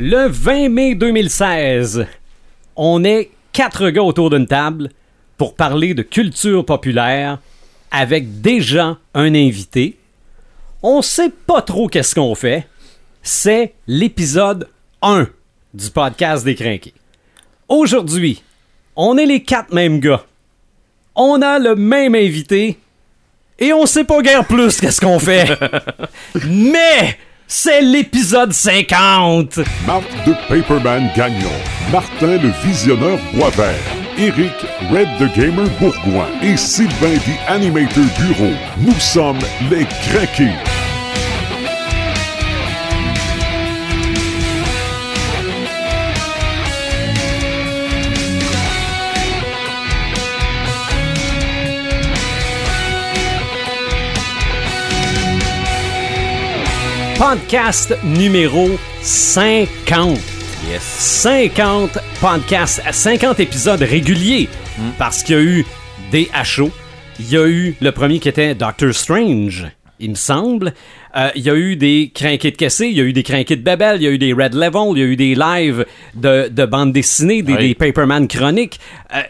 Le 20 mai 2016, on est quatre gars autour d'une table pour parler de culture populaire avec déjà un invité. On sait pas trop qu'est-ce qu'on fait. C'est l'épisode 1 du podcast des Crinqués. Aujourd'hui, on est les quatre mêmes gars. On a le même invité et on sait pas guère plus qu'est-ce qu'on fait. Mais c'est l'épisode 50. Marc de Paperman Gagnon, Martin le Visionneur Boisvert, Eric Red the Gamer Bourgoin et Sylvain the Animator Bureau. Nous sommes les Craqués. Podcast numéro 50. Yes. 50 podcasts, 50 épisodes réguliers. Parce qu'il y a eu des HO. Il y a eu le premier qui était Doctor Strange, il me semble. Euh, il y a eu des crinqués de cassé, il y a eu des crinqués de Babel, il y a eu des Red Level, il y a eu des lives de, de bandes dessinées, des, Oui. des Paperman chroniques. Euh,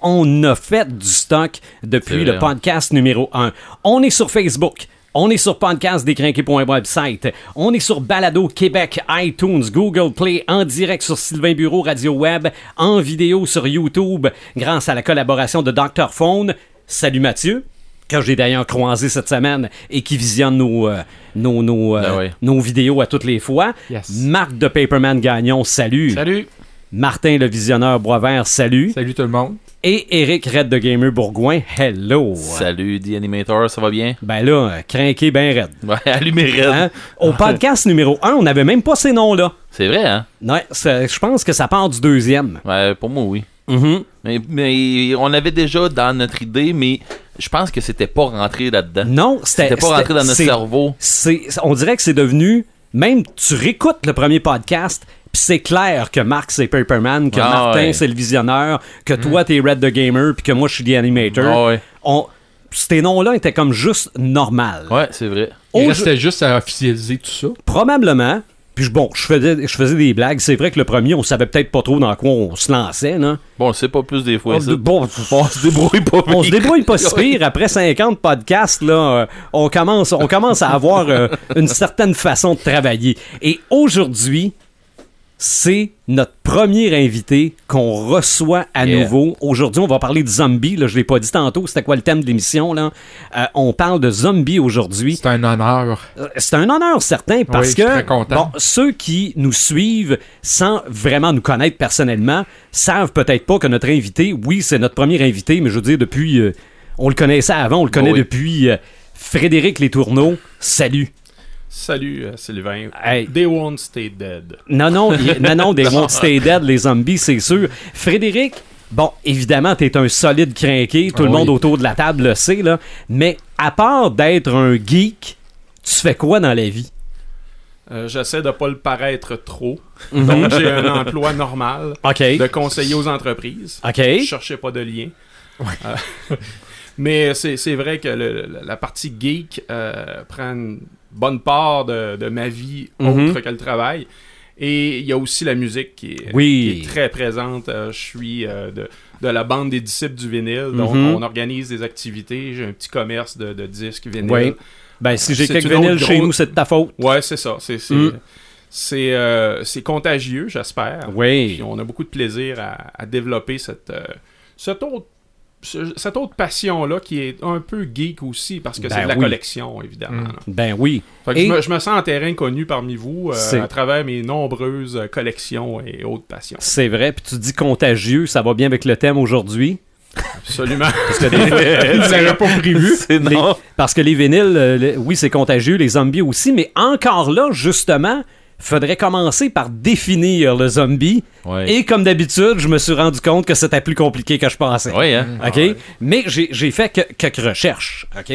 on a fait du stock depuis le vrai, podcast numéro 1. On est sur Facebook. On est sur podcastdécrinqué.website. On est sur Balado Québec, iTunes, Google Play, en direct sur Sylvain Bureau Radio Web, en vidéo sur YouTube, grâce à la collaboration de Dr. Phone. Salut Mathieu, que j'ai d'ailleurs croisé cette semaine et qui visionne nos, euh, nos, nos, euh, Ben oui. nos vidéos à toutes les fois. Yes. Marc de Paperman Gagnon, salut. Salut! Martin le visionneur Boisvert, salut. Salut tout le monde. Et Eric Red de Gamer Bourgoin, hello. Salut, The Animator, ça va bien? Ben là, crinqué ben raide. Ouais, allumé raide. Hein? Au podcast numéro 1, on n'avait même pas ces noms-là. C'est vrai, hein? Ouais, je pense que ça part du deuxième. Ouais, pour moi, oui. Mhm. Mais, mais on avait déjà dans notre idée, mais je pense que c'était pas rentré là-dedans. Non, c'était pas rentré dans notre cerveau. On dirait que c'est devenu. Même tu réécoutes le premier podcast, c'est clair que Marc c'est Paperman, que Ah Martin ouais. c'est le visionneur, que toi t'es Red the Gamer, puis que moi je suis The Animator. Ah ouais. On- Ces noms-là étaient comme juste normal. Ouais, c'est vrai. Il Au- restait juste à officialiser tout ça. Probablement. Puis bon, je faisais, je faisais des blagues. C'est vrai que le premier, on savait peut-être pas trop dans quoi on se lançait. Là. Bon, c'est pas plus des fois, ça. Bon, On se débrouille pas on se débrouille pas si pire. Après 50 podcasts, là, euh, on, commence, on commence à avoir euh, une certaine façon de travailler. Et aujourd'hui, c'est notre premier invité qu'on reçoit à Yeah. nouveau. Aujourd'hui, on va parler de zombies. Là, je l'ai pas dit tantôt. C'était quoi le thème de l'émission? là? Euh, on parle de zombies aujourd'hui. C'est un honneur. Euh, C'est un honneur certain parce Oui, je suis que très content. bon, ceux qui nous suivent sans vraiment nous connaître personnellement savent peut-être pas que notre invité, oui, c'est notre premier invité, mais je veux dire depuis, euh, on le connaissait avant, on le connaît oui. depuis euh, Frédéric Les Tourneaux. Salut. Salut euh, Sylvain. Hey. They won't stay dead. Non, non, non, non, des won't stay dead, les zombies, c'est sûr. Frédéric, bon, évidemment, t'es un solide crinqué, tout le oui. monde autour de la table le sait, là, mais à part d'être un geek, tu fais quoi dans la vie? Euh, J'essaie de pas le paraître trop. Mhm. Donc j'ai un emploi normal de conseiller aux entreprises. OK. Je cherchais pas de lien. Euh, mais c'est c'est vrai que le- la partie geek euh, prend une bonne part de, de ma vie Mhm. autre que le travail. Et il y a aussi la musique qui est, Oui. qui est très présente. Euh, je suis euh, de, de la bande des disciples du vinyle. Donc, Mhm. on organise des activités. J'ai un petit commerce de, de disques vinyle. Oui. Ben, si j'ai quelques vinyles chez grosse- nous, c'est de ta faute. Ouais, c'est ça. C'est Mm. euh, contagieux, j'espère. Oui. Puis on a beaucoup de plaisir à, à développer cette, euh, cette autre ce- cette autre passion-là qui est un peu geek aussi, parce que Ben c'est de la oui. collection, évidemment. Mm. Ben oui. Fait que Et- je, me, je me sens en terrain connu parmi vous euh, à travers mes nombreuses collections et autres passions. C'est vrai, puis tu dis contagieux, ça va bien avec le thème aujourd'hui? Absolument. Parce que, des- pas prévu. Les- parce que les vinyles, euh, oui, c'est contagieux, les zombies aussi, mais encore là, justement, faudrait commencer par définir le zombie. Ouais. Et comme d'habitude, je me suis rendu compte que c'était plus compliqué que je pensais. Ouais, hein? OK? Mais j'ai j'ai fait que- quelques recherches, OK?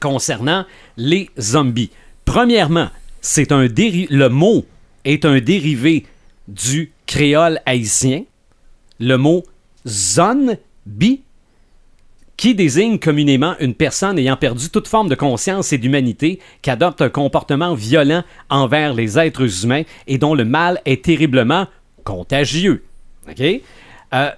Concernant les zombies. Premièrement, c'est un déri- le mot est un dérivé du créole haïtien. Le mot zombie qui désigne communément une personne ayant perdu toute forme de conscience et d'humanité, qui adopte un comportement violent envers les êtres humains et dont le mal est terriblement contagieux. OK? Euh,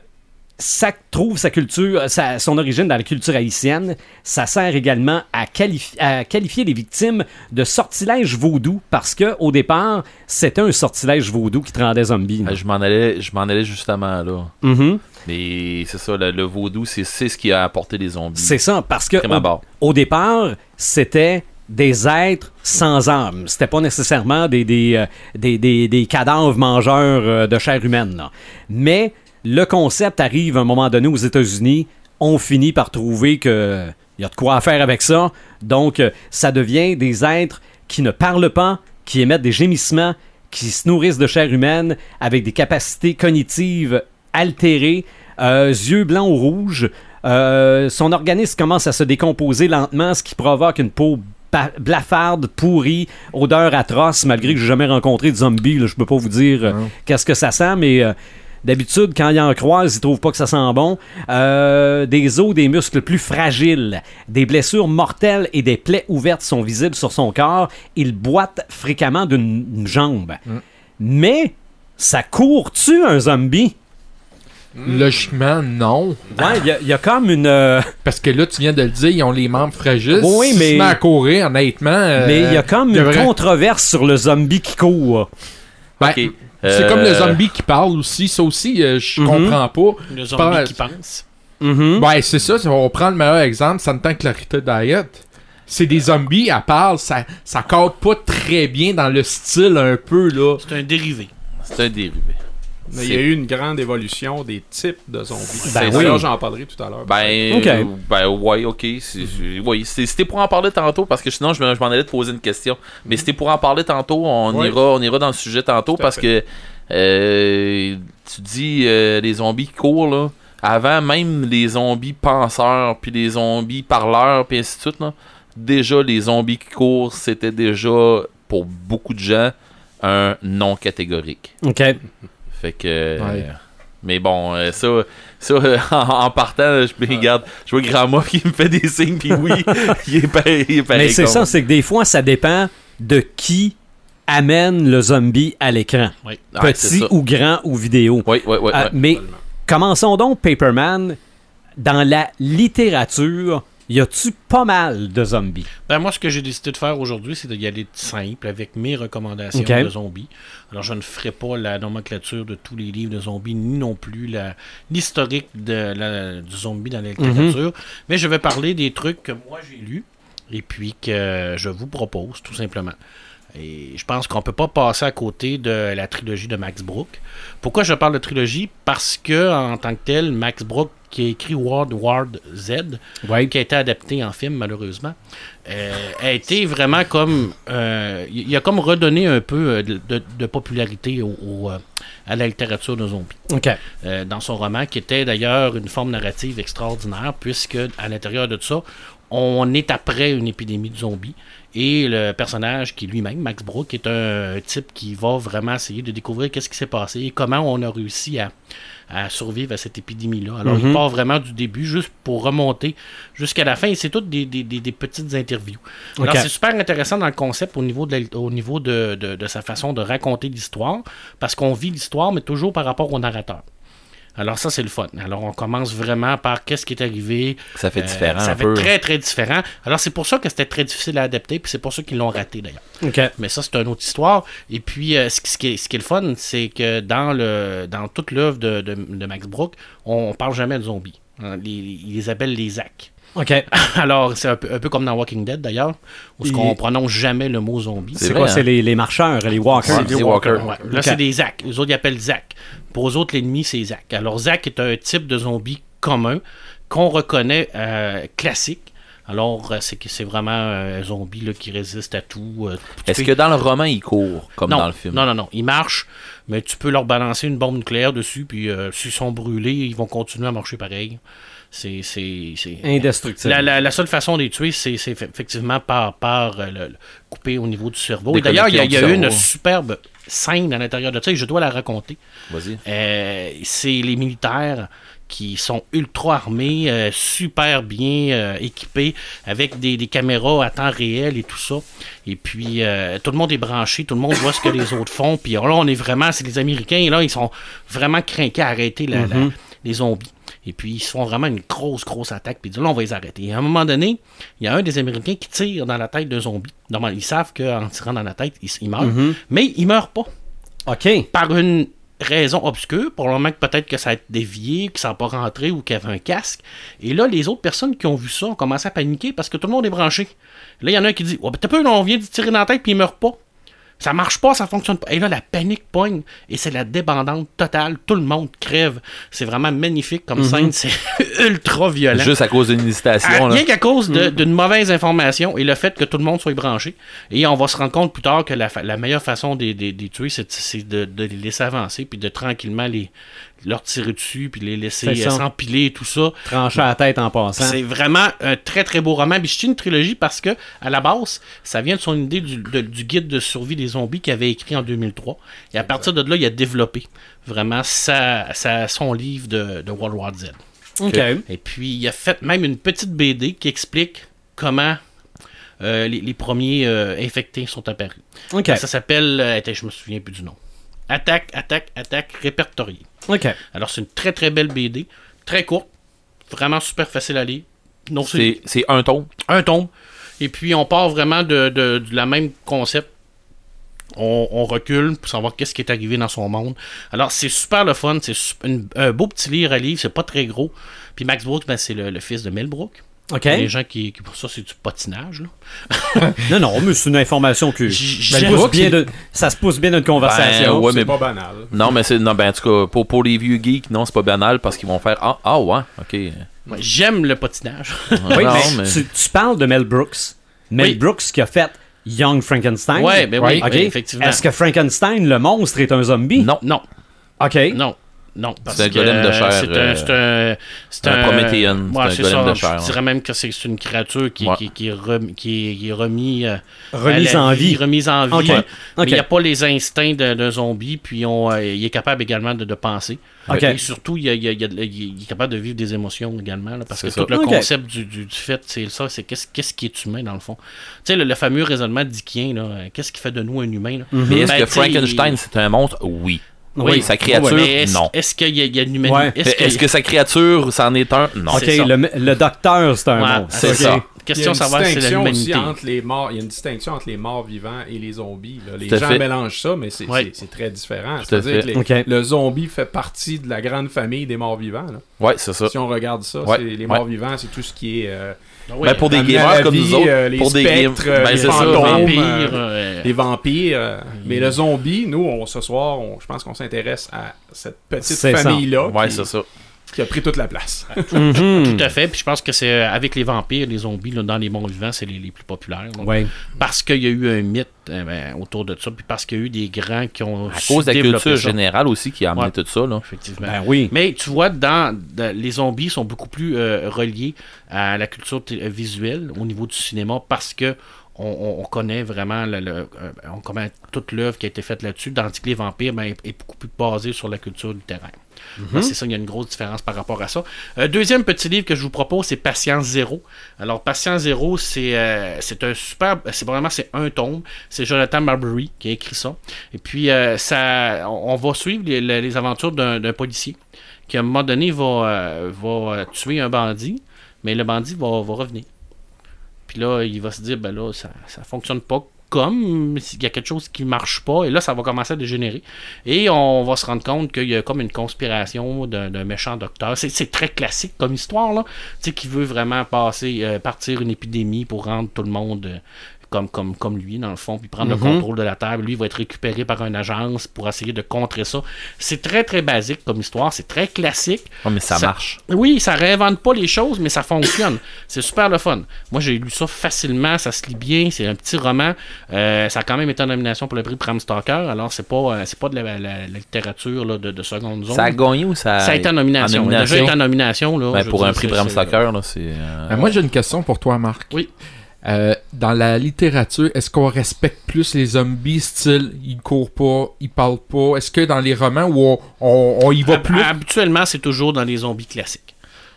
ça trouve sa culture, sa- son origine dans la culture haïtienne. Ça sert également à, qualifi- à qualifier les victimes de sortilège vaudou parce que au départ, c'était un sortilège vaudou qui te rendait zombie. Ah, Je m'en allais, je m'en allais justement là. Mhm. Mais c'est ça, le, le vaudou, c'est ce qui a apporté les zombies. C'est ça, parce que au, départ, c'était des êtres sans âme. C'était pas nécessairement des, des, euh, des, des- des cadavres mangeurs euh, de chair humaine. là. Mais le concept arrive à un moment donné aux États-Unis. On finit par trouver que y a de quoi faire avec ça. Donc, euh, ça devient des êtres qui ne parlent pas, qui émettent des gémissements, qui se nourrissent de chair humaine avec des capacités cognitives altérées, euh, yeux blancs ou rouges. Euh, son organisme commence à se décomposer lentement, ce qui provoque une peau blafarde, pourrie, odeur atroce, malgré que j'ai jamais rencontré de zombie. Je peux pas vous dire euh, qu'est-ce que ça sent, mais euh, d'habitude, quand ils en croisent, ils trouvent pas que ça sent bon. Euh, des os, des muscles plus fragiles, des blessures mortelles et des plaies ouvertes sont visibles sur son corps. Il boite fréquemment d'une une jambe. Mais ça court-tu un zombie? Logiquement, non. Ouais, il y y, a comme une. euh, Parce que là, tu viens de le dire, ils ont les membres fragiles. Oui, mais- à courir, honnêtement. euh, mais il y a comme une controverse sur le zombie qui court. Ben. C'est Euh, comme le zombie qui parle aussi. Ça aussi, euh, je Mhm. comprends pas. Le zombie qui pense. Mhm. Ouais, c'est ça. On prend le meilleur exemple. Ça ne tant que Clarita Diet. C'est des zombies, elle parle, ça, ça cadre pas très bien dans le style un peu, là. C'est un dérivé. C'est un dérivé. Mais il y a eu une grande évolution des types de zombies. Ben oui. j'en parlerai tout à l'heure. Ben, Ok. euh, ben ouais, ok. Oui, c'était pour en parler tantôt parce que sinon je, me- je m'en allais te poser une question. Mais c'était pour en parler tantôt. On ira, on ira dans le sujet tantôt parce que euh, tu dis euh, les zombies qui courent là. Avant même les zombies penseurs puis les zombies parleurs puis ainsi de suite là. Déjà les zombies qui courent c'était déjà pour beaucoup de gens un non catégorique. OK. Fait que. Ouais. euh, mais bon, euh, ça, ça euh, en, en partant, je me regarde, je vois Grand Moff qui me fait des signes, puis oui, il est pareil. il est pareil Mais c'est ça, c'est que des fois, ça dépend de qui amène le zombie à l'écran. Oui. Petit ou grand ou vidéo. Oui, oui, oui. Ah, oui. mais commençons donc, Paperman. Dans la littérature, y a-tu pas mal de zombies? Ben, moi, ce que j'ai décidé de faire aujourd'hui, c'est d'y aller simple avec mes recommandations de zombies. Alors, je ne ferai pas la nomenclature de tous les livres de zombies, ni non plus l'historique de la- du zombie dans la littérature. Mais je vais parler des trucs que moi j'ai lus et puis que je vous propose, tout simplement. Et je pense qu'on peut pas passer à côté de la trilogie de Max Brook. Pourquoi je parle de trilogie? Parce que en tant que tel, Max Brook qui a écrit World War Z, Ouais. qui a été adapté en film malheureusement, euh, a été vraiment comme euh, il a comme redonné un peu euh, de, de- de popularité au, au, à la littérature de zombies euh, dans son roman, qui était d'ailleurs une forme narrative extraordinaire, puisque à l'intérieur de ça, on est après une épidémie de zombies. Et le personnage qui est lui-même, Max Brook, est un, type qui va vraiment essayer de découvrir qu'est-ce qui s'est passé et comment on a réussi à, à survivre à cette épidémie-là. Alors, il part vraiment du début juste pour remonter jusqu'à la fin. Et c'est toutes des, des- des- des petites interviews. Alors, Ok. c'est super intéressant dans le concept au niveau de, la- au niveau de, de- de sa façon de raconter l'histoire, parce qu'on vit l'histoire, mais toujours par rapport au narrateur. Alors ça, c'est le fun. Alors on commence vraiment par qu'est-ce qui est arrivé. Ça fait Euh, différent Ça un fait peu. très, très différent. Alors c'est pour ça que c'était très difficile à adapter, puis c'est pour ça qu'ils l'ont raté d'ailleurs. OK. Mais ça, c'est une autre histoire. Et puis, euh, ce, qui- ce qui est, ce qui est le fun, c'est que dans, le, dans toute l'œuvre de, de- de Max Brook, on, on parle jamais de zombies. Hein, les- ils les appellent les ZAC. OK. Alors, c'est un peu, un peu comme dans Walking Dead d'ailleurs, où ce Et- qu'on prononce jamais le mot zombie. C'est quoi? hein? C'est les, les marcheurs, les walkers? Des walkers. Ouais. Là, c'est des ZAC. Les autres, ils appellent ZAC. Pour eux autres, l'ennemi, c'est ZAC. Alors, ZAC est un type de zombie commun qu'on reconnaît euh, classique. Alors, euh, c'est que c'est vraiment un zombie là, qui résiste à tout. euh, Est-ce que dans le roman, il court, comme non, dans le film? Non, non, non. Ils marchent, mais tu peux leur balancer une bombe nucléaire dessus, puis euh, s'ils sont brûlés, ils vont continuer à marcher pareil. C'est. c'est, c'est... Indestructible. La, la- la seule façon de les tuer, c'est, c'est effectivement par, par euh, le, le couper au niveau du cerveau. Et d'ailleurs, il y a, y eu une superbe scène à l'intérieur de ça, et je dois la raconter. Vas-y. Euh, c'est les militaires qui sont ultra armés, euh, super bien euh, équipés, avec des, des caméras à temps réel et tout ça. Et puis, euh, tout le monde est branché, tout le monde voit ce que les autres font. Puis là, on est vraiment, c'est les Américains, et là, ils sont vraiment craqués à arrêter la- la- les zombies. Et puis, ils se font vraiment une grosse, grosse attaque. Puis ils disent, là, on va les arrêter. Et à un moment donné, il y a un des Américains qui tire dans la tête d'un zombie. Normalement, ils savent qu'en tirant dans la tête, il, il meurt. Mais il meurt pas OK. par une raison obscure, probablement que peut-être que ça a été dévié, que ça n'a pas rentré ou qu'il y avait un casque. Et là, les autres personnes qui ont vu ça ont commencé à paniquer parce que tout le monde est branché. Là, il y en a un qui dit Oh, ben, t'as peu, là, on vient de tirer dans la tête puis il meurt pas. Ça marche pas, ça fonctionne pas. Et là, la panique pogne et c'est la débandante totale. Tout le monde crève. C'est vraiment magnifique comme scène. C'est ultra violent. Juste à cause d'une Ah, hésitation. là. rien qu'à cause de- d'une mauvaise information et le fait que tout le monde soit branché. Et on va se rendre compte plus tard que la, la meilleure façon de les tuer, c'est c'est de, de les laisser avancer puis de tranquillement les, leur tirer dessus puis les laisser euh, s'empiler et tout ça. Trancher la tête en passant. C'est vraiment un très très beau roman. Puis je une trilogie parce que à la base, ça vient de son idée du, de- du guide de survie des zombies qu'il avait écrit en 2003. Et à partir de là, il a développé vraiment sa, sa- son livre de, de World War Z. Et puis, il a fait même une petite BD qui explique comment euh, les, les premiers euh, infectés sont apparus. Ça s'appelle, euh, je me souviens plus du nom. Attaque, attaque, attaque, répertorié. OK. Alors, c'est une très très belle BD, très courte, vraiment super facile à lire. Non, c'est C'est c'est un ton. un tome. Et puis, on part vraiment de, de, de la même concept. On, on recule pour savoir qu'est-ce qui est arrivé dans son monde. Alors, c'est super le fun. C'est un beau petit livre à lire. C'est pas très gros. Puis Max Brooks, ben, c'est le, le fils de Mel Brooks. OK. Les gens qui, qui- pour ça, c'est du patinage. Là. Non, non, mais c'est une information que. J- pousse bien de- ça se pousse bien d'une conversation. Ben, ouais, c'est pas banal. Non, mais c'est. Non, ben, en tout cas, pour, pour les vieux geeks, non, c'est pas banal parce qu'ils vont faire Ah, ah ouais, ok. Ouais, J'aime le patinage. Oui, Non, mais mais- tu, tu parles de Mel Brooks. Mel Oui. Brooks qui a fait Young Frankenstein. ouais, ben oui, OK. oui, effectivement. Est-ce que Frankenstein, le monstre, est un zombie? Non. Non, OK. non. Non, parce un golem de chair, C'est un, euh, c'est un, c'est un Prométhéen, c'est Ouais, un c'est golem ça. de chair, Je dirais même que c'est c'est une créature qui, Ouais. qui, qui est, rem- qui est- qui est remis, euh, Remise en vie. Remise en vie. Mais il n'y a pas les instincts d'un zombie, puis on, euh, il est capable également de, de penser. Et surtout, il, y a- il y a- il y a de la- il est capable de vivre des émotions également. là, parce que C'est tout le concept du, du, du fait, c'est ça, c'est qu'est-ce qu'est-ce qui est humain dans le fond. Tu sais, le, le fameux raisonnement dickien, euh, qu'est-ce qui fait de nous un humain là? Mais est-ce Ben, que Frankenstein, c'est un monstre? Oui. Oui. Sa créature, est-ce, non. Est-ce qu'il y a, il y a une humanité? Ouais. Est-ce que... sa créature, c'en est un? Non. OK, le, le docteur, c'est un Ouais, monstre. c'est ça. Question Il y a de savoir une si c'est la distinction aussi l'humanité. entre les morts. Il y a une distinction entre les morts vivants et les zombies. là. Les gens fait. mélangent ça, mais c'est Ouais. très différent. C'est-à-dire que les- le zombie fait partie de la grande famille des morts vivants. là. Ouais, c'est ça. Si on regarde ça, les Ouais. morts vivants, c'est tout ce qui est euh, oui, Ben, pour des gamers comme vie, nous autres, euh, les pour des spectres, euh, ben, les fantômes, vampires, euh, euh, les vampires. euh, mais le zombie, nous, on- ce soir, on- je pense qu'on s'intéresse à cette petite famille-là Ouais, c'est ça. Qui a pris toute la place. Mhm. Tout à fait. Puis je pense que c'est euh, avec les vampires, les zombies, là, dans les morts vivants, c'est les, les plus populaires. donc. Ouais. Parce qu'il y a eu un mythe euh, ben, autour de ça, puis parce qu'il y a eu des grands qui ont À cause de la culture ça. générale aussi qui a amené Ouais. tout ça, là. Effectivement. Ben oui. Mais tu vois, dans, dans- les zombies sont beaucoup plus euh, reliés à la culture visuelle au niveau du cinéma parce que on, on- on connaît vraiment le, le- on connaît toute l'œuvre qui a été faite là-dessus, tandis que les vampires ben, est, est beaucoup plus basé sur la culture littéraire. Ben, c'est ça, il y a une grosse différence par rapport à ça. Euh, deuxième petit livre que je vous propose, c'est Patience Zéro. Alors, Patience Zéro, c'est euh, c'est un super. C'est vraiment c'est un tome. C'est Jonathan Marbury qui a écrit ça. Et puis, euh, ça, on, va suivre les, aventures d'un policier qui, à un moment donné, va, euh, tuer un bandit, mais le bandit va, va revenir. Puis là, il va se dire, ben là, ça, ça fonctionne pas comme, il y a quelque chose qui marche pas, et là, ça va commencer à dégénérer. Et on va se rendre compte qu'il y a comme une conspiration d'un méchant docteur. C'est- C'est très classique comme histoire, là. Tu sais, qui veut vraiment passer, euh, partir une épidémie pour rendre tout le monde euh, comme, comme, comme lui, dans le fond, puis prendre le contrôle de la Terre. Lui, il va être récupéré par une agence pour essayer de contrer ça. C'est très, très basique comme histoire. C'est très classique. Ouais, mais ça, Ça- marche. Oui, ça réinvente pas les choses, mais ça fonctionne. c'est super le fun. Moi, j'ai lu ça facilement, ça se lit bien, c'est un petit roman. Euh, ça a quand même été en nomination pour le prix Bram Stoker, alors c'est pas, euh, c'est pas de la, la- la littérature là, de, de seconde zone. Ça a gagné ou ça Ça a été en nomination. en Il a déjà été en nomination. Là, Ben, pour un prix Bram Stoker, là, c'est. euh, Ben, moi, j'ai une question pour toi, Marc. Oui. Euh, dans la littérature, est-ce qu'on respecte plus les zombies, style ils courent pas, ils parlent pas? Est-ce que dans les romans où on, on- on y va Hab- plus? Habituellement, c'est toujours dans les zombies classiques.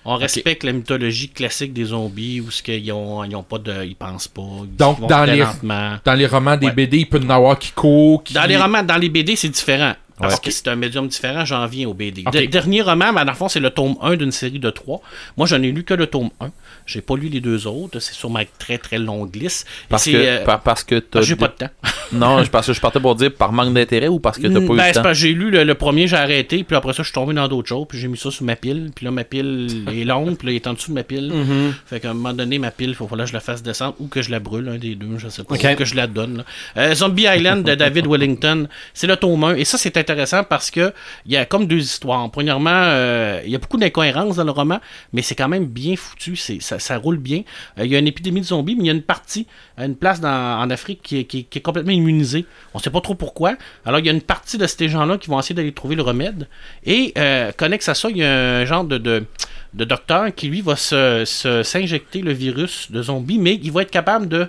On respecte la mythologie classique des zombies où ce qu'ils ont, ils ont pas de, ils pensent pas. Ils Donc, dans les- lentement. Dans les romans des Ouais. BD, il peut y en avoir qui courent, qui... Dans les romans, dans les BD, c'est différent. Parce Ouais. que c'est un médium différent, j'en viens au BD. De- dernier roman, mais dans le fond, c'est le tome 1 d'une série de 3. Moi, j'en ai lu que le tome 1. J'ai pas lu les deux autres. C'est sur ma très très longue liste. Parce que, euh, par- parce que t'as. j'ai pas de temps. Non, je- parce que je partais pour dire par manque d'intérêt ou parce que t'as pas eu Ben, le c'est temps? j'ai lu le, le premier, j'ai arrêté, puis après ça, je suis tombé dans d'autres choses, puis j'ai mis ça sur ma pile, puis là, ma pile est longue, puis là, il est en dessous de ma pile. Mm-hmm. Fait qu'à un moment donné, ma pile, il faut falloir que je la fasse descendre, ou que je la brûle, un des deux, je sais pas, ou que je la donne. Euh, Zombie Island de David Wellington, c'est le tome 1, et ça, c'est intéressant parce que il y a comme deux histoires. Premièrement, euh, il y a beaucoup d'incohérences dans le roman, mais c'est quand même bien foutu, c'est, ça, roule bien. Euh, Il y a une épidémie de zombies, mais il y a une partie, une place en Afrique qui est, qui complètement immunisée. On sait pas trop pourquoi. Alors, il y a une partie de ces gens-là qui vont essayer d'aller trouver le remède. Et, euh, connexe à ça, il y a un genre de, de, de docteur qui, lui, va se, se- s'injecter le virus de zombie, mais il va être capable de,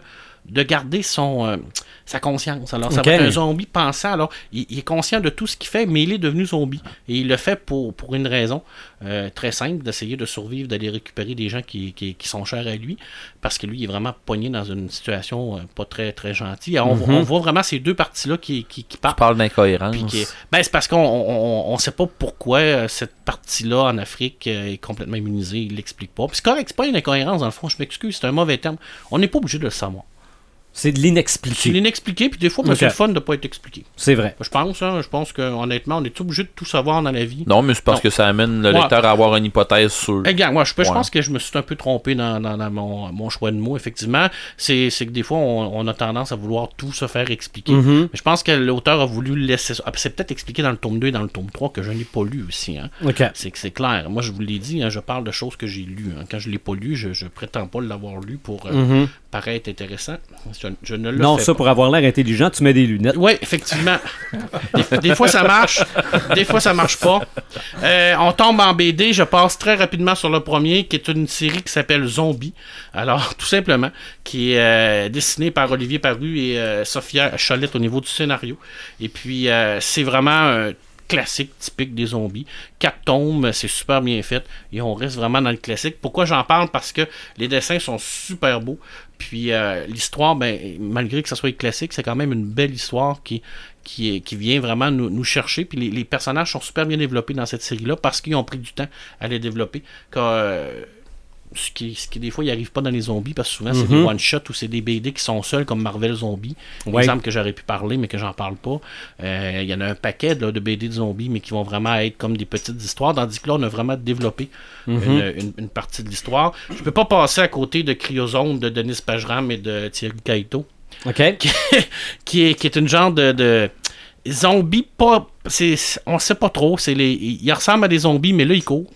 de garder son, euh, sa conscience. Alors, ça Ok. va être un zombie pensant. Alors, il, il est conscient de tout ce qu'il fait, mais il est devenu zombie. Et il le fait pour, pour une raison euh, très simple, d'essayer de survivre, d'aller récupérer des gens qui, qui, qui sont chers à lui, parce que lui, il est vraiment pogné dans une situation euh, pas très, très gentille. Alors, on, voit- on voit vraiment ces deux parties-là qui, qui, qui Tu partent. parles d'incohérence. Ben, c'est parce qu'on on, on sait pas pourquoi cette partie-là en Afrique est complètement immunisée. Il l'explique pas. Puis c'est correct, c'est pas une incohérence dans le fond. Je m'excuse, c'est un mauvais terme. On n'est pas obligé de le savoir. C'est de C'est l'inexpliqué. l'inexpliqué, puis des fois, ben, Ok. c'est le fun de pas être expliqué. C'est vrai. Je pense, hein, je pense que honnêtement, on est obligé de tout savoir dans la vie. Non, mais c'est parce Non. que ça amène le Ouais. lecteur à avoir une hypothèse sur. Regarde, moi, je, je pense que je me suis un peu trompé dans, dans- dans mon, mon choix de mots, effectivement. C'est c'est que des fois, on, on a tendance à vouloir tout se faire expliquer. Mhm. Mais je pense que l'auteur a voulu laisser ça. Ah, c'est peut-être expliqué dans le tome 2 et dans le tome 3 que je n'ai pas lu aussi. Hein. OK. C'est que c'est clair. Moi, je vous l'ai dit, hein, je parle de choses que j'ai lues. hein. Quand je l'ai pas lu, je, je prétends pas l'avoir lu pour euh, Mhm. paraître intéressant. Je, je ne le Non, fais ça, pas. pour avoir l'air intelligent, tu mets des lunettes. Oui, effectivement. des, des fois, ça marche. Des fois, ça marche pas. Euh, on tombe en BD. Je passe très rapidement sur le premier, qui est une série qui s'appelle Zombie. Alors, tout simplement, qui est euh, dessinée par Olivier Paru et euh, Sophia Cholette au niveau du scénario. Et puis, c'est vraiment classique typique des zombies. Quatre tomes, c'est super bien fait et on reste vraiment dans le classique. Pourquoi j'en parle? Parce que les dessins sont super beaux. Puis euh, l'histoire, ben, malgré que ça soit classique, c'est quand même une belle histoire qui, vient vraiment nous, chercher. Puis les, personnages sont super bien développés dans cette série-là parce qu'ils ont pris du temps à les développer. Euh, ce qui, ce qui des fois, il arrive pas dans les zombies parce que souvent c'est des Mhm. one-shots ou c'est des BD qui sont seuls comme Marvel Zombies. Ouais. Exemple que j'aurais pu parler mais que j'en parle pas. Euh, Il y en a un paquet là, de BD de zombies mais qui vont vraiment être comme des petites histoires. Tandis que là, on a vraiment développé Mhm. une, une- une partie de l'histoire. Je peux pas passer à côté de Cryozone de Denis Pajram et de Thierry Kaito OK? qui est, qui est une genre de, de zombie pas on sait pas trop les ils ressemblent à des zombies mais là ils courent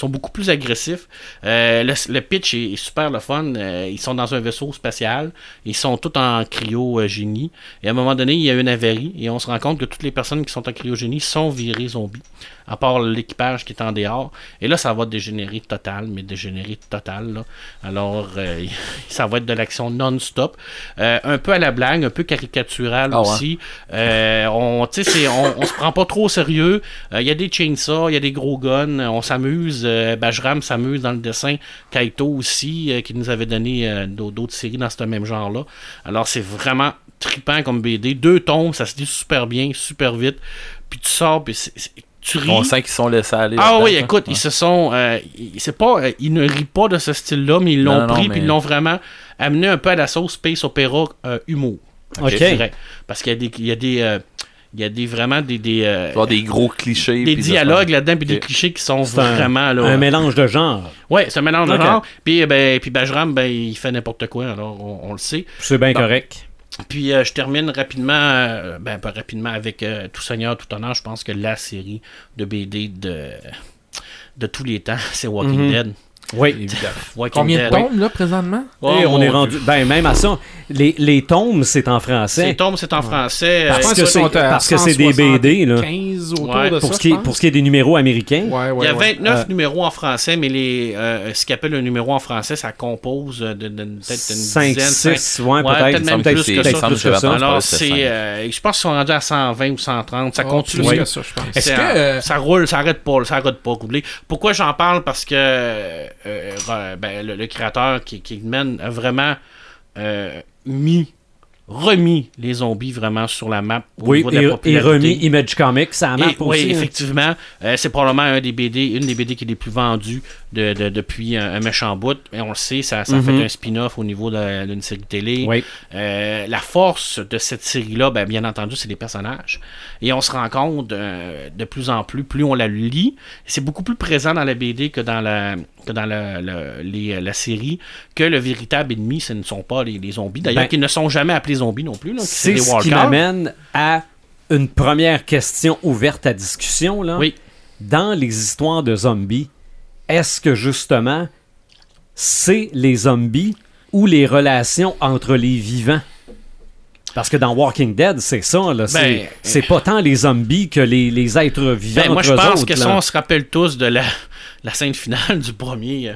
sont beaucoup plus agressifs Euh, le, le pitch est, est super le fun Euh, ils sont dans un vaisseau spatial ils sont tous en cryogénie et à un moment donné il y a une avarie et on se rend compte que toutes les personnes qui sont en cryogénie sont virées zombies à part l'équipage qui est en dehors et là ça va dégénérer total mais dégénérer total là. alors euh, ça va être de l'action non-stop un peu à la blague un peu caricatural Ah ouais. aussi on, on, on se prend pas trop au sérieux. Il y a des chainsaws, il y a des gros guns, on s'amuse. Euh, Bajram s'amuse dans le dessin. Kaito aussi, euh, qui nous avait donné euh, d'au- d'autres séries dans ce même genre-là. Alors, c'est vraiment trippant comme BD. Deux tomes, ça se dit super bien, super vite. Puis tu sors, puis c'est- c'est- tu ris. On sent qu'ils sont laissés aller. Ah oui, hein. écoute, Ouais. ils se sont. ils- c'est pas, ils ne rient pas de ce style-là, mais ils l'ont pris mais- puis ils l'ont vraiment amené un peu à la sauce space opéra euh, humour. Ok. Je dirais. Parce qu'il y a des, il y a des, il y a des vraiment des, des, euh, des gros clichés. des dialogues là-dedans puis des clichés qui sont un- vraiment là. Un mélange de genres. Ouais, c'est un mélange de genre. Puis ben, puis Bajram, ben, il fait n'importe quoi. Alors on, on le sait. C'est bien correct. Puis euh, je termine rapidement, euh, ben pas rapidement avec euh, Tout Seigneur, Tout Honneur. Je pense que la série de BD de de tous les temps, c'est Walking Mhm. Dead. Oui. Combien de Dead. tombes, là, présentement? Oh, Et on est Dieu. rendu. Ben, même à ça, les, les tomes, c'est en français. tombe, c'est en français. Parce Euh, que qu'ils c'est- parce que c'est des BD, là. 15 autour Ouais. de Pour ça, ce, qui est, je pense. pour ce qui est des numéros américains. Ouais, ouais, Il y a ouais. 29 Euh, numéros en français, mais les, euh, ce qu'il appelle le numéro en français, ça compose de, de- de- peut-être une 5, dizaine. 6, ouais, Ouais, peut-être. même plus que ça. plus que ça. Alors, c'est, euh, je pense qu'ils sont rendus à 120 ou 130. Ça Ah, continue. que ça, je pense. Est-ce C'est que, un- euh, ça roule, ça arrête pas, ça arrête pas rouler. Pourquoi j'en parle? Parce que euh, euh, ben, le, le créateur qui, qui mène a vraiment euh, mis, remis les zombies vraiment sur la map au Oui, niveau de la et, et popularité. remis Image Comics, Et- marche oui, aussi. hein. effectivement, euh, c'est probablement un des BD, une des BD qui est les plus vendues de, de- depuis un, un méchant bout. Et on le sait, ça, ça a Mhm. fait un spin-off au niveau d'une série télé. Oui. Euh, la force de cette série-là, ben, bien entendu, c'est les personnages. Et on se rend compte euh, de plus en plus, plus on la lit, c'est beaucoup plus présent dans la BD que dans la, que dans la, la- les- la série, que le véritable ennemi, ce ne sont pas les, les zombies. D'ailleurs, Ben, qui ne sont jamais appelés zombies non plus. C'est ce qui m'amène à une première question ouverte à discussion. Là. Oui. Dans les histoires de zombies, est-ce que justement c'est les zombies ou les relations entre les vivants? Parce que dans Walking Dead, c'est ça. Là, c'est, Ben, c'est pas tant les zombies que les, les êtres vivants. Ben, moi, je pense autres, que là. si on se rappelle tous de la, la scène finale du premier euh,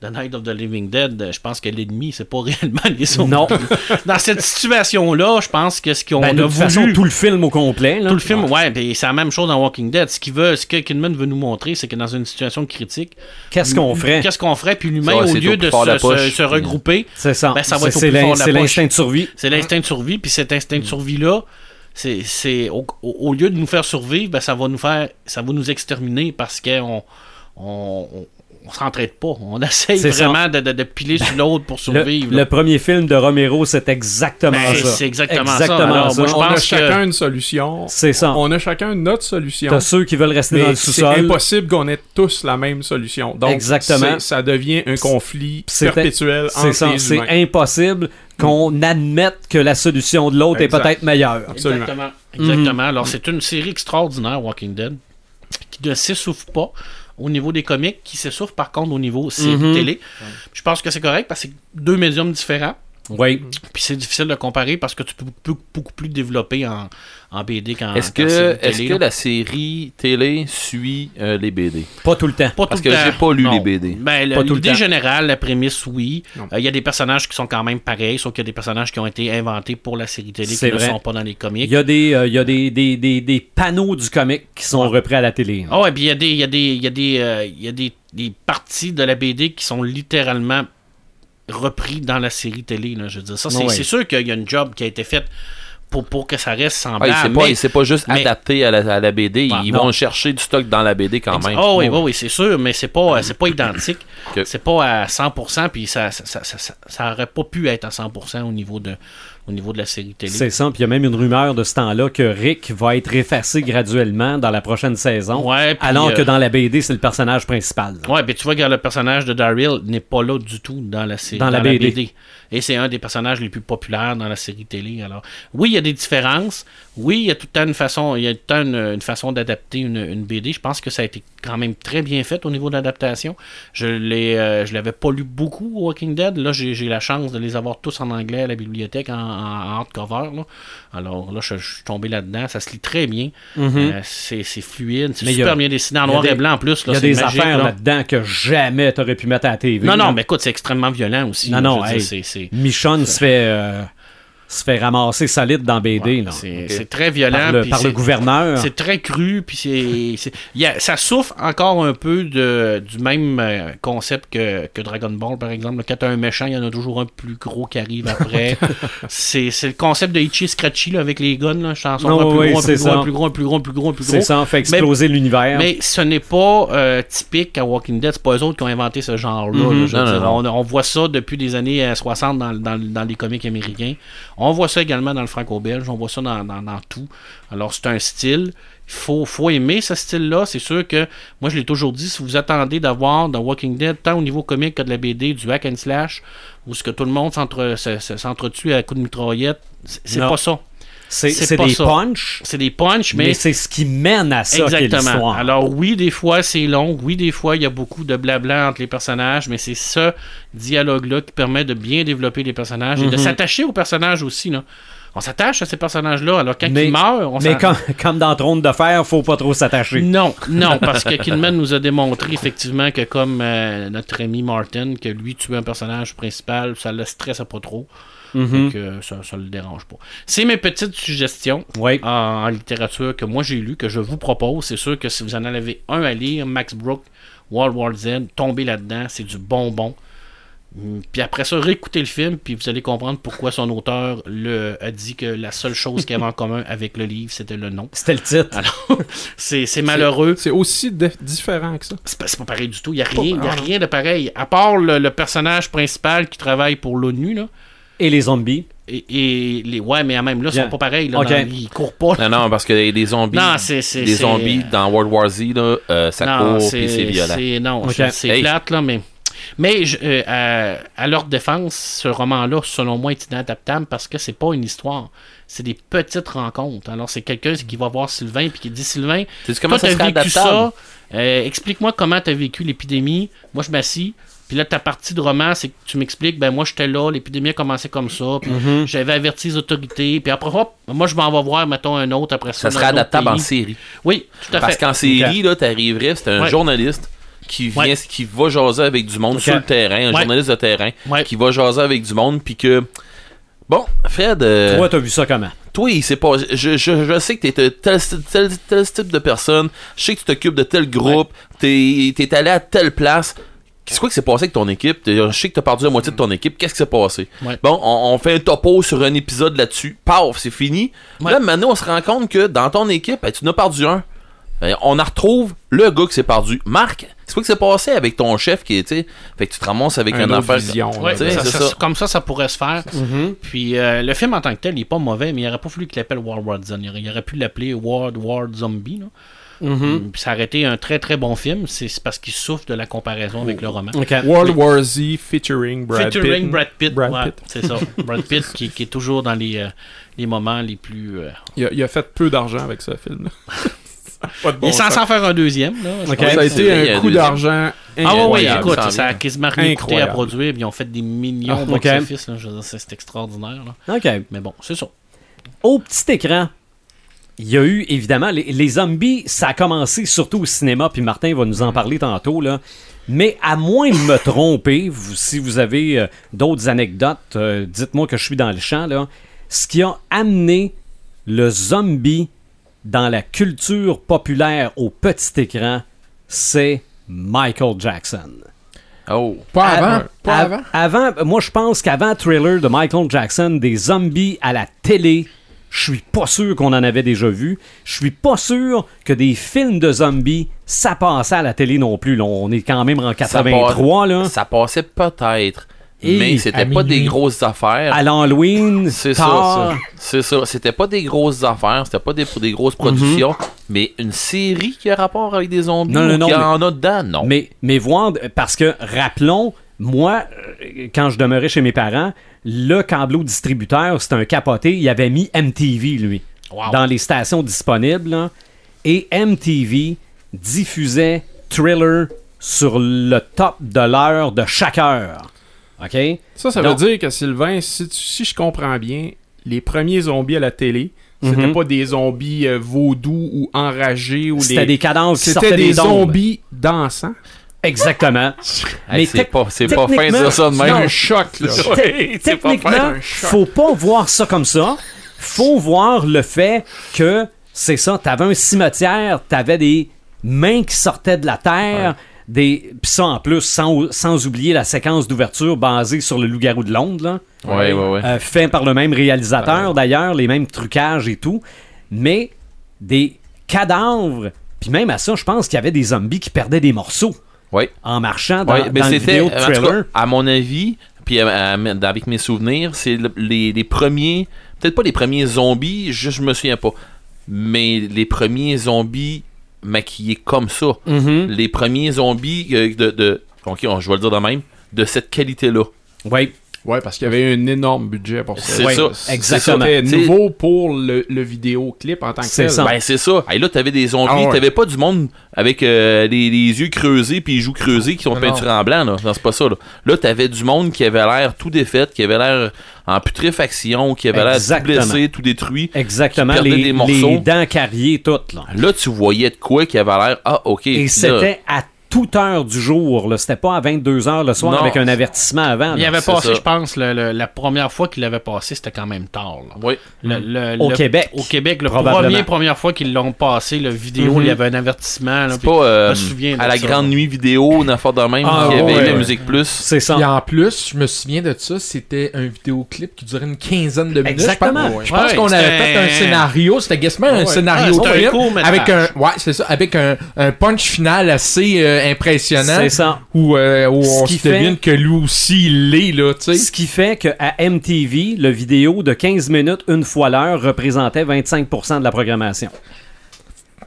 The Night of the Living Dead, euh, je pense que l'ennemi, c'est pas réellement les zombies. Non. Dans cette situation-là, je pense que ce qu'on Ben, de a toute voulu... façon, tout le film au complet. là. tout le film, ouais, ben, c'est la même chose dans Walking Dead. Ce qu'il veut, ce que Kidman veut nous montrer, c'est que dans une situation critique, Qu'est-ce qu'on ferait? qu'est-ce qu'on ferait, puis l'humain, Ça, au lieu de de se, poche. se- se regrouper, C'est ça. Ben, ça va être au c'est, plus fort de la c'est l'instinct de survie. c'est l'instinct de survie, puis cet instinct de survie-là, c'est, c'est au, au- au lieu de nous faire survivre, ben, ça va nous faire, ça va nous exterminer parce qu'on on, on, s'entraide pas. On essaye C'est ça. vraiment de, de- de piler sur l'autre pour survivre. le premier film de Romero, c'est exactement Ben, ça. c'est exactement ça. Exactement Alors, ça. moi, je on a que- chacun une solution. C'est ça. On a chacun notre solution. T'as ceux qui veulent rester dans le c'est sous-sol. impossible qu'on ait tous la même solution. Donc, Exactement. c'est- ça devient un conflit C'est- perpétuel C'est entre ça. les C'est impossible qu'on admette que la solution de l'autre est peut-être meilleure. Absolument. Exactement. Exactement. Alors, c'est une série extraordinaire, Walking Dead, qui ne s'essouffle pas au niveau des comics, qui s'essouffle par contre au niveau série Mhm. télé. Je pense que c'est correct parce que c'est deux médiums différents. Oui. Puis c'est difficile de comparer parce que tu peux beaucoup, beaucoup plus développer en, en BD qu'en Est-ce que, série est-ce télé, que la série télé suit euh, les BD? Pas tout le temps. Pas Parce tout le que j'ai temps. pas lu Non. les BD. Ben, le- Pas tout le l'idée temps. générale, la prémisse, oui. Euh. Il y a des personnages qui sont quand même pareils, sauf qu'il y a des personnages qui ont été inventés pour la série télé qui ne sont pas dans les comics. Il y a des, euh, il y a des, des, des, des panneaux du comic qui sont repris à la télé. Ah ouais, puis il y a des, il y a des, il y a des, euh, il y a des, des parties de la BD qui sont littéralement repris dans la série télé. Là, je veux dire, ça, c'est sûr qu'il y a une job qui a été faite pour, pour que ça reste Ah, semblable. c'est pas, mais- pas juste mais- adapté à la, à la BD. Ah, Ils non. vont chercher du stock dans la BD quand même. Ah oui, oui, oui, c'est sûr, mais c'est pas, c'est pas identique. Ok. C'est pas à 100%, puis ça, ça, ça, ça, ça- ça aurait pas pu être à 100% au niveau de, au niveau de la série télé. C'est ça. Puis il y a même une rumeur de ce temps-là que Rick va être effacé graduellement dans la prochaine saison. Ouais, alors que euh, dans la BD, c'est le personnage principal. Ouais, puis tu vois que le personnage de Daryl n'est pas là du tout dans la série. Dans la BD. Et c'est un des personnages les plus populaires dans la série télé. Alors, oui, il y a des différences. Oui, il y a tout le temps une façon, il y a tout le temps une, une façon d'adapter une, une BD. Je pense que ça a été quand même très bien fait au niveau de l'adaptation. Je l'ai, euh, je l'avais pas lu beaucoup Walking Dead. Là, j'ai, j'ai la chance de les avoir tous en anglais à la bibliothèque en, en, hardcover. Là. Alors là, je, je suis tombé là-dedans. Ça se lit très bien. Euh, c'est, fluide, c'est Mhm. A- super bien dessiné en noir des- et blanc en plus. Il y a des magique, affaires là. là-dedans que jamais t'aurais pu mettre à la TV. Non, non, mais écoute, c'est extrêmement violent aussi. Non, non, hey. c'est- Michonne se fait, euh, se fait ramasser solide dans BD. là. c'est très violent. Par, le, par le gouverneur. C'est très cru, puis c'est, c'est- il y a- ça souffre encore un peu de, du même euh, concept que, que Dragon Ball, par exemple. Quand t'as un méchant, il y en a toujours un plus gros qui arrive après. c'est, c'est le concept de Itchy Scratchy là, avec les guns, là, chanson, un, plus oui, gros, un, c'est plus gros, ça. un plus gros, un plus gros, un plus gros, un plus gros. C'est ça, fait exploser l'univers. Mais ce n'est pas euh, typique à Walking Dead. C'est pas eux autres qui ont inventé ce genre-là. Mhm. là, je veux Non, dire. non, On, on voit ça depuis les années euh, 60 dans, dans, dans les comics américains. On voit ça également dans le franco-belge. On voit ça dans, dans, dans tout. Alors, c'est un style. Il faut, faut aimer ce style-là. C'est sûr que, moi, je l'ai toujours dit, si vous attendez d'avoir dans Walking Dead, tant au niveau comique que de la BD, du hack and slash, où ce que tout le monde s'entre- se- se- s'entretue à coups de mitraillette, c'est pas ça. C'est des ça. punchs, C'est des punchs, mais, mais c'est ce qui mène à ça Exactement. Alors oui, des fois c'est long, oui, des fois il y a beaucoup de blabla entre les personnages, mais c'est ce dialogue-là qui permet de bien développer les personnages et de Mhm. s'attacher aux personnages aussi. Là. On s'attache à ces personnages-là, alors quand Mais- ils meurent, on mais comme, comme dans Trône de Fer, faut pas trop s'attacher. Non, non, parce que Kidman nous a démontré effectivement que comme euh, notre ami Martin, que lui tuer un personnage principal, ça le stresse pas trop. Et que ça, ça le dérange pas. C'est mes petites suggestions Oui. en, en littérature que moi j'ai lu, que je vous propose. C'est sûr que si vous en avez un à lire, Max Brook, World War Z, tombez là-dedans, c'est du bonbon. Hum, Puis après ça, réécoutez le film, puis vous allez comprendre pourquoi son auteur le, a dit que la seule chose qu'il y avait en commun avec le livre, c'était le nom. C'était le titre. Alors, c'est malheureux. C'est aussi de- différent que ça. C'est pas, pas pareil du tout. Il n'y a, rien- y a rien de pareil. À part le, le personnage principal qui travaille pour l'ONU, là. Et les zombies. Et, et les. Ouais, mais même là, ils Bien. sont pas pareils. Là, Ok. dans- ils courent pas. là. Non, non, parce que les zombies, Non, c'est- c'est- les c'est- zombies dans World War Z, là, euh, ça Non, court puis c'est violent. c'est- Non, c'est- c'est Hey. plate, là, mais. Mais je- euh, à, à leur défense, ce roman-là, selon moi, est inadaptable parce que c'est pas une histoire. C'est des petites rencontres. Alors, c'est quelqu'un qui va voir Sylvain puis qui dit Sylvain, comment toi, ça t'as vécu adaptable? ça. Euh, Explique-moi comment t'as vécu l'épidémie. Moi, je m'assis. Puis là, ta partie de roman, c'est que tu m'expliques, ben moi, j'étais là, l'épidémie a commencé comme ça, puis Mm-hmm. j'avais averti les autorités, puis après, hop, moi, je m'en vais voir, mettons, un autre après ça. Ça serait adaptable en série. Oui, tout à Parce fait. qu'en série, là, t'arriverais, c'est un Ouais. journaliste qui vient, Ouais. qui va jaser avec du monde sur le terrain, un Ouais. journaliste de terrain, Ouais. qui va jaser avec du monde, puis que. Bon, Fred, euh, Toi, t'as vu ça comment? toi, il pas. Je, je, je sais que t'es tel, tel, tel type de personne. Je sais que tu t'occupes de tel groupe. T'es es allé à telle place. Qu'est-ce quoi qui s'est passé avec ton équipe? Je sais que t'as perdu la moitié de ton équipe. Qu'est-ce qui s'est passé? Ouais. Bon, on, on fait un topo sur un épisode là-dessus. Paf, c'est fini. Ouais. Là, maintenant, on se rend compte que dans ton équipe, ben, tu n'as perdu un. Ben, on en retrouve le gars qui s'est perdu. Marc, c'est quoi qui s'est passé avec ton chef qui était. Fait que tu te ramasses avec un autre affaire. vision, Ouais, Tu sais, ça- c'est ça- ça. Comme ça, ça pourrait se faire. Mm-hmm. Puis euh, le film en tant que tel, il est pas mauvais, mais il aurait pas fallu qu'il l'appelle World War Z. Il aurait, il aurait pu l'appeler World War Zombie. Là. Mm-hmm. Ça aurait été un très très bon film. C'est parce qu'il souffre de la comparaison avec le roman. World War Z featuring Brad Featuring Pitt. Brad Pitt. Brad ouais, Pitt. C'est ça. Brad Pitt qui, qui est toujours dans les, euh, les moments les plus. euh, Il, a, il a fait peu d'argent avec ce film. Pas de il bon est censé sens. en faire un deuxième. Là, je Ok. pense. Ça a été vrai, a un un coup deuxième. Ah d'argent ouais, ouais, Incroyable, écoute, ça ça a quasiment rien coûté à Incroyable. produire. Puis ils ont fait des millions Ah, de ok. box-office. là. Je veux dire, C'est c'est extraordinaire. là. OK. Mais bon, c'est ça. Au petit écran, il y a eu, évidemment, les, les zombies, ça a commencé surtout au cinéma, puis Martin va nous en parler tantôt, là. Mais à moins de me tromper, vous- si vous avez euh, d'autres anecdotes, euh, dites-moi que je suis dans le champ, là. Ce qui a amené le zombie dans la culture populaire au petit écran, c'est Michael Jackson. Oh. Pas avant. Av- Pas av- avant. avant, moi je pense qu'avant le trailer de Michael Jackson, des zombies à la télé, je suis pas sûr qu'on en avait déjà vu. Je suis pas sûr que des films de zombies, ça passait à la télé non plus. là. On est quand même en Ça 83, là. Ça passait peut-être. Et mais c'était pas des grosses affaires. À l'Halloween, C'est ça, ça. C'est ça. C'était pas des grosses affaires, c'était pas des, des grosses productions, mais une série qui a rapport avec des zombies Non, non, ou non, qui mais- en a dedans, non. Mais, mais voir, parce que rappelons, moi, euh, quand je demeurais chez mes parents, le câbleau distributeur, c'était un capoté. Il avait mis MTV, lui, Wow. dans les stations disponibles. là. et MTV diffusait Thriller sur le top de l'heure de chaque heure. OK? Ça, ça Donc- veut dire que Sylvain, si, tu- si je comprends bien, les premiers zombies à la télé, c'était Mhm. pas des zombies euh, vaudous ou enragés ou C'était des. des cadences qui C'était sortaient des des zombies dansants. Exactement. Hey, mais c'est pas, c'est pas fin de techniquement- dire ça de même. Non. un choc, là. Te- c'est pas Techniquement, faire un choc. faut pas voir ça comme ça. Faut voir le fait que c'est ça, t'avais un cimetière, t'avais des mains qui sortaient de la terre, des puis ça en plus sans, sans oublier la séquence d'ouverture basée sur le loup-garou de Londres là. Ouais, ouais, ouais. Euh, fait par le même réalisateur d'ailleurs, les mêmes trucages et tout, mais des cadavres, puis même à ça, je pense qu'il y avait des zombies qui perdaient des morceaux En marchant dans, Ouais, mais dans vidéo de cas, à mon avis, puis à- à- avec mes souvenirs, c'est le- les, les premiers, peut-être pas les premiers zombies, je, je me souviens pas, mais les premiers zombies maquillés comme ça, Mhm. les premiers zombies euh, de, de ok, on- je vais le dire de même, de cette qualité-là. Ouais. Ouais, parce qu'il y avait un énorme budget pour ça. C'est Ouais. ça. Exactement. C'était nouveau pour le, le vidéoclip en tant que tel. ça. Ben, c'est ça. Et là, t'avais des zombies, Ah ouais. t'avais pas du monde avec euh, les, les yeux creusés puis les joues creusées qui sont peinturés en blanc, là. Non, c'est pas ça, là. Là, t'avais du monde qui avait l'air tout défait, qui avait l'air en putréfaction, qui avait l'air tout blessé, tout détruit. Exactement, Qui perdait les, des morceaux. les dents carriées, toutes. Là. Là, tu voyais de quoi qui avait l'air, ah, ok. Et c'était à toute heure du jour. là. C'était pas à 22h le soir Non. avec un avertissement avant. Il là. avait c'est passé, je pense, le- le- la première fois qu'il l'avait passé, c'était quand même tard. là. Oui. Le- le- Au le- Québec. Au Québec, le premier, première fois qu'ils l'ont passé, le vidéo, il y avait un avertissement. là, pas euh, je me souviens de à la ça. grande nuit vidéo, n'importe de même, Ah, qui avait ouais, la ouais. musique plus. C'est ça. Puis en plus, je me souviens de ça, c'était un vidéoclip qui durait une quinzaine de minutes. Exactement. Je pense, je pense Ouais, qu'on avait fait un scénario, c'était quasiment un scénario Ah, c'était un film court-métrage. avec un ouais, c'est ça, avec un, un punch final assez euh, impressionnant C'est ça. où, euh, où on devine que lui aussi il l'est là, tu sais. Ce qui fait qu'à MTV, le vidéo de 15 minutes une fois l'heure représentait 25% de la programmation.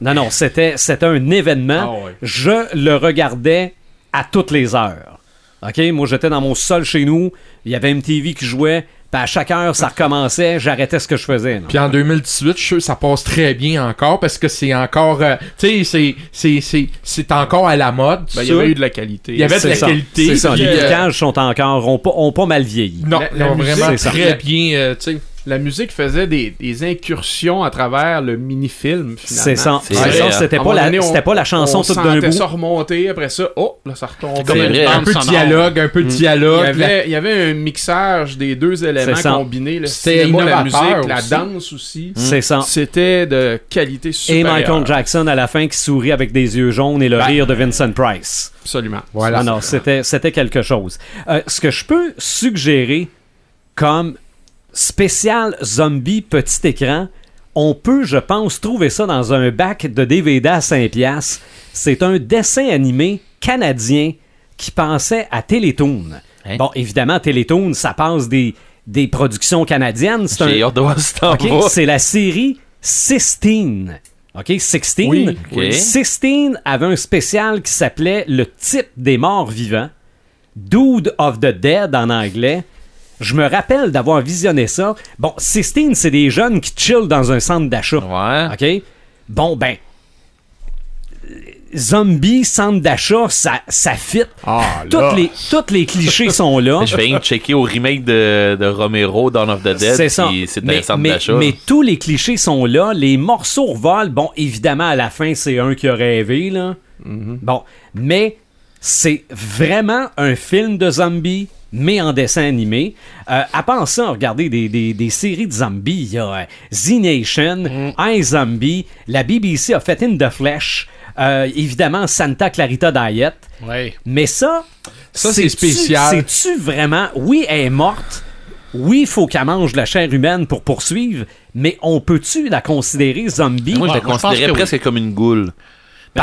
Non, non, c'était, c'était un événement. Ah ouais. Je le regardais à toutes les heures. OK? Moi, j'étais dans mon sol chez nous. Il y avait MTV qui jouait. Puis à chaque heure, ça recommençait. J'arrêtais ce que je faisais. Puis en 2018, je suis sûr que ça passe très bien encore parce que c'est encore euh, tu sais c'est c'est c'est c'est encore à la mode. Ben, il y avait eu de la qualité. Il y avait de C'est la ça. qualité. C'est ça. puis, Les euh, sont encore, ont pas, ont pas mal vieilli. non, La- ils la vraiment c'est ça. très bien euh, tu sais. La musique faisait des, des incursions à travers le mini-film, finalement. C'est ça. Hein. C'était pas, la, donné, on- c'était pas la chanson on toute d'un sentait bout. ça remonter, après ça, oh, là, ça comme une bande un peu de dialogue, un peu de Il y, dialogue. avait, il y avait un mixage des deux éléments C'est ça. combinés, C'était la innovateur musique, la danse aussi. C'est ça. C'était de qualité Et supérieure. Michael Jackson à la fin qui sourit avec des yeux jaunes et le Ben, rire de Vincent Price. Absolument. Voilà. Non, non, c'était, c'était quelque chose. Euh, ce que je peux suggérer comme spécial zombie petit écran, on peut, je pense, trouver ça dans un bac de DVD à 5 piastres. C'est un dessin animé canadien qui pensait à Télétoon. Hein? Bon, évidemment, Télétoon, ça passe des, des productions canadiennes. C'est un, la série Sistine. OK, Sixteen. Oui, oui. Sistine avait un spécial qui s'appelait Le type des morts vivants. Dude of the Dead en anglais. Je me rappelle d'avoir visionné ça. Bon, Sistine, c'est des jeunes qui chillent dans un centre d'achat. Ouais. OK? Bon, ben. Zombie, centre d'achat, ça, ça fit. Ah. Toutes les, toutes les clichés sont là. Je viens de checker au remake de, de Romero, Dawn of the Dead. C'est ça. C'est mais, un centre mais- tous les clichés sont là. Les morceaux volent. Bon, évidemment, à la fin, c'est un qui a rêvé, là. Bon, mais c'est vraiment un film de zombies, mais en dessin animé. Euh, à part ça, regardez des, des- des séries de zombies. Il y a euh, Z Nation, iZombie, la BBC a fait In the Flesh, euh, évidemment Santa Clarita Diet. Ouais. Mais ça, Ça, c'est spécial. C'est-tu vraiment. Oui, elle est morte. Oui, il faut qu'elle mange de la chair humaine pour poursuivre. Mais on peut-tu la considérer zombie? Moi, je la Ouais, moi, je pense considérais que oui. presque comme une goule.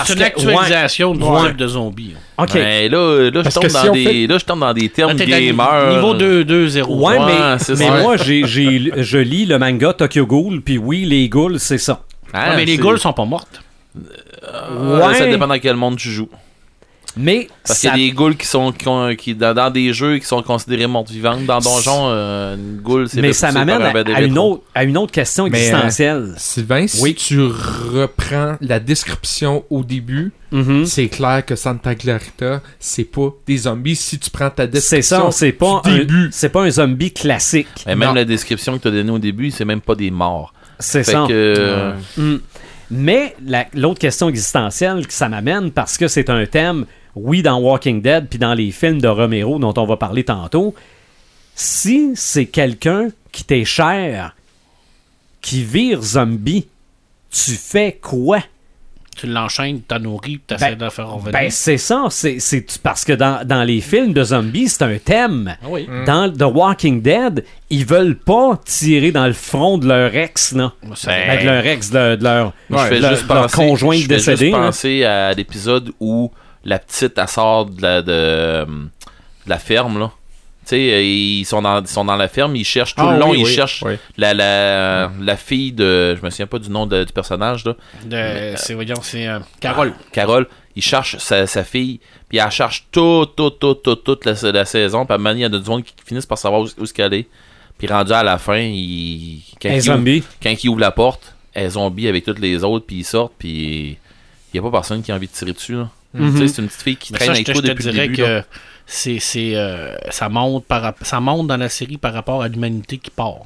C'est une que- actualisation du ouais. de zombie. OK. Mais là, là, je tombe dans si des, fait- là, je tombe dans des termes gamers. Niveau 2, 2, 0. Ouais, Ouais, mais, moi, j'ai, j'ai- je lis le manga Tokyo Ghoul, puis oui, les ghouls, c'est ça. Ah, mais les ghouls sont pas mortes. Ouais, Ça dépend dans quel monde tu joues. Mais Parce ça- qu'il y a des ghouls qui sont qui, ont- qui- dans, dans des jeux qui sont considérés mortes vivantes. Dans Donjon, euh, une ghoul, c'est mais ça m'amène à, une autre, à une autre question Mais, existentielle. Sylvain, si Oui. tu reprends la description au début, Mhm. c'est clair que Santa Clarita, c'est pas des zombies. Si tu prends ta description ça, c'est pas, du un, début, c'est pas un zombie classique. Mais même Non. la description que tu as donnée au début, c'est même pas des morts. C'est ça. que. Mm. Mais la- l'autre question existentielle que ça m'amène, parce que c'est un thème, oui, dans Walking Dead, puis dans les films de Romero dont on va parler tantôt, si c'est quelqu'un qui t'est cher, qui vire zombie, tu fais quoi? Tu l'enchaînes, t'as nourri, t'essaies Ben- de faire revenir. Ben, c'est ça. C'est c'est- parce que dans, dans les films de zombies, c'est un thème. Ah oui. Dans The Walking Dead, ils veulent pas tirer dans le front de leur ex, là. C'est- Ben, de leur ex, de, de leur, je fais leur- juste leur penser, conjointe je fais décédée. juste penser à l'épisode où la petite elle sort de la, de, de la ferme là. Tu sais, euh, ils sont dans, ils sont dans la ferme, ils cherchent tout Ah le long, oui, ils oui, cherchent oui. la, la, la fille de. Je me souviens pas du nom de- du personnage, là. De- c'est, voyons, c'est euh, Carole. Carole, il cherche sa, sa fille, puis elle cherche tout, tout, tout, tout, toute la, la saison, puis à un moment donné, il y a du monde qui finissent par savoir où, où est-ce qu'elle est. Puis rendu à la fin, il, quand, il. Ouvre, quand il ouvre la porte, elle est zombie avec toutes les autres, puis ils sortent, puis il n'y a pas personne qui a envie de tirer dessus. Là. Mhm. C'est une petite fille qui traîne ça, je avec te, toi je te depuis le dirais début. que c'est, c'est, euh, ça, monte par, ça monte dans la série par rapport à l'humanité qui part.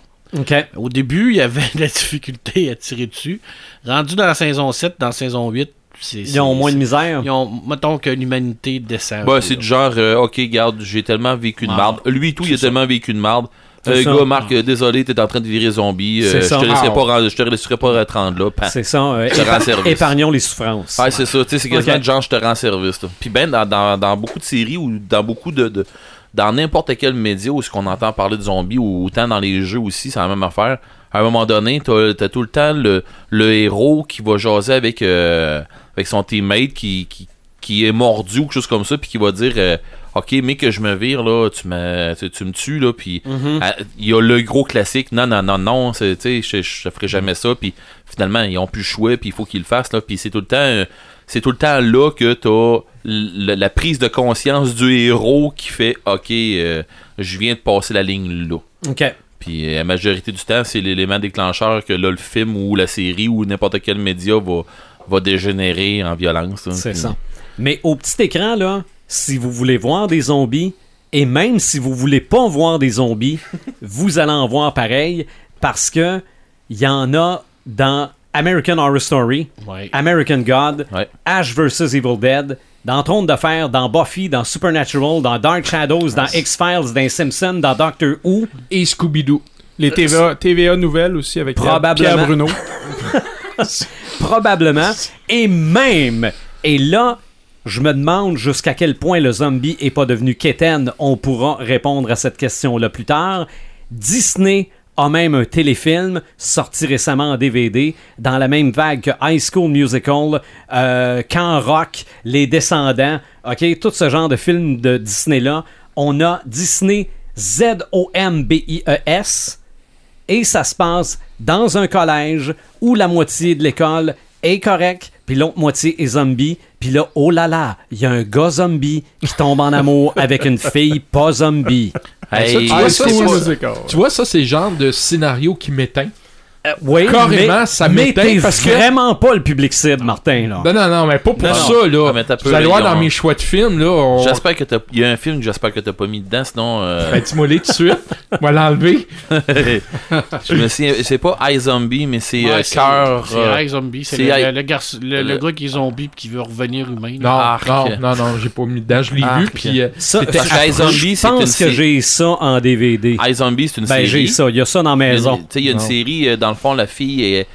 Au début, il y avait de la difficulté à tirer dessus. Rendu dans la saison 7, dans la saison 8, c'est, Ils ont moins de misère. Ils ont, mettons que l'humanité descend. Bah, c'est du genre, euh, ok, garde, j'ai tellement vécu de Ah, marde. Lui et tout, il a tellement vécu de marde. Euh, gars, Marc, euh, désolé, t'es en train de virer zombie. euh, C'est je ça. te laisserai Ah, pas, je te laisserai pas te rendre là. Pan. C'est ça. euh, Je te rends épa- service. épargnons les souffrances. Ouais, c'est ça, tu sais, c'est quasiment Ok. de genre, je te rends service. là. Puis ben, dans, dans, dans beaucoup de séries ou dans beaucoup de. de- dans n'importe quel média où ce qu'on entend parler de zombies ou autant dans les jeux aussi, c'est la même affaire. À un moment donné, t'as as tout le temps le, le héros qui va jaser avec, euh, avec son teammate qui, qui, qui est mordu ou quelque chose comme ça, puis qui va dire euh, Ok, mais que je me vire, là, tu me, tu, tu me tues, là, puis Mhm. ah, il y a le gros classique, non, non, non, non, c'est, tu sais, je, je ferai jamais ça, puis finalement, ils ont plus le choix, puis il faut qu'ils le fassent, là, puis c'est tout le temps, c'est tout le temps là que t'as l- la prise de conscience du héros qui fait, ok, euh, je viens de passer la ligne là. OK. Puis euh, la majorité du temps, c'est l'élément déclencheur que là, le film ou la série ou n'importe quel média va, va dégénérer en violence. C'est ça. Mais au petit écran, là, si vous voulez voir des zombies, et même si vous voulez pas voir des zombies, vous allez en voir pareil, parce que il y en a dans American Horror Story, Ouais. American God, Ouais. Ash vs. Evil Dead, dans Trône de Fer, dans Buffy, dans Supernatural, dans Dark Shadows, dans X-Files, dans Simpsons, dans Doctor Who. Et Scooby-Doo. Les TVA, TVA nouvelles aussi avec Probablement. Pierre Bruno. Probablement. Et même, et là, je me demande jusqu'à quel point le zombie est pas devenu quétaine. On pourra répondre à cette question-là plus tard. Disney a même un téléfilm sorti récemment en DVD dans la même vague que High School Musical, euh, Camp Rock, Les Descendants, ok, tout ce genre de films de Disney-là. On a Disney Z-O-M-B-I-E-S et ça se passe dans un collège où la moitié de l'école est correcte, puis l'autre moitié est zombie, puis là, oh là là, il y a un gars zombie qui tombe en amour avec une fille pas zombie. Hey, Ça, tu vois, High ça, Musical. Tu vois, ça, c'est le genre de scénario qui m'éteint. Euh, oui, Carrément, mais, ça m'éteint parce que- vraiment pas le public cible, Martin, là. Non, non, non, mais pas pour Non, non. ça, là. Ah, mais t'as peu, Vous allez là, voir dans ont- mes choix de films, là. on- J'espère que t'as. Il y a un film que j'espère que t'as pas mis dedans, sinon. euh, Ben, dis-moi les tout de suite. On va l'enlever. je me souviens, c'est pas iZombie, mais c'est Ouais, euh, c'est- Cœur. C'est euh, High Zombie. C'est c'est le, High- le, le garçon- le- le le- gars qui est zombie et qui veut revenir humain. Non, là. Arc. non, non, non, j'ai pas mis dedans. Je l'ai Arc. vu, puis euh, Ça, c'était Parce que iZombie, je c'est une pense que série. j'ai ça en DVD. iZombie, c'est une Ben, j'ai série. ça. Il y a ça dans la maison. Tu sais, il y a une Non. série, euh, dans le fond, la fille est.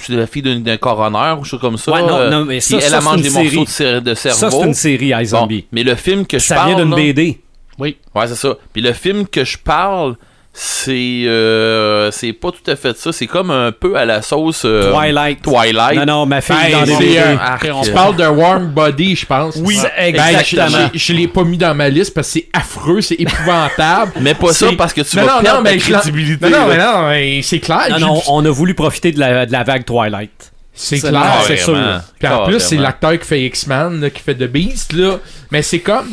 C'est la fille d'un coroner ou quelque chose comme ça. Ouais, non, euh, non, mais ça, elle, ça, elle mange c'est des une morceaux série. de, cer- de cerveau. Ça, c'est une série, Bon, iZombie. mais le film que je ça parle. vient d'une BD. Oui. Ouais, c'est ça. Puis le film que je parle, c'est euh, c'est pas tout à fait ça. C'est comme un peu à la sauce euh, Twilight. Twilight. Non, non, ma fille Ben, dans BD. euh, on Tu parles de Warm Body, je pense. Oui, Ben, exactement. je- je- l'ai pas mis dans ma liste parce que c'est affreux, c'est épouvantable. Mais pas ça parce que tu Non, vas non, perdre non, mais crédibilité. Non, non, mais non, mais c'est clair. Non, j'ai- non, on a voulu profiter de la, de la vague Twilight. C'est clair. c'est sûr. Puis en plus, c'est l'acteur qui fait X-Men, qui fait The Beast, là. Mais c'est comme.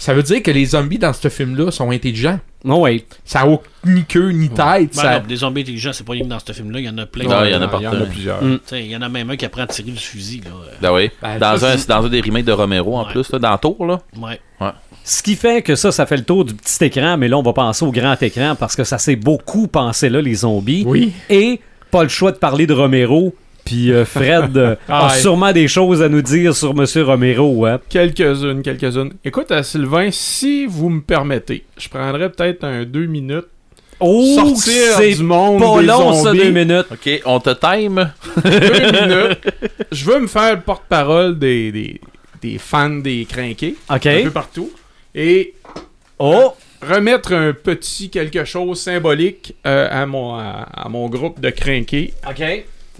Ça veut dire que les zombies dans ce film-là sont intelligents. Oh, oui. Ça a ni queue ni tête. Ben ça... non, des zombies intelligents, c'est pas rien que dans ce film-là. Il y en a plein. Non, il y en a Il y en partout. a plusieurs. Mm. Il y en a même un qui apprend à tirer du fusil. Là. Ben oui. Ben, dans, ça, un, c'est- dans un des remakes de Romero en Ouais. plus, là, dans Tour, là. Ouais. Ce qui fait que ça, ça fait le tour du petit écran, mais là, on va penser au grand écran parce que ça s'est beaucoup pensé là, les zombies. Oui. Et pas le choix de parler de Romero. Puis euh, Fred euh, Ah, a ouais. sûrement des choses à nous dire sur Monsieur Romero. Hein. Quelques-unes, quelques-unes. Écoute, euh, Sylvain, si vous me permettez, je prendrais peut-être un deux minutes. Oh, sortir c'est du monde pas des long, ça, zombies. deux minutes. Ok, on te time. deux minutes. Je veux me faire le porte-parole des, des, des fans des crinqués. OK. Un peu partout. Et Oh, remettre un petit quelque chose symbolique euh, à, mon, à, à mon groupe de crinqués. OK.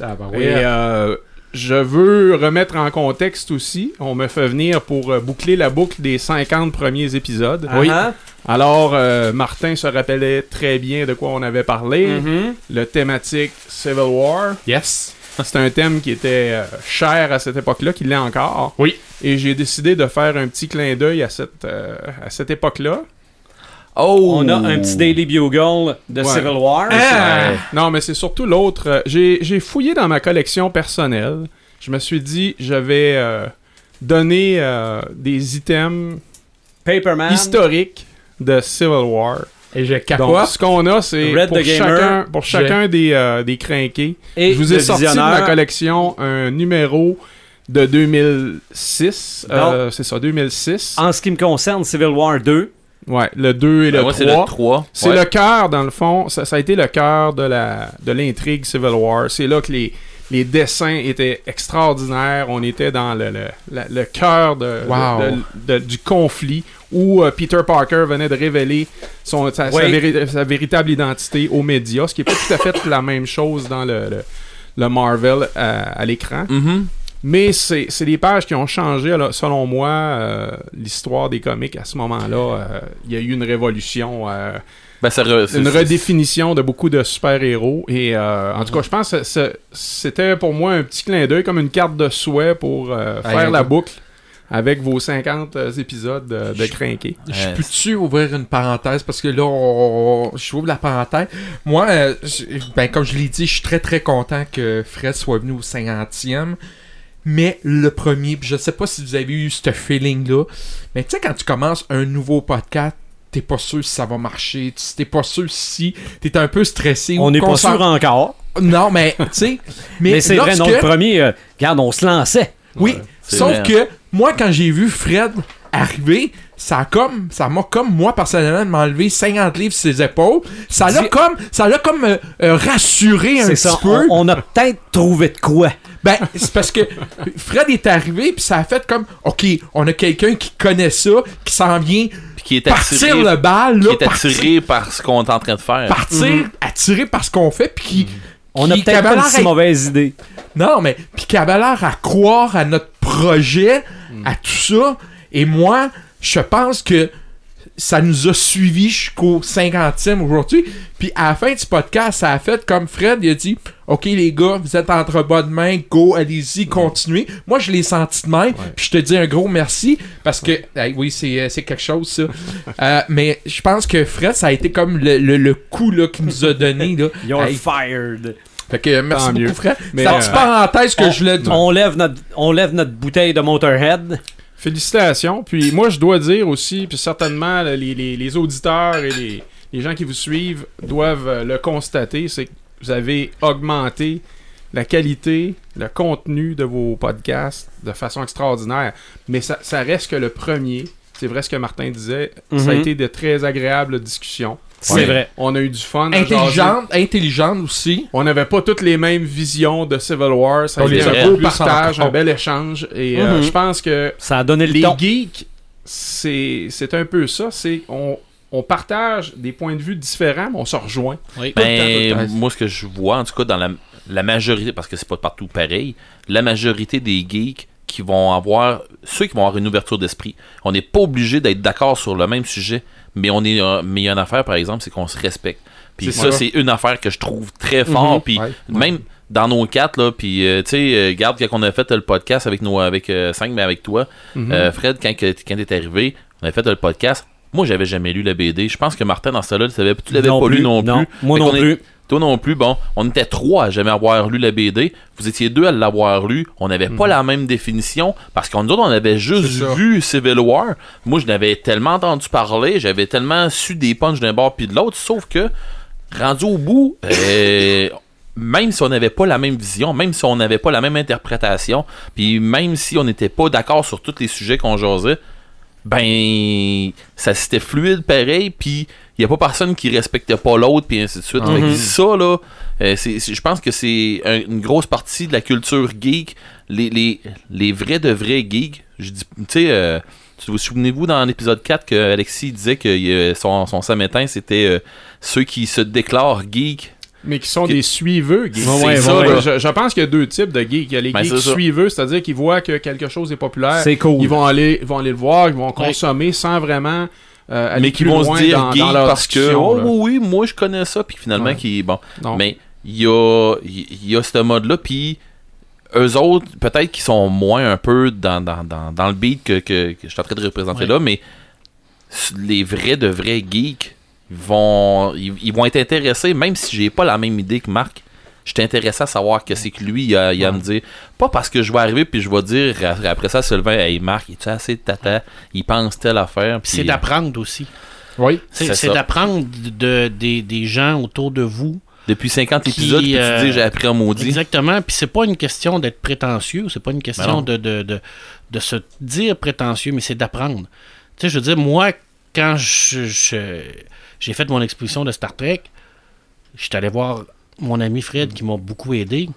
Ah, ben Et euh, je veux remettre en contexte aussi. On me fait venir pour euh, boucler la boucle des 50 premiers épisodes. Ah, Alors, euh, Martin se rappelait très bien de quoi on avait parlé. mhm. Le thématique Civil War. Yes. C'est un thème qui était euh, cher à cette époque-là, qui l'est encore. Oui. Et j'ai décidé de faire un petit clin d'œil à cette, euh, à cette époque-là. Oh! On a un petit Daily Bugle de Ouais. Civil War. Ah! Non, mais c'est surtout l'autre. euh, J'ai fouillé dans ma collection personnelle. Je me suis dit, je vais euh, donner euh, des items Paperman. historiques de Civil War. Et je Donc, capote. ce qu'on a, c'est pour chacun, pour j'ai- chacun des, euh, des crinqués. Et je vous ai sorti de visionneur. ma collection un numéro de 2006. Euh, c'est ça, 2006. En ce qui me concerne, Civil War 2. Ouais, le 2 et Ben, le moi, 3. c'est le 3. C'est Ouais. le cœur, dans le fond. Ça, ça a été le cœur de la de l'intrigue Civil War. C'est là que les, les dessins étaient extraordinaires. On était dans le, le, le cœur de, Wow. de- de- du conflit où euh, Peter Parker venait de révéler son, sa, sa Oui. véri- sa véritable identité aux médias, ce qui est pas tout à fait la même chose dans le, le, le Marvel à, à l'écran. Mhm. Mais c'est c'est des pages qui ont changé, alors, selon moi, euh, l'histoire des comics à ce moment-là. euh, Il y a eu une révolution. euh, Ben, ça re- c'est- une redéfinition de beaucoup de super-héros. Et euh, en tout cas, je pense que c'était pour moi un petit clin d'œil, comme une carte de souhait pour euh, faire la boucle avec vos 50 euh, épisodes de, de Crinqué. Je peux-tu ouvrir une parenthèse? Parce que là, on- je ouvre la parenthèse. Moi, euh, je- ben, comme je l'ai dit, je suis très très content que Fred soit venu au 50e. Mais le premier, je sais pas si vous avez eu ce feeling-là, mais tu sais, quand tu commences un nouveau podcast, t'es pas sûr si ça va marcher, tu- t'es pas sûr si t'es un peu stressé. On n'est pas sûr encore. Non, mais tu sais, mais, Mais, c'est vrai, non, le premier, euh, regarde, on se lançait. oui, sauf vrai. que moi, quand j'ai vu Fred arriver, ça a comme, ça m'a comme moi personnellement m'enlevé 50 livres sur ses épaules. Ça l'a comme, ça l'a comme euh, euh, rassuré un petit ça. peu. On, on a peut-être trouvé de quoi. Ben, c'est parce que Fred est arrivé puis ça a fait comme, ok, on a quelqu'un qui connaît ça, qui s'en vient Puis qui est partir attiré, le bal, qui là, est partir, attiré par ce qu'on est en train de faire. partir, attiré par ce qu'on fait, puis qui, On a qui- qui peut-être pas une l'air si mauvaise idée. Non, mais puis qui avait l'air à croire à notre projet, à tout ça. Et moi, je pense que ça nous a suivis jusqu'au 50e aujourd'hui. Puis à la fin du podcast, ça a fait comme Fred, il a dit Ok, les gars, vous êtes entre bonnes mains, go, allez-y, continuez. Moi, je l'ai senti de même. Puis je te dis un gros merci parce que, hey, oui, c'est euh, c'est quelque chose, ça. Euh, mais je pense que Fred, ça a été comme le, le, le coup là, qu'il nous a donné. Là. You're Hey, fired. fait que merci Tant beaucoup, mieux. C'est la euh, petite parenthèse que on, je voulais dire. on lève notre, on lève notre bouteille de Motorhead. Félicitations. Puis moi, je dois dire aussi, puis certainement les, les- les auditeurs et les, les gens qui vous suivent doivent euh, le constater, c'est que vous avez augmenté la qualité, le contenu de vos podcasts de façon extraordinaire. Mais ça, ça reste que le premier. C'est vrai ce que Martin disait. Ça a Mhm. été de très agréables discussions. C'est vrai. On a eu du fun. intelligente, intelligente aussi. On n'avait pas toutes les mêmes visions de Civil War. Ça a On été les un beau partage, un bel échange. Et euh, Mhm. je pense que Ça a donné le les ton. geeks, c'est c'est un peu ça. C'est on, on partage des points de vue différents, mais on se rejoint. Oui. Ben, temps. moi, ce que je vois, en tout cas, dans la, la majorité, parce que c'est pas partout pareil, la majorité des geeks qui vont avoir, ceux qui vont avoir une ouverture d'esprit, on n'est pas obligé d'être d'accord sur le même sujet, mais on est, euh, mais il y a une affaire, par exemple, c'est qu'on se respecte. Puis ça, ça. c'est une affaire que je trouve très fort. Mhm. Puis Ouais. même dans nos quatre, là, puis euh, tu sais, euh, garde, quand on a fait le podcast avec nos, avec euh, cinq, mais avec toi, Mhm. euh, Fred, quand, quand t'es arrivé, on a fait le podcast. Moi, j'avais jamais lu la BD. Je pense que Martin, dans ce là tu l'avais pas lu non plus. non. Moi Fait non plus. Toi non plus, bon, on était trois à jamais avoir lu la BD. Vous étiez deux à l'avoir lu. On n'avait pas la même définition parce qu'on nous autres, on avait juste vu Civil War. Moi, je n'avais tellement entendu parler, j'avais tellement su des punchs d'un bord puis de l'autre, sauf que rendu au bout, euh, même si on n'avait pas la même vision, même si on n'avait pas la même interprétation, puis même si on n'était pas d'accord sur tous les sujets qu'on jasait, ben ça c'était fluide pareil puis il y a pas personne qui respectait pas l'autre puis ainsi de suite Mhm. ça là euh, je pense que c'est un- une grosse partie de la culture geek les, les, les vrais de vrais geeks je dis tu sais euh, vous souvenez-vous dans l'épisode 4 que Alexis disait que euh, son, son samétain c'était euh, ceux qui se déclarent geeks Mais qui sont des suiveux geeks. Ouais, ouais, ça, ouais. Je, je pense qu'il y a deux types de geeks. Il y a les Ben, geeks suiveux, c'est-à-dire qu'ils voient que quelque chose est populaire. C'est cool. Ils vont aller, ils vont aller le voir, ils vont consommer sans vraiment euh, aller mais qui vont loin se dire dans, geek dans parce que oh là. oui, oui, moi je connais ça puis finalement Ouais. qui bon Non. mais il y a il y a ce mode là puis eux autres peut-être qu'ils sont moins un peu dans, dans, dans, dans le beat que, que, que je suis en train de représenter Ouais. là mais les vrais de vrais geeks vont ils, ils vont être intéressés même si j'ai pas la même idée que Marc je suis intéressé à savoir que c'est que lui il a, il a à me dire pas parce que je vais arriver puis je vais dire après ça Sylvain hey Marc es-tu assez tata? Il pense telle affaire Puis c'est d'apprendre aussi. Oui. C'est C'est c'est ça. d'apprendre de, des, des gens autour de vous. depuis 50 Qui, épisodes puis tu euh, dis j'ai appris à maudit Exactement. Puis c'est pas une question d'être prétentieux, c'est pas une Ben question de, de, de, de se dire prétentieux, mais c'est d'apprendre. Tu sais, je veux dire, moi, quand je- je- j'ai fait mon exposition de Star Trek, j'étais allé voir mon ami Fred qui m'a beaucoup aidé.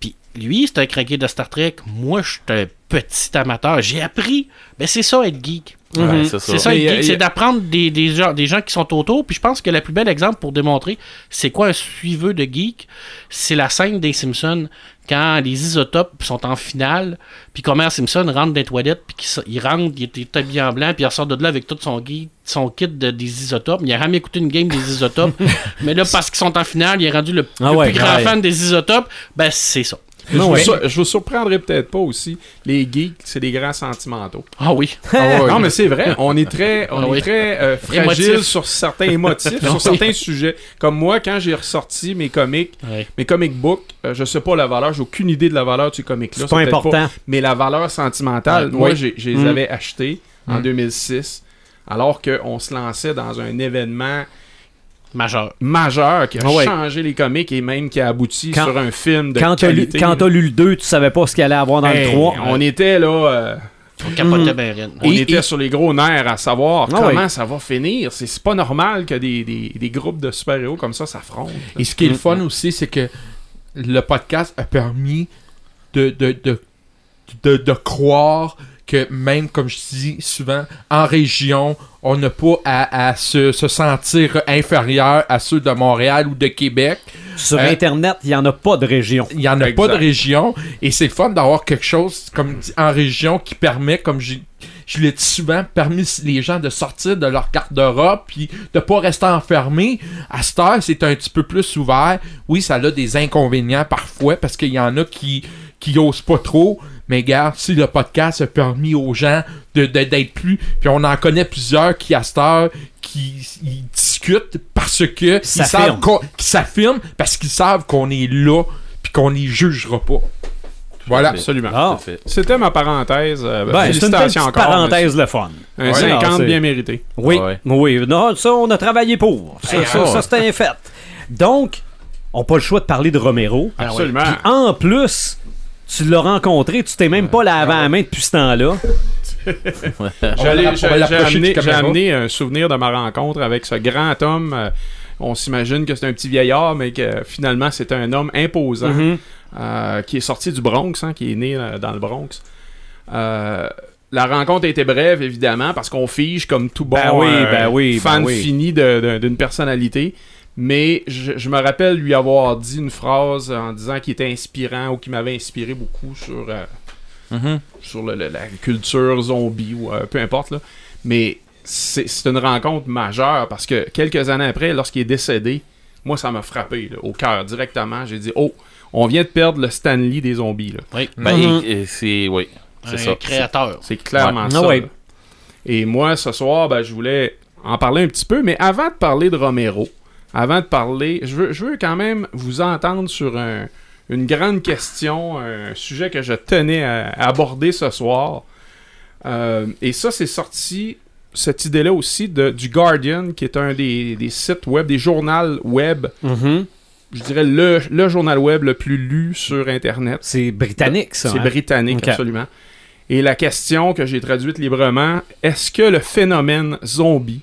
Puis lui, c'était un craqué de Star Trek. Moi, j'étais un petit amateur. J'ai appris. Ben, c'est ça, être geek. Ouais, c'est ça. C'est ça, geek, d'apprendre des, des, gens, des gens qui sont autour. Puis je pense que le plus bel exemple pour démontrer c'est quoi un suiveux de geek, c'est la scène des Simpsons quand les isotopes sont en finale. Puis Homer Simpson rentre dans les toilettes, puis il rentre, il est habillé en blanc, puis il ressort de là avec tout son, kit de, des isotopes. Il a jamais écouté une game des isotopes. mais là, parce qu'ils sont en finale, il est rendu le, Ah le ouais, plus grand ouais. fan des isotopes. Ben, c'est ça. Je, Non, vous ouais. sur- je vous surprendrai peut-être pas aussi. Les geeks, c'est des grands sentimentaux. Ah oui. non, mais c'est vrai. On est très, on Ah est très euh, fragile Émotif. sur certains émotifs, sur Oui. certains sujets. Comme moi, quand j'ai ressorti mes comics, Ouais. mes comic books, euh, je sais pas la valeur, j'ai aucune idée de la valeur de ces comics-là. C'est pas important. mais la valeur sentimentale, Ouais. moi, Oui. je les Mm. avais achetés en Mm. 2006, alors qu'on se lançait dans un événement Majeur. majeur qui a Ah ouais. changé les comics et même qui a abouti Quand- sur un film de Quand t'as lu, qualité. quand t'as lu le 2, tu savais pas ce qu'il allait avoir dans Hey, le 3. on était là... euh, On Et- était et- sur les gros nerfs à savoir Ah comment ouais. ça va finir. C'est c'est pas normal que des, des- des groupes de super-héros comme ça s'affrontent. Et ce qui est le fun aussi, c'est que le podcast a permis de, de, de, de, de croire que même, comme je dis souvent, en région, on n'a pas à, à se, se sentir inférieur à ceux de Montréal ou de Québec. Sur Euh, Internet, il y en a pas de région. Il n'y en a Exact. pas de région. Et c'est le fun d'avoir quelque chose, comme dit, en région qui permet, comme j'ai- je l'ai dit souvent, permis les gens de sortir de leur garde-robe puis de pas rester enfermés. À cette heure, c'est un petit peu plus ouvert. Oui, ça a des inconvénients parfois parce qu'il y en a qui qui osent pas trop. Mais regarde, si le podcast a permis aux gens de, de- d'être plus... Puis on en connaît plusieurs qui, à cette heure, qui ils discutent parce que ils S'affirment. savent qu'on- qui s'affirment parce qu'ils savent qu'on est là puis qu'on les jugera pas. Voilà. Absolument. Ah. Tout à fait. C'était ma parenthèse. Euh, Ben, c'est une encore. parenthèse le fun. Un Ouais, 50 non, c'est- bien mérité. Oui, Ouais. oui. Non, ça, on a travaillé pour. Ça, ça, c'était un fait. Donc, on n'a pas le choix de parler de Romero. Absolument. Puis en plus, tu l'as rencontré, tu t'es même pas lavé la main depuis ce temps-là. J'ai amené, un souvenir de ma rencontre avec ce grand homme. euh, on s'imagine que c'est un petit vieillard, mais que finalement c'est un homme imposant Mhm. euh, qui est sorti du Bronx, hein, qui est né euh, dans le Bronx. Euh, la rencontre a été brève, évidemment, parce qu'on fige comme tout bon Ben oui, euh, ben oui, ben fan oui. fini d'une personnalité. Mais je, je me rappelle lui avoir dit une phrase en disant qu'il était inspirant ou qu'il m'avait inspiré beaucoup sur, euh, Mhm. sur le- le- la culture zombie ou euh, peu importe. Là. Mais c'est une rencontre majeure parce que quelques années après, lorsqu'il est décédé, moi ça m'a frappé là, au cœur directement. J'ai dit Oh, on vient de perdre le Stanley des zombies. là. Oui. Ben, et c'est oui, c'est Un ça. créateur. C'est clairement Ouais. ça. Ah là. Et moi, ce soir, ben, je voulais en parler un petit peu, mais avant de parler de Romero, avant de parler, je veux, je veux quand même vous entendre sur un- une grande question, un sujet que je tenais à, à aborder ce soir. Euh, et ça, c'est sorti, cette idée-là aussi, de, du Guardian, qui est un des, des sites web, des journaux web, Mhm. je dirais le, le journal web le plus lu sur Internet. C'est britannique, ça. C'est hein? britannique, absolument. Et la question que j'ai traduite librement, est-ce que le phénomène zombie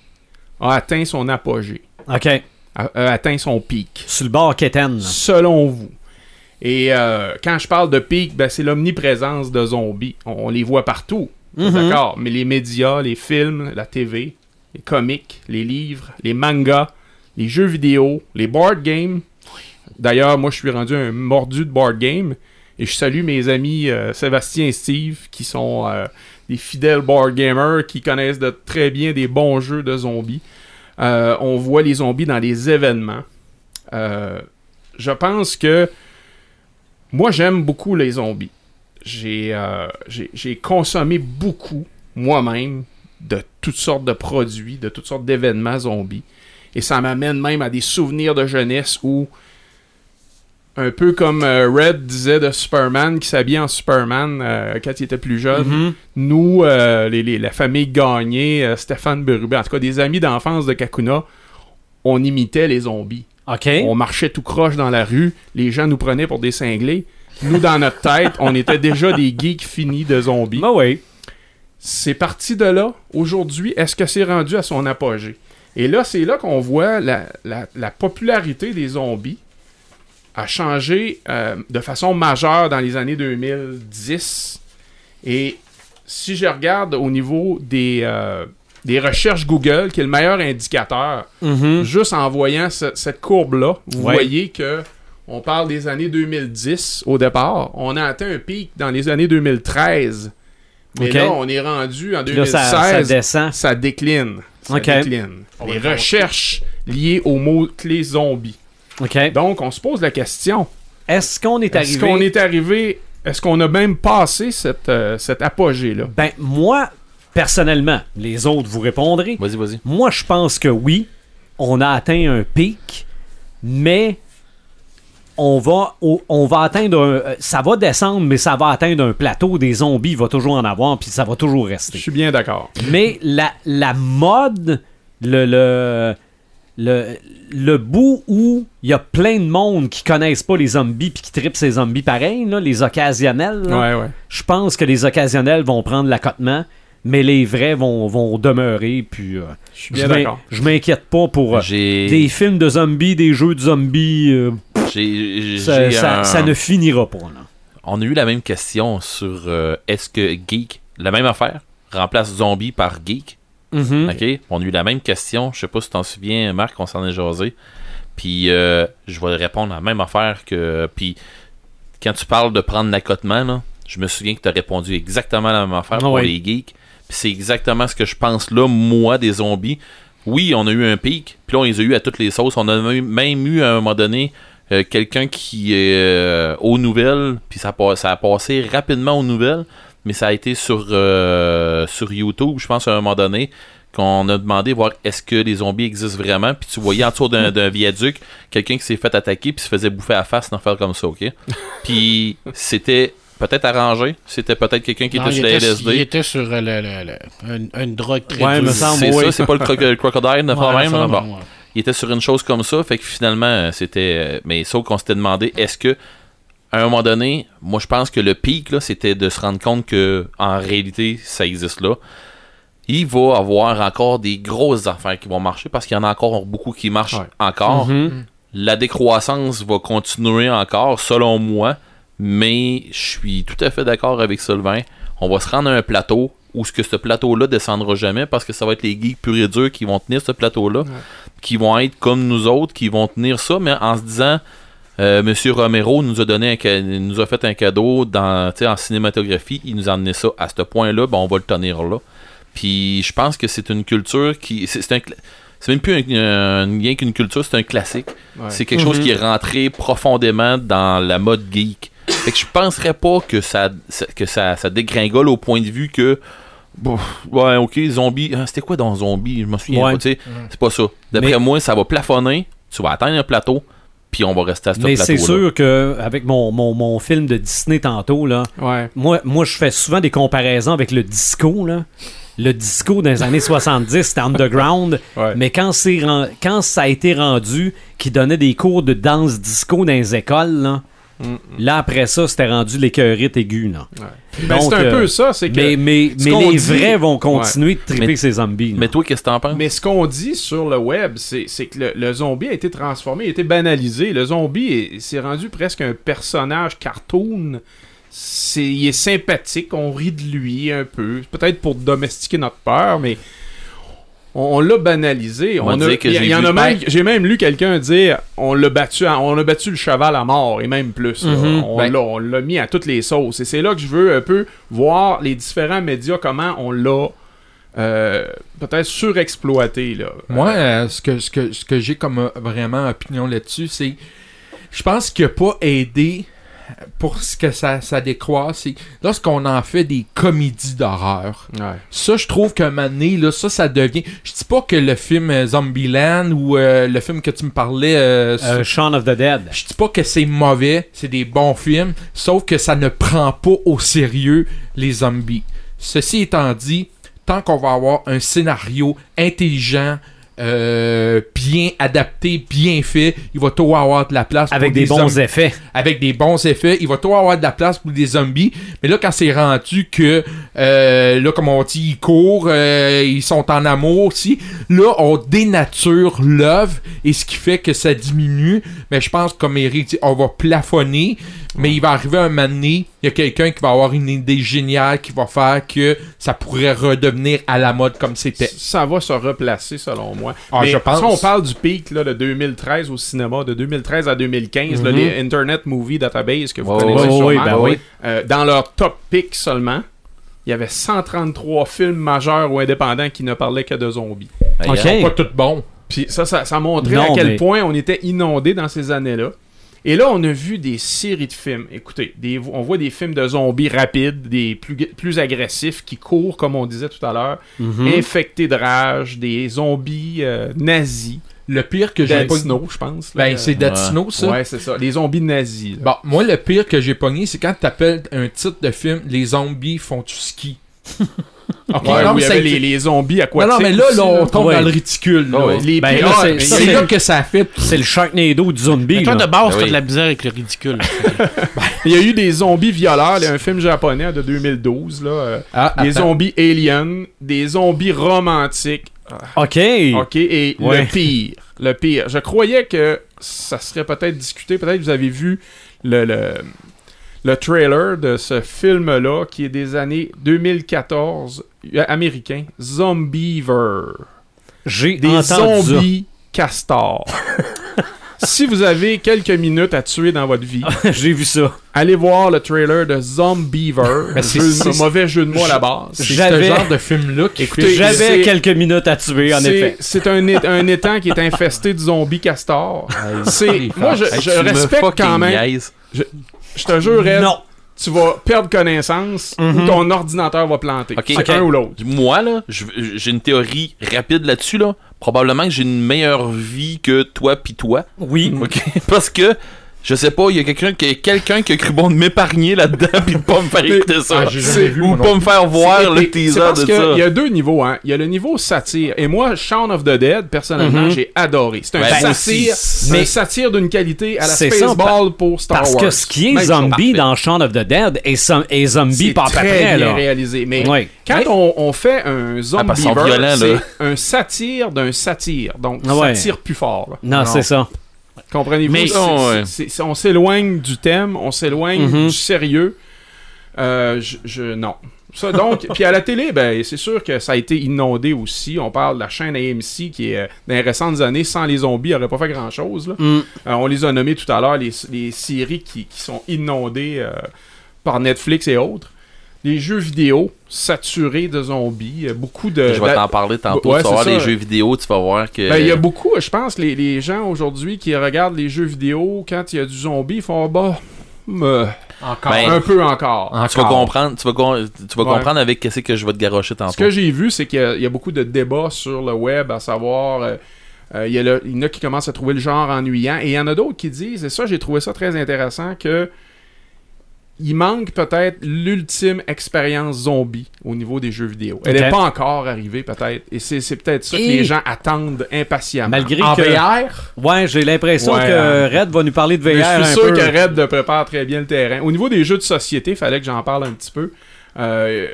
a atteint son apogée, OK. A, a atteint son pic, Sur le bord Kéten. selon vous? Et euh, quand je parle de pic, ben, c'est l'omniprésence de zombies. On, on les voit partout, Mhm. d'accord? Mais les médias, les films, la TV, les comics, les livres, les mangas, les jeux vidéo, les board games, D'ailleurs, moi, je suis rendu un mordu de board game. Et je salue mes amis euh, Sébastien et Steve, qui sont euh, des fidèles board gamers, qui connaissent de très bien des bons jeux de zombies. Euh, on voit les zombies dans les événements. Euh, je pense que moi, j'aime beaucoup les zombies. Euh, j'ai consommé beaucoup, moi-même, de toutes sortes de produits, de toutes sortes d'événements zombies. Et ça m'amène même à des souvenirs de jeunesse où, un peu comme euh, Red disait de Superman, qui s'habillait en Superman euh, quand il était plus jeune, Mhm. nous, euh, les, les- la famille Gagné, Stéphane Berube, en tout cas des amis d'enfance de Kakuna, on imitait les zombies. On marchait tout croche dans la rue, les gens nous prenaient pour des cinglés. Nous, dans notre tête, on était déjà des geeks finis de zombies. Ben oui. C'est parti de là. Aujourd'hui, est-ce que c'est rendu à son apogée? Et là, c'est là qu'on voit la, la- la popularité des zombies a changé euh, de façon majeure dans les années 2010. Et si je regarde au niveau des, euh, des recherches Google, qui est le meilleur indicateur, Mhm. juste en voyant ce- cette courbe-là, vous Ouais. voyez que on parle des années 2010 au départ. On a atteint un pic dans les années 2013. Mais là, on est rendu en Puis Là, 2016. ça, ça descend. ça décline. Ça décline. Les recherches liées aux mots-clés zombies. OK. Donc, on se pose la question Est-ce qu'on est est-ce arrivé... qu'on est arrivé? Est-ce qu'on a même passé cette, euh, cet apogée-là? Ben, moi, personnellement, les autres vous répondrez. Vas-y, vas-y. Moi, je pense que oui, on a atteint un pic, mais on va, au- on va atteindre un, euh, ça va descendre, mais ça va atteindre un plateau. Des zombies, il va toujours en avoir, puis ça va toujours Je rester. suis bien d'accord. Mais la, la mode, le, le, le, le bout où il y a plein de monde qui connaissent pas les zombies puis qui tripent ces zombies pareil, là, les occasionnels, Ouais, ouais. je pense que les occasionnels vont prendre l'accotement, mais les vrais vont, vont demeurer. Puis, euh, Je suis je bien m'in- d'accord. je m'inquiète pas pour euh, des films de zombies, des jeux de zombies. euh, j'ai- j'ai ça, ça- un- ça ne finira pas. Là. On a eu la même question sur euh, est-ce que geek, la même affaire, remplace zombie par geek? Mhm. OK? On a eu la même question. Je sais pas si tu t'en souviens, Marc, on s'en est jasé. Puis euh, je vais répondre à la même affaire que. Puis quand tu parles de prendre l'accotement, je me souviens que tu as répondu exactement la même affaire Ah pour ouais. les geeks. Puis c'est exactement ce que je pense là, moi, des zombies. Oui, on a eu un pic, puis là, on les a eu à toutes les sauces. On a même- eu à un moment donné euh, quelqu'un qui est euh, aux nouvelles, puis ça a passé rapidement aux nouvelles, mais ça a été sur, euh, sur YouTube, je pense, à un moment donné, qu'on a demandé voir est-ce que les zombies existent vraiment, puis tu voyais en dessous d'un d'un viaduc quelqu'un qui s'est fait attaquer, puis se faisait bouffer à la face, d'en faire comme ça, ok? Puis c'était peut-être arrangé, c'était peut-être quelqu'un qui Non, était sur la était, LSD. il était sur euh, le, le- le- une, une drogue très Ouais, semble, C'est oui. ça, c'est pas le, croc- le crocodile de Ouais, là. vraiment, Bon ouais. il était sur une chose comme ça, fait que finalement, euh, c'était. Mais sauf qu'on s'était demandé, est-ce que, à un moment donné, moi je pense que le pic, là, c'était de se rendre compte que, en réalité, ça existe là. Il va avoir encore des grosses affaires qui vont marcher parce qu'il y en a encore beaucoup qui marchent Ouais. encore. Mhm. La décroissance va continuer encore, selon moi, mais je suis tout à fait d'accord avec Sylvain. On va se rendre à un plateau où ce que ce plateau-là descendra jamais parce que ça va être les geeks purs et durs qui vont tenir ce plateau-là, qui vont être comme nous autres, qui vont tenir ça, mais en se disant, Monsieur Romero nous a donné un nous a fait un cadeau dans, tu sais, en cinématographie, il nous a amené ça à ce point-là, ben on va le tenir là. Puis je pense que c'est une culture qui, c'est un c'est même plus un, un- rien qu'une culture, c'est un classique. Ouais. C'est quelque chose Mhm. qui est rentré profondément dans la mode geek. Fait que je penserais pas que ça, que ça, ça dégringole au point de vue que. bon, ouais, ok, zombie. ah, C'était quoi dans zombie? Je me souviens Ouais. pas, tu sais. C'est pas ça. D'après Mais- moi, ça va plafonner. Tu vas atteindre un plateau. Puis on va rester à ce Mais plateau. c'est sûr que avec mon, mon, mon film de Disney tantôt, là, Ouais. moi, moi je fais souvent des comparaisons avec le disco. Là. Le disco dans les années 70, c'était underground. Ouais. Mais quand, quand ça a été rendu qui donnait des cours de danse disco dans les écoles, là, là après ça, c'était rendu l'écœurite aiguë. Là. Ben, Donc, c'est un euh, peu ça, c'est que. Mais, mais, ce mais qu'on les dit- vrais vont continuer de triper Mais- ces zombies. là. Mais toi, qu'est-ce que t'en penses? Mais ce qu'on dit sur le web, c'est c'est que le, le zombie a été transformé, il a été banalisé. Le zombie est- s'est rendu presque un personnage cartoon. C'est, il est sympathique, on rit de lui un peu. Peut-être pour domestiquer notre peur, mais on, on l'a banalisé. On va On a- dire que il y, j'ai il y en vu- a même, Ben- j'ai même lu quelqu'un dire, on l'a battu, on a battu le cheval à mort et même plus. Mhm. On Ben- l'a, on l'a mis à toutes les sauces. Et c'est là que je veux un peu voir les différents médias comment on l'a euh, peut-être surexploité là. Moi, euh, ce que, ce que, ce que j'ai comme euh, vraiment opinion là-dessus, c'est. Je pense qu'il n'a pas aidé pour ce que ça, ça décroît, c'est lorsqu'on en fait des comédies d'horreur. Ouais. Ça, je trouve qu'un moment donné, là, ça, ça devient. Je dis pas que le film euh, Zombieland ou euh, le film que tu me parlais. euh, Euh, Shaun of the Dead. je dis pas que c'est mauvais, c'est des bons films, sauf que ça ne prend pas au sérieux les zombies. Ceci étant dit, tant qu'on va avoir un scénario intelligent, euh, bien adapté, bien fait, il va toujours avoir de la place Avec pour des bons zombies effets. avec des bons effets. Il va toujours avoir de la place pour des zombies. Mais là, quand c'est rendu que, euh, là, comme on dit, ils courent, euh, ils sont en amour aussi, là, on dénature l'œuvre et ce qui fait que ça diminue. Mais je pense, comme Eric dit, on va plafonner. Mais il va arriver un moment donné, il y a quelqu'un qui va avoir une idée géniale qui va faire que ça pourrait redevenir à la mode comme c'était. Ça va se replacer selon moi. Ah, Mais je pense. Si on parle du pic là, de 2013 au cinéma, de 2013 à 2015, là, Mhm. les Internet Movie Database que vous connaissez ouais, sûrement, ben oui. euh, dans leur top pick seulement, il y avait 133 films majeurs ou indépendants qui ne parlaient que de zombies. Ben, Ok. regarde. Pas tout bon. Puis ça, ça, ça montrait Non, à quel mais- point on était inondé dans ces années-là. Et là, on a vu des séries de films. Écoutez, des, on voit des films de zombies rapides, des plus, plus agressifs, qui courent, comme on disait tout à l'heure, Mhm. infectés de rage, des zombies euh, nazis. Le pire que j'ai Dead pogné. Snow, je pense. là. Ben, c'est Dead Ouais. Snow, ça. Ouais, c'est ça. Les zombies nazis. là. Bon, moi, le pire que j'ai pogné, c'est quand t'appelles un titre de film Les zombies font du ski. Ok, Ouais, non, où mais il y ça- avait les, les zombies Non, aquatiques. non, mais là, aussi, là, on tombe Ouais. dans le ridicule. là. Ah ouais. Les Ben, là, ah, c'est- mais ça, C'est il y a- là que ça a fait. C'est le Sharknado du zombie. Mais toi, là. de base, Ben t'as oui. de la misère avec le ridicule. Il y a eu des zombies violeurs, il y a un film japonais de 2012, là. euh, Ah, des attends. zombies aliens, des zombies romantiques. OK. Ok, et Ouais. le pire, le pire. Je croyais que ça serait peut-être discuté. Peut-être que vous avez vu le, le, le trailer de ce film-là qui est des années 2014 euh, américain, Zombiever. J'ai Des entendu ça. zombies castors. si vous avez quelques minutes à tuer dans votre vie, J'ai vu ça. allez voir le trailer de Zombiever. C'est- Jeu c'est- mauvais jeu de mots à la base. C'est ce genre de film-là qui Écoutez, J'avais quelques minutes à tuer, en effet. C'est un, un étang qui est infesté de zombies castors. C'est moi je, je respecte quand même. Je te jure, Ed, Non. tu vas perdre connaissance Mhm. ou ton ordinateur va planter. C'est un ou l'autre. Moi, là, j'ai une théorie rapide là-dessus, là. Probablement que j'ai une meilleure vie que toi pis toi. Oui. OK? Parce que, je sais pas, il y a quelqu'un qui, quelqu'un qui a cru bon de m'épargner là-dedans pis de pas me faire écouter ça. Ah, vu, Ou pas me faire voir le teaser parce de que ça. Il y a deux niveaux. Hein. Il y a le niveau satire. Et moi, Shaun of the Dead, personnellement, Mhm. j'ai adoré. C'est un Ben, satire, mais satire d'une qualité à la Spaceball pour Star Parce Wars. que ce qui est Même chose. zombie dans Shaun of the Dead est, som- est zombie à peu très bien là. réalisé. Mais. Quand on, on fait un zombie, Ah, parce violents, c'est un satire d'un satire. Donc, ouais. satire plus fort. là. Non. c'est ça. Comprenez-vous? Mais- ouais. c'est- on s'éloigne du thème, on s'éloigne Mhm. du sérieux. Euh, je, je- non. Ça, donc, puis à la télé, ben, c'est sûr que ça a été inondé aussi. On parle de la chaîne AMC qui est, euh, dans les récentes années, sans les zombies, n'aurait pas fait grand-chose. Mm. Euh, on les a nommés tout à l'heure, les, les séries qui, qui sont inondées euh, par Netflix et autres. Les jeux vidéo saturés de zombies. euh, Beaucoup de. Je vais t'en parler tantôt. Ouais, tu vas voir les jeux vidéo, tu vas voir que. Ben, il y a beaucoup, je pense, les, les gens aujourd'hui qui regardent les jeux vidéo, quand il y a du zombie, ils font bah, me- Encore. Ben, un peu encore. tu vas comprendre, tu vas, con- tu vas Ouais. comprendre avec qu'est-ce que je vais te garocher tantôt. Ce que j'ai vu, c'est qu'il y a- il y, a beaucoup de débats sur le web, à savoir, euh, euh, il, y a le- il y en a qui commencent à trouver le genre ennuyant, et il y en a d'autres qui disent, et ça, j'ai trouvé ça très intéressant, que il manque peut-être l'ultime expérience zombie au niveau des jeux vidéo. Elle n'est pas encore arrivée, peut-être, et c'est c'est peut-être ça que les gens attendent impatiemment. Malgré En que... VR, Ouais, j'ai l'impression Ouais, que hein. Red va nous parler de VR Mais je un suis sûr peu. que Red prépare très bien le terrain. Au niveau des jeux de société, fallait que j'en parle un petit peu. Euh,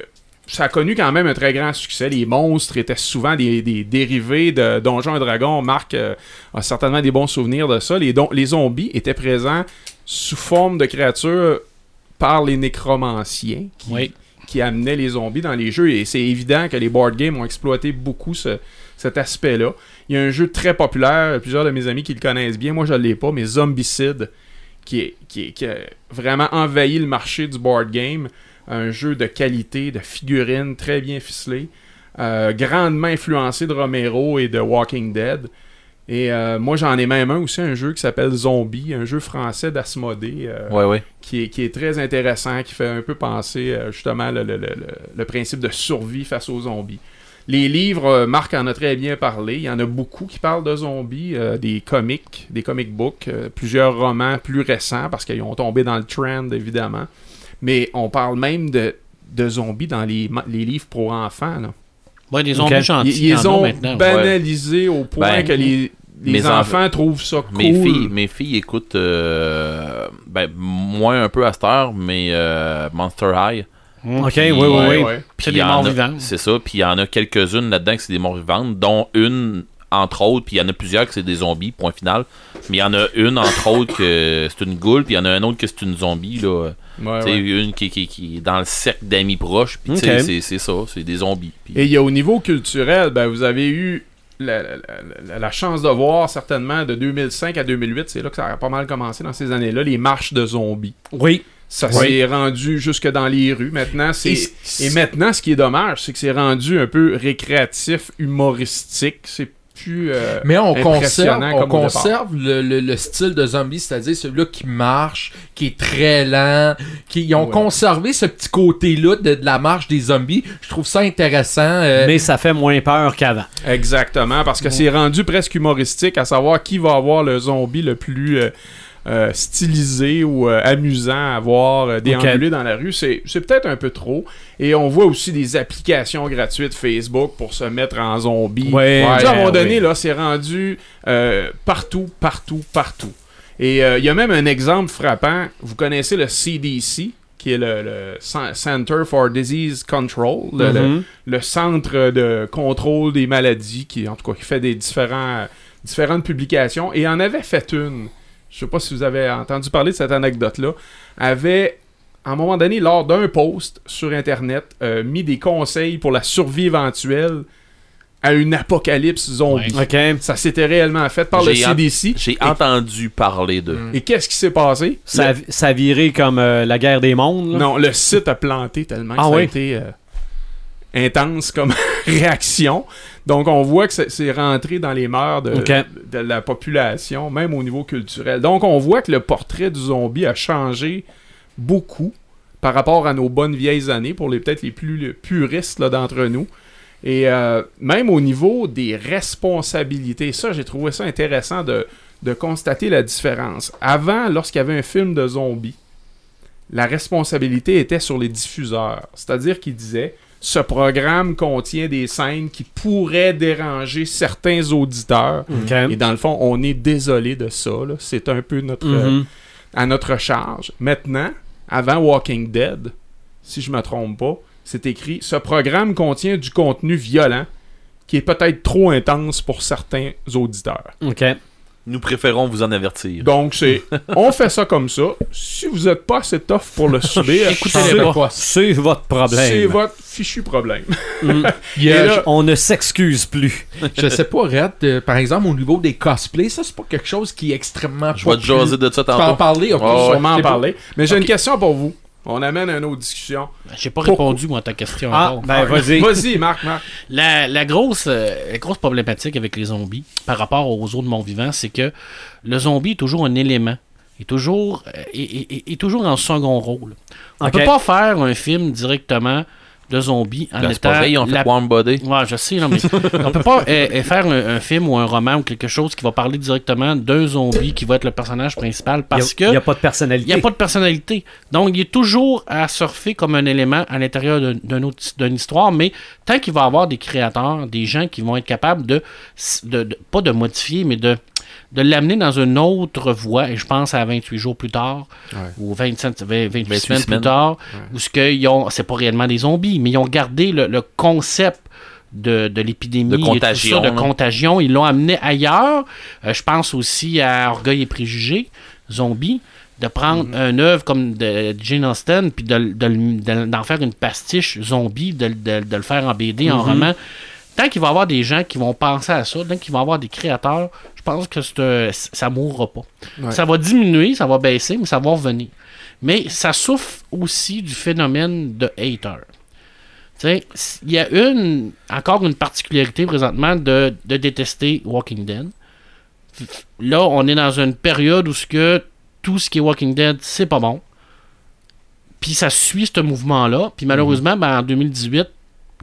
ça a connu quand même un très grand succès. Les monstres étaient souvent des, des dérivés de Donjons et Dragons. Marc euh, a certainement des bons souvenirs de ça. Les, don- les zombies étaient présents sous forme de créatures par les nécromanciens qui, Oui. qui amenait les zombies dans les jeux. Et c'est évident que les board games ont exploité beaucoup ce- cet aspect-là. Il y a un jeu très populaire, plusieurs de mes amis qui le connaissent bien, moi je ne l'ai pas, mais Zombicide, qui, est, qui, est- qui a vraiment envahi le marché du board game. Un jeu de qualité, de figurines très bien ficelé, euh, grandement influencé de Romero et de Walking Dead. Et euh, moi j'en ai même un aussi, un jeu qui s'appelle Zombie, un jeu français d'Asmodée. euh, Ouais, ouais. qui est, qui est très intéressant, qui fait un peu penser euh, justement le, le- le- le- le principe de survie face aux zombies. Les livres, Marc en a très bien parlé. Il y en a beaucoup qui parlent de zombies, des comics, des comic books, plusieurs romans plus récents parce qu'ils ont tombé dans le trend évidemment. Mais on parle même de, de zombies dans les livres pour enfants. là. Ouais, Ok. gentils. Ils, il y ils ont maintenant. banalisé au point Ben, que les, les mes enfants trouvent ça cool. Mes filles, mes filles écoutent euh, ben, moins un peu à cette heure, mais euh, Monster High. Ok, Puis, oui, oui, oui. C'est des morts vivantes. C'est ça. Puis il y en a quelques-unes là-dedans que c'est des morts vivantes, dont une, entre autres, puis il y en a plusieurs que c'est des zombies, point final. Mais il y en a une, entre autres, que c'est une goule, puis il y en a un autre que c'est une zombie, là. Ouais, ouais. une qui, qui, qui est dans le cercle d'amis proches, puis tu sais, Ok. c'est- c'est ça, c'est des zombies. Et il y a au niveau culturel, ben, vous avez eu la, la- la- la chance de voir certainement de 2005 à 2008, c'est là que ça a pas mal commencé dans ces années-là, les marches de zombies. Oui. Ça Oui. s'est rendu jusque dans les rues. Maintenant, c'est Et et maintenant, ce qui est dommage, c'est que c'est rendu un peu récréatif, humoristique. C'est plus. euh, Mais on conserve, on conserve le, le- le style de zombie, c'est-à-dire celui-là qui marche, qui est très lent. Qui, ils ont Ouais. conservé ce petit côté-là de, de la marche des zombies. Je trouve ça intéressant. euh, Mais ça fait moins peur qu'avant. Exactement, parce que c'est rendu presque humoristique à savoir qui va avoir le zombie le plus euh, euh, stylisé ou euh, amusant à voir euh, déambuler dans la rue. C'est c'est peut-être un peu trop. Et on voit aussi des applications gratuites Facebook pour se mettre en zombie. Ouais, à un moment donné, ouais. là, c'est rendu partout, partout, partout. Et il y a même un exemple frappant. Vous connaissez le CDC, qui est le, le Cen- Center for Disease Control, le- Mhm. le centre de contrôle des maladies, qui en tout cas qui fait des différents, différentes publications, et en avait fait une. Je sais pas si vous avez entendu parler de cette anecdote-là. Avait, à un moment donné, lors d'un post sur Internet, euh, mis des conseils pour la survie éventuelle à une apocalypse zombie. Ça s'était réellement fait par le en- CDC. J'ai Et- entendu parler de. Et qu'est-ce qui s'est passé? Ça, a- ça a viré comme euh, la guerre des mondes. là? Non, le site a planté tellement que Ah ça a été euh, intense comme réaction. Donc, on voit que c'est- rentré dans les mœurs de, la population, même au niveau culturel. Donc, on voit que le portrait du zombie a changé beaucoup par rapport à nos bonnes vieilles années, pour les peut-être les plus puristes d'entre nous. Et euh, même au niveau des responsabilités, ça, j'ai trouvé ça intéressant de, de constater la différence. Avant, lorsqu'il y avait un film de zombies, la responsabilité était sur les diffuseurs. C'est-à-dire qu'ils disaient ce programme contient des scènes qui pourraient déranger certains auditeurs. Et dans le fond, on est désolé de ça. C'est un peu notre, euh, Mhm. à notre charge. Maintenant, avant Walking Dead, si je me trompe pas, c'est écrit ce programme contient du contenu violent qui est peut-être trop intense pour certains auditeurs. OK. Nous préférons vous en avertir. Donc, c'est on fait ça comme ça. Si vous n'êtes pas assez tough pour le subir, Écoutez-les c'est- votre problème. c'est votre fichu problème. Mm. il y a- Et là- On ne s'excuse plus. je sais pas, Red, euh, par exemple, au niveau des cosplays, ça, c'est pas quelque chose qui est extrêmement Je vais te jaser de ça Tu peux en parler. On va sûrement en parler. Mais j'ai une question pour vous. On amène une autre discussion. J'ai pas Pourquoi? répondu, moi, à ta question Ah, encore. ben vas-y. Vas-y, Marc, Marc. La, la grosse, euh, la grosse problématique avec les zombies par rapport aux autres morts vivants, c'est que le zombie est toujours un élément. Il est toujours, euh, est, est- est- est toujours en second rôle. On Ok. peut pas faire un film directement de zombies en Ben, c'est pas étant vrai, ils ont fait la- Warm Body. Ouais, je sais, non, mais on peut pas euh, euh, faire un, un film ou un roman ou quelque chose qui va parler directement d'un zombie qui va être le personnage principal parce Il que n'y a pas de il personnalité. n'y a pas de personnalité. Donc, il est toujours à surfer comme un élément à l'intérieur d'une histoire, mais tant qu'il va y avoir des créateurs, des gens qui vont être capables de, de- de- pas de modifier, mais de, de l'amener dans une autre voie, et je pense à 28 jours plus tard, ou 27, 20 28, 28 semaines, semaines. plus tard, où ce qu'ils ont, c'est pas réellement des zombies, mais ils ont gardé le, le concept de, de l'épidémie De et tout ça, contagion, de contagion. Ils l'ont amené ailleurs. Euh, je pense aussi à Orgueil et Préjugés, Zombies. de prendre un œuvre comme de Jane Austen, puis de, de d'en faire une pastiche zombie, de, le faire en BD, en roman. Tant qu'il va y avoir des gens qui vont penser à ça, tant qu'il va y avoir des créateurs, pense que euh, ça mourra pas. Ouais. Ça va diminuer, ça va baisser, mais ça va revenir. Mais ça souffre aussi du phénomène de hater. Il y a une, encore une particularité présentement de, de détester Walking Dead. Là, on est dans une période où ce que tout ce qui est Walking Dead, c'est pas bon. Puis ça suit ce mouvement-là. Puis malheureusement, ben, en 2018,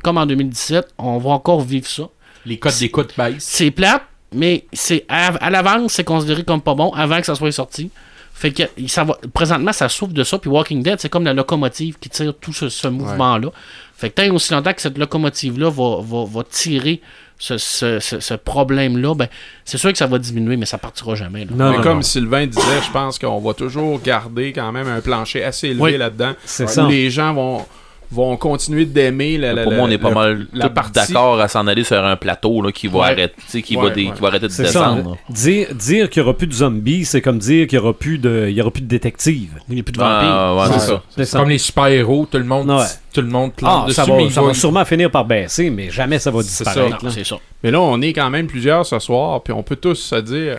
comme en 2017, on va encore vivre ça. Les codes d'écoute baissent. C'est plate, mais c'est à, à l'avance, c'est considéré comme pas bon avant que ça soit sorti. Fait que ça va, présentement, ça souffre de ça. Puis Walking Dead, c'est comme la locomotive qui tire tout ce, ce mouvement-là. Fait que tant et aussi longtemps que cette locomotive-là va, va, va tirer ce, ce, ce- ce problème-là, ben, c'est sûr que ça va diminuer, mais ça partira jamais. là. Non, Mais non, comme non. Sylvain disait, je pense qu'on va toujours garder quand même un plancher assez élevé Oui. là-dedans. C'est Où ça. les gens vont, vont continuer d'aimer la, la- Pour moi, on est pas le- mal d'accord à s'en aller sur un plateau là, qui va Ouais. arrêter, tu sais, qui, Ouais, va ouais. qui va arrêter de ça. descendre. Dire, dire qu'il n'y aura plus de zombies, c'est comme dire qu'il n'y aura plus de, il y aura plus de détectives. Il n'y a plus de vampires. Ah, ouais, C'est c'est ça. ça. C'est C'est comme les super-héros, tout le monde, Ouais. tout le monde Ah, dessus, ça va, ça sûrement finir par baisser, mais jamais ça va disparaître. Non, là. c'est ça. Mais là, on est quand même plusieurs ce soir, puis on peut tous se dire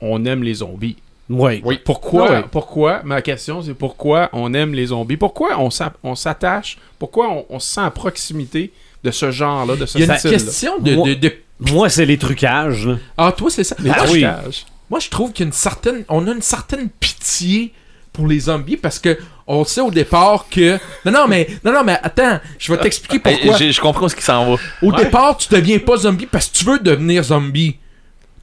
on aime les zombies. Oui. Oui. Pourquoi, Ah pourquoi, ma question c'est pourquoi on aime les zombies? Pourquoi on s'a- on s'attache? Pourquoi on, on se sent à proximité de ce genre-là, de ce Il y a une question de, Moi- de- de- Moi, c'est les trucages. là. Ah, toi, c'est ça. Les Ah, oui. trucages. Moi, je trouve qu'il y a une certaine. On a une certaine pitié pour les zombies parce que on sait au départ que. Non, non, mais. Non, non, mais attends, je vais t'expliquer Hey, pourquoi. j'ai- Je comprends ce qui s'en va. Au Ouais. départ, tu deviens pas zombie parce que tu veux devenir zombie.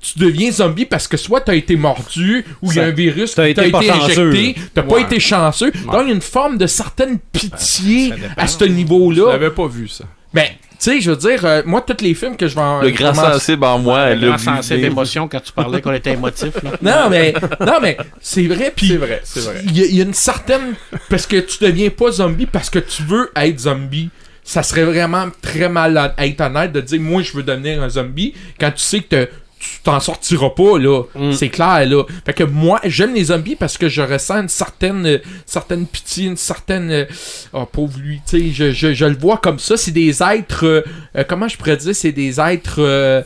Tu deviens zombie parce que soit t'as été mordu ou il y a un virus t'as qui été été chanceux. injecté, t'as pas Ouais. été chanceux. Donc il y a une forme de certaine pitié à ce Je niveau-là. n'avais pas vu ça. Ben, tu sais, je veux dire, euh, moi, tous les films que je vais en. Le grand commencer- sensible en moi, Le elle l'a grand sensible d'émotion quand tu parlais qu'on était émotif. Là. Non, mais, non, mais c'est vrai, puis C'est vrai, c'est vrai. il y, y a une certaine. Parce que tu deviens pas zombie parce que tu veux être zombie. Ça serait vraiment très mal à être honnête de dire moi je veux devenir un zombie quand tu sais que t'as- tu t'en sortiras pas là. Mm. C'est clair là. Fait que moi j'aime les zombies parce que je ressens une certaine euh, certaine pitié, une certaine euh, oh pauvre lui, tu sais, je, je, je le vois comme ça, c'est des êtres euh, euh, comment je pourrais dire, c'est des êtres euh,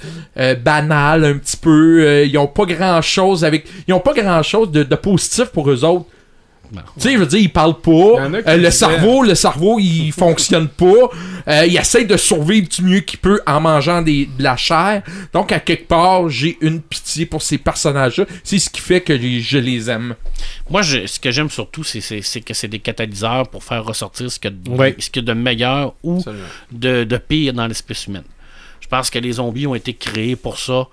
banals un petit peu, ils ont pas grand-chose avec ils ont pas grand-chose de, de positif pour eux autres. Non. Tu sais, je veux dire, ils parlent pas. Euh, le cerveau, le cerveau, il fonctionne pas. Euh, il essaie de survivre du mieux qu'il peut en mangeant des, de la chair. Donc, à quelque part, j'ai une pitié pour ces personnages-là. C'est ce qui fait que je les aime. Moi, je- ce que j'aime surtout, c'est, que c'est des catalyseurs pour faire ressortir ce qu'il y a de, Ouais. ce qu'il y a de meilleur ou de pire dans l'espèce humaine. Je pense que les zombies ont été créés pour ça,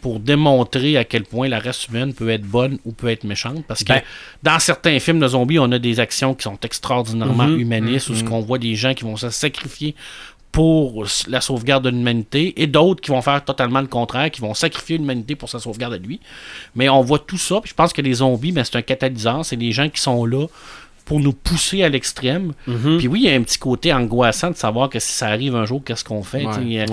pour démontrer à quel point la race humaine peut être bonne ou peut être méchante. Parce que Ben. dans certains films de zombies, on a des actions qui sont extraordinairement Mhm, humanistes, où ce qu'on voit des gens qui vont se sacrifier pour la sauvegarde de l'humanité et d'autres qui vont faire totalement le contraire, qui vont sacrifier l'humanité pour sa sauvegarde à lui. Mais on voit tout ça, puis je pense que les zombies, ben, c'est un catalyseur, c'est des gens qui sont là pour nous pousser à l'extrême. Mhm. Puis oui, il y a un petit côté angoissant de savoir que si ça arrive un jour, qu'est-ce qu'on fait. Ouais. a-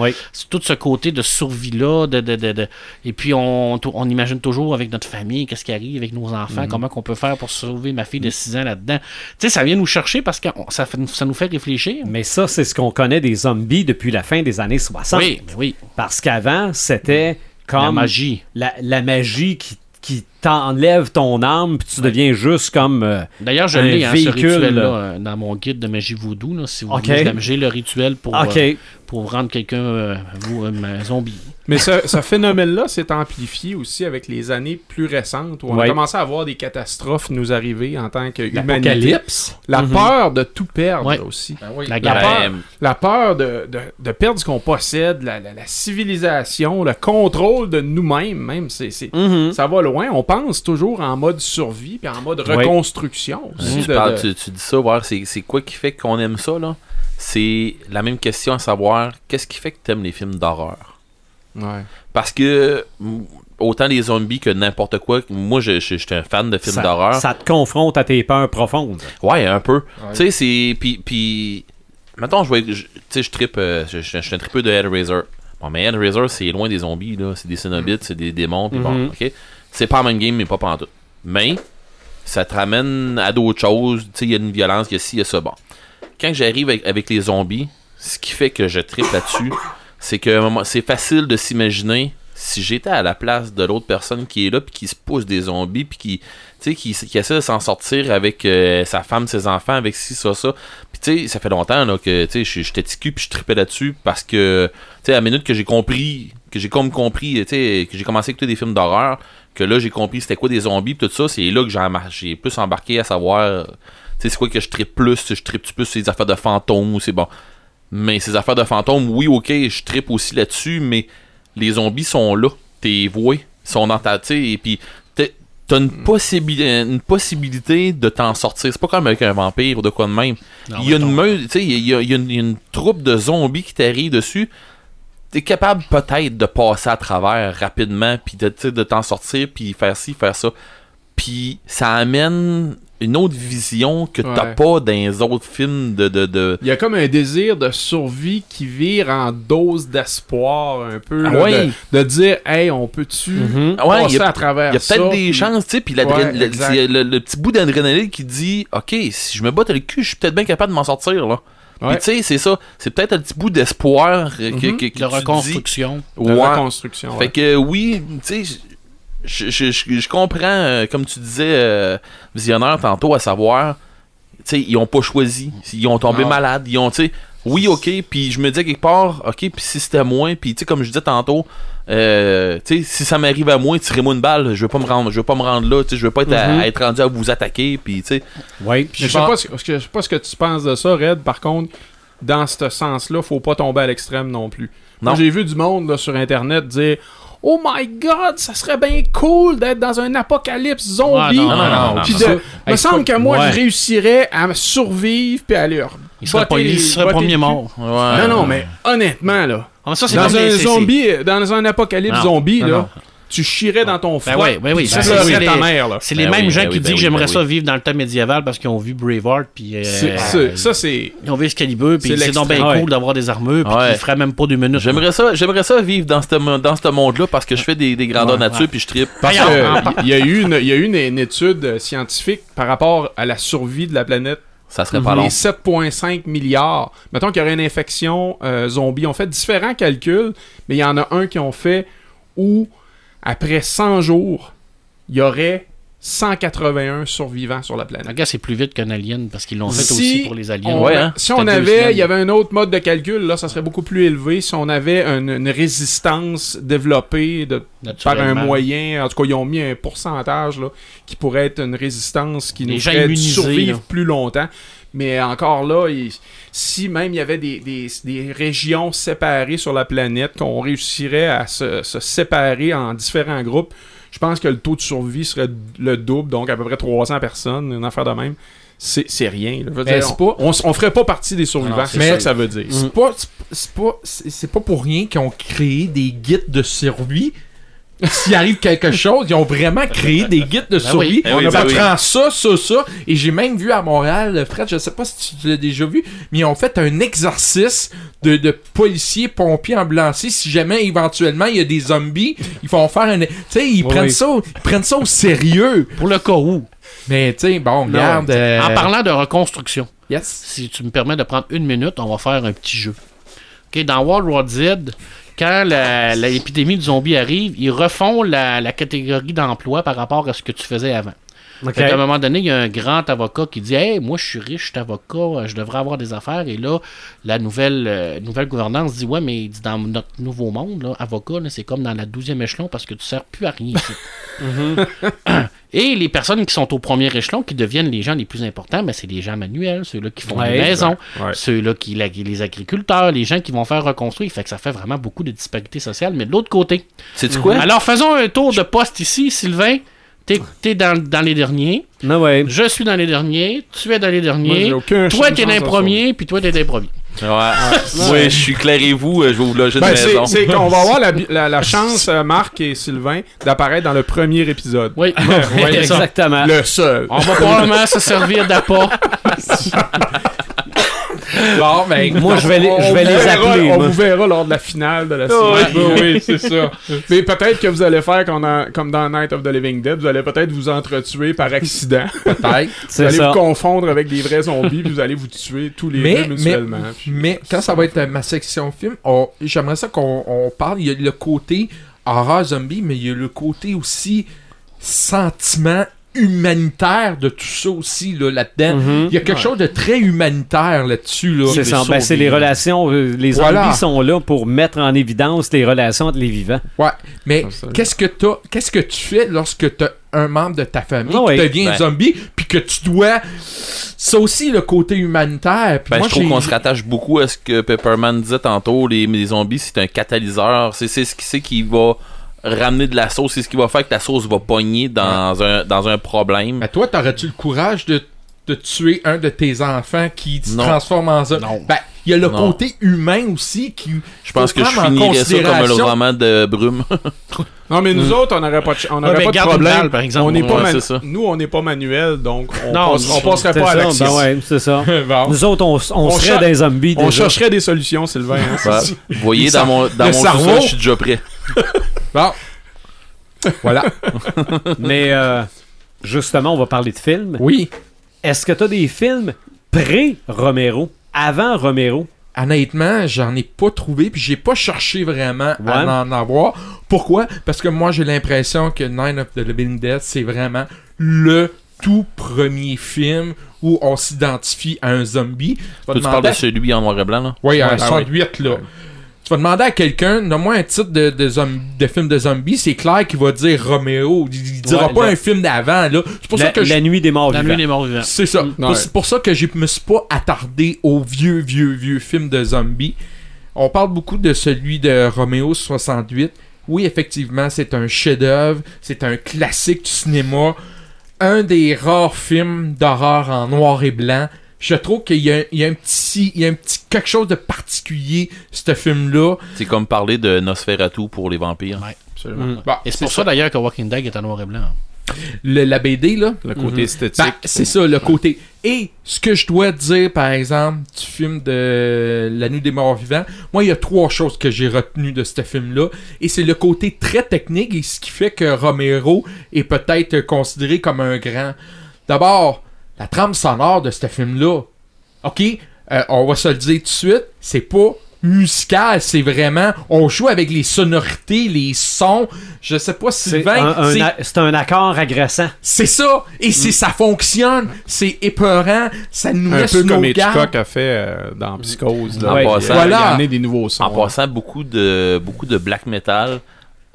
tout ce côté de survie-là, de, de, de, de- et puis on, on imagine toujours avec notre famille, qu'est-ce qui arrive avec nos enfants, Mhm. comment qu'on peut faire pour sauver ma fille de 6 ans là-dedans. Tu sais, ça vient nous chercher parce que on- ça, ça nous fait réfléchir. Mais ça, c'est ce qu'on connaît des zombies depuis la fin des années 60. Oui, oui, Parce qu'avant, c'était comme la magie. la, la magie qui, qui t'enlève ton âme, puis tu deviens juste comme. euh, D'ailleurs, je un l'ai, hein, ce véhicule, rituel-là, là. euh, dans mon guide de magie voodoo. là, si vous voulez, j'ai le rituel pour, OK. Euh, pour rendre quelqu'un euh, vous, un zombie. Mais ce, ce phénomène-là s'est amplifié aussi avec les années plus récentes où on Ouais. a commencé à voir des catastrophes nous arriver en tant qu'humanité. L'apocalypse. La Mhm. peur de tout perdre Ouais. aussi. Ben oui. La La peur, la peur de, de- de perdre ce qu'on possède, la, la- la civilisation, le contrôle de nous-mêmes, même, c'est, c'est- Mhm. ça va loin. On pense toujours en mode survie puis en mode Ouais. reconstruction. aussi Tu, de- tu- tu dis ça, voir, c'est c'est quoi qui fait qu'on aime ça, là? C'est la même question à savoir, qu'est-ce qui fait que t'aimes les films d'horreur? Ouais. Parce que, autant les zombies que n'importe quoi, moi, je, je, j'étais un fan de films d'horreur. ça te confronte à tes peurs profondes. Ouais, un peu. Tu sais, c'est. Puis, puis. Mettons, je Tu sais, je trippe. euh, je, suis un tripeux de Hellraiser. Bon, mais Hellraiser, c'est loin des zombies, là. C'est des Cénobites, c'est des démons, puis bon, Mhm. ok. C'est pas la même game, mais pas pantoute. Mais, ça te ramène à d'autres choses. Tu sais, il y a une violence, il y a ci, il y a ça. Bon. Quand j'arrive avec, les zombies, ce qui fait que je tripe là-dessus, c'est que c'est facile de s'imaginer si j'étais à la place de l'autre personne qui est là puis qui se pousse des zombies puis qui qui, essaie de s'en sortir avec euh, sa femme ses enfants avec ci ça ça. Puis tu sais ça fait longtemps là, que tu j'étais ticu puis je tripais là-dessus parce que tu sais à la minute que j'ai compris que j'ai comme compris tu que j'ai commencé à écouter des films d'horreur que là j'ai compris c'était quoi des zombies pis tout ça c'est là que j'ai plus embarqué à savoir sais c'est quoi que je tripe plus? Je tripe plus sur les affaires de fantômes ou c'est bon? Mais ces affaires de fantômes, oui, ok, je tripe aussi là-dessus, mais les zombies sont là. T'es voué. Ils sont dans ta. tu sais, Et puis, t'as une, possibi- une possibilité de t'en sortir. C'est pas comme avec un vampire ou de quoi de même. Il y a une meute, tu sais, il y a, il y a une, troupe de zombies qui t'arrive dessus. T'es capable peut-être de passer à travers rapidement, puis de, de t'en sortir, puis faire ci, faire ça. Puis ça amène une autre vision que t'as Ouais. pas dans les autres films de. de, de... Il y a comme un désir de survie qui vire en dose d'espoir un peu. Ah là, ouais. de, de dire, hey, on peut-tu. Ouais, passer il y a- à travers Il y a peut-être ça, des puis- chances, tu sais, puis le, le- le petit bout d'adrénaline qui dit OK, si je me batte le cul, je suis peut-être bien capable de m'en sortir, là. Puis Ouais. tu sais, c'est ça. C'est peut-être un petit bout d'espoir euh, que, Mhm. que, que de tu reconstruction. dis. de Ouais. reconstruction. Fait que oui, tu sais, je, je, je, je comprends, euh, comme tu disais, euh, visionnaire tantôt, à savoir, tu ils ont pas choisi. Ils ont tombé Non. malades. Ils ont, tu oui, ok, puis je me disais quelque part, ok, puis si c'était moi, puis tu sais, comme je disais tantôt, euh, tu sais, si ça m'arrive à moi, tirez-moi une balle, je veux pas me rendre, je veux pas me rendre là, tu sais, je veux pas être, à- Mhm. à être rendu à vous attaquer, puis tu sais, Oui. Je sais pas, ce, pas ce que tu penses de ça, Red. Par contre, dans ce sens-là, faut pas tomber à l'extrême non plus. Non. j'ai vu du monde là, sur Internet dire Oh my god, ça serait bien cool d'être dans un apocalypse zombie. Ah, non, non, non, non, Puis non, de- ça- me semble que moi, Ouais. je réussirais à survivre puis à leur. Il serait, pas, il serait premier mort. ouais. Non, non, mais honnêtement, là. Ah, ça, Dans un zombie, dans un apocalypse Non. zombie, Non, là, non. Tu chierais dans ton ouais, ouais, oui, ça, tu c'est- pleurais c'est ta les- mère, là. C'est les Ben mêmes oui, gens ben qui oui, disent ben que oui, j'aimerais ben ça oui. vivre dans le temps médiéval parce qu'ils ont vu Braveheart puis euh, C'est- c'est- Ça, c'est. ils ont vu Excalibur puis C'est c'est donc bien cool d'avoir des armures puis Ouais. qu'ils feraient même pas deux minutes. J'aimerais ça, j'aimerais ça vivre dans ce dans ce monde-là parce que je fais des, des grandeurs Ouais, nature ouais. puis je tripe. Parce Voyons. que il y a eu une, il y a eu une, une étude scientifique par rapport à la survie de la planète. Ça serait pas long. Les 7,5 milliards. Mettons qu'il y aurait une infection euh, zombie. On fait différents calculs, mais il y en a un qui ont fait où, après 100 jours, il y aurait 181 survivants sur la planète. Le gars, c'est plus vite qu'un alien parce qu'ils l'ont fait Si aussi pour les aliens. On- Ouais, hein. Si on avait, il y avait un autre mode de calcul, là, ça serait beaucoup plus élevé. Si on avait une, une résistance développée de, par un moyen, en tout cas, ils ont mis un pourcentage là, qui pourrait être une résistance qui Les nous ferait survivre là. plus longtemps. Mais encore là, il- si même il y avait des, des- des régions séparées sur la planète, qu'on réussirait à se, se séparer en différents groupes, je pense que le taux de survie serait le double, donc à peu près 300 personnes, une affaire de même. C'est rien. là. Je veux Mais dire, c'est on, pas- on, on ferait pas partie des survivants, c'est ça que ça veut dire. C'est pas, pas, pas pour rien qu'ils ont créé des guides de survie. S'il arrive quelque chose, ils ont vraiment créé des guides de survie. oui. Ben oui, On ben oui. apprend ça, ça, ça. Et j'ai même vu à Montréal, Fred, je sais pas si tu l'as déjà vu, mais ils ont fait un exercice de, de policiers, pompiers, ambulanciers. Si jamais éventuellement il y a des zombies, ils vont faire un. Tu sais, ils, Oui, prennent ça au- ils prennent ça au sérieux. Pour le cas où, Mais tu sais, bon, regarde. euh, en parlant de reconstruction, Yes. si tu me permets de prendre une minute, on va faire un petit jeu. Ok, dans World War Z, quand l'épidémie de zombies arrive, ils refont la, la catégorie d'emploi par rapport à ce que tu faisais avant. Qu'à un moment donné, il y a un grand avocat qui dit Hey, moi je suis riche, je suis avocat, euh, je devrais avoir des affaires. Et là, la nouvelle, euh, nouvelle gouvernance dit Ouais, mais dans notre nouveau monde, là, avocat, là, c'est comme dans la 12e échelon parce que tu sers plus à rien ici. Et les personnes qui sont au premier échelon, qui deviennent les gens les plus importants, ben, c'est les gens manuels, ceux-là qui font Ouais, les maisons, ouais. ceux-là qui la- les agriculteurs, les gens qui vont faire reconstruire. Fait que ça fait vraiment beaucoup de disparités sociales. Mais de l'autre côté, Sais-tu quoi? alors faisons un tour de poste ici, Sylvain. T'es es dans, dans les derniers. Non, ouais. Je suis dans les derniers, tu es dans les derniers. aucun Toi, t'es dans les de premiers, puis toi, t'es dans les premiers. Ouais. Oui, je suis clair et vous, euh, je vais vous loger Ben, c'est maison. c'est qu'on va avoir la, la- la chance, euh, Marc et Sylvain, d'apparaître dans le premier épisode. Oui, Ouais. Exactement. Le seul. On va probablement se servir d'appât. Bon, ben, Moi, je vais les, je vais On les vous verra- appeler. On moi. vous verra lors de la finale de la série. oui. Oui, oui, c'est ça. Mais peut-être que vous allez faire comme dans, comme dans Night of the Living Dead, vous allez peut-être vous entretuer par accident. peut-être. Vous allez ça. vous confondre avec des vrais zombies, puis vous allez vous tuer tous les Mais, deux mais, mutuellement. puis- mais quand ça va être ma section film, j'aimerais ça qu'on on parle. Il y a le côté horreur zombie, mais il y a le côté aussi sentiment humanitaire de tout ça aussi là, là-dedans. Mhm. Il y a quelque chose de très humanitaire là-dessus. Là. C'est ça. les Ben, c'est les sauver. relations. euh, Les zombies sont là pour mettre en évidence les relations entre les vivants. Ouais, mais ça. qu'est-ce que t'as, qu'est-ce que tu fais lorsque t'as un membre de ta famille Ah oui. qui devient Ben. zombie, puis que tu dois, c'est aussi le côté humanitaire. Puis Ben, moi, je trouve qu'on se rattache beaucoup à ce que Pepperman disait tantôt. Les, les zombies, c'est un catalyseur. C'est c'est ce qui c'est qui va ramener de la sauce. C'est ce qui va faire que la sauce va pogner dans, un, dans un problème. Ben, toi, t'aurais-tu le courage de, de tuer un de tes enfants qui se Non. transforme en zombie? Non. Ben, il y a le Non. côté humain aussi qui. Je pense que je finirais ça comme le roman de Brume. Non, mais nous autres, on n'aurait pas de, on aurait pas de une problème. balle, par exemple. on n'est pas Ouais, ça. Nous, on n'est pas manuel, donc on, Non, passe- on passerait pas à l'action. ben ouais, c'est ça. Bon. Nous autres, on, on On serait des zombies. On chercherait des solutions, Sylvain. hein, Bah, vous voyez, dans mon, dans mon cerveau. je suis déjà prêt. Bon. voilà. Mais euh, justement, on va parler de films. Oui. Est-ce que tu as des films pré-Romero, avant Romero? Honnêtement, j'en ai pas trouvé, puis j'ai pas cherché vraiment Ouais. à en avoir. Pourquoi? Parce que moi, j'ai l'impression que Nine of the Living Dead, c'est vraiment le tout premier film où on s'identifie à un zombie. Tu parles de celui en noir et blanc, là? Oui, Ouais, un ah 68, là. Tu vas demander à quelqu'un, donne-moi un titre de, de, zom- de film de zombie, c'est clair qu'il va dire Roméo. Il, il dira Ouais, pas la- un film d'avant, là. C'est pour La, ça que je- La nuit des morts La vivants. nuit des morts vivants. C'est ça. Ouais. Pour- C'est pour ça que je me suis pas attardé aux vieux, vieux, vieux films de zombies. On parle beaucoup de celui de Roméo 68. Oui, effectivement, c'est un chef-d'œuvre. C'est un classique du cinéma. Un des rares films d'horreur en noir et blanc. Je trouve qu'il y a, il y a un petit, il y a un petit quelque chose de particulier, ce film-là. C'est comme parler de Nosferatu pour les vampires. Ouais. Absolument. Mm. Bon, Et c'est pour ça d'ailleurs que Walking Dead est en noir et blanc. Le- la BD, là, Le côté Mhm. esthétique. Ben, c'est ça, le côté. Et ce que je dois dire, par exemple, du film de La Nuit des Morts Vivants, moi, il y a trois choses que j'ai retenues de ce film-là. Et c'est le côté très technique et ce qui fait que Romero est peut-être considéré comme un grand. D'abord, la trame sonore de ce film-là. OK, euh, on va se le dire tout de suite, c'est pas musical, c'est vraiment on joue avec les sonorités, les sons. Je sais pas C'est Sylvain, un, un c'est- c'est un accord agressant. c'est ça! Et c'est ça fonctionne! C'est épeurant! Ça nous un peu comme Hitchcock a fait euh, dans Psychose. Là, En Ouais. passant, Il a Voilà. des nouveaux sons. En passant, beaucoup de, beaucoup de black metal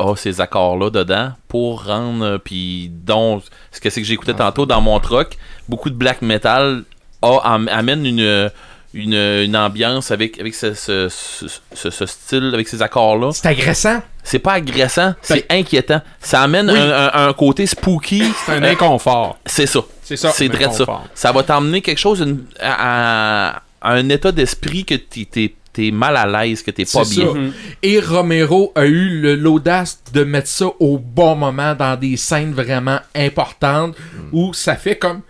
a ces accords-là dedans pour rendre. euh, Puis, dont ce que c'est que j'écoutais tantôt dans mon truck, beaucoup de black metal a, am- amène une, une, une ambiance avec, avec ce, ce, ce, ce- ce style, avec ces accords-là. C'est agressant! C'est pas agressant, c'est inquiétant. Ça amène Oui. un, un- un côté spooky. C'est un Euh, inconfort. c'est ça. C'est ça! C'est ça. Ça va t'emmener quelque chose une- à, à- à un état d'esprit que t'es- t'es mal à l'aise, que t'es pas bien. ça. Et Romero a eu l'audace de mettre ça au bon moment dans des scènes vraiment importantes où ça fait comme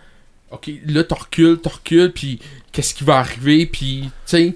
OK, là, t'en recules, t'en recules, puis qu'est-ce qui va arriver, puis tu sais.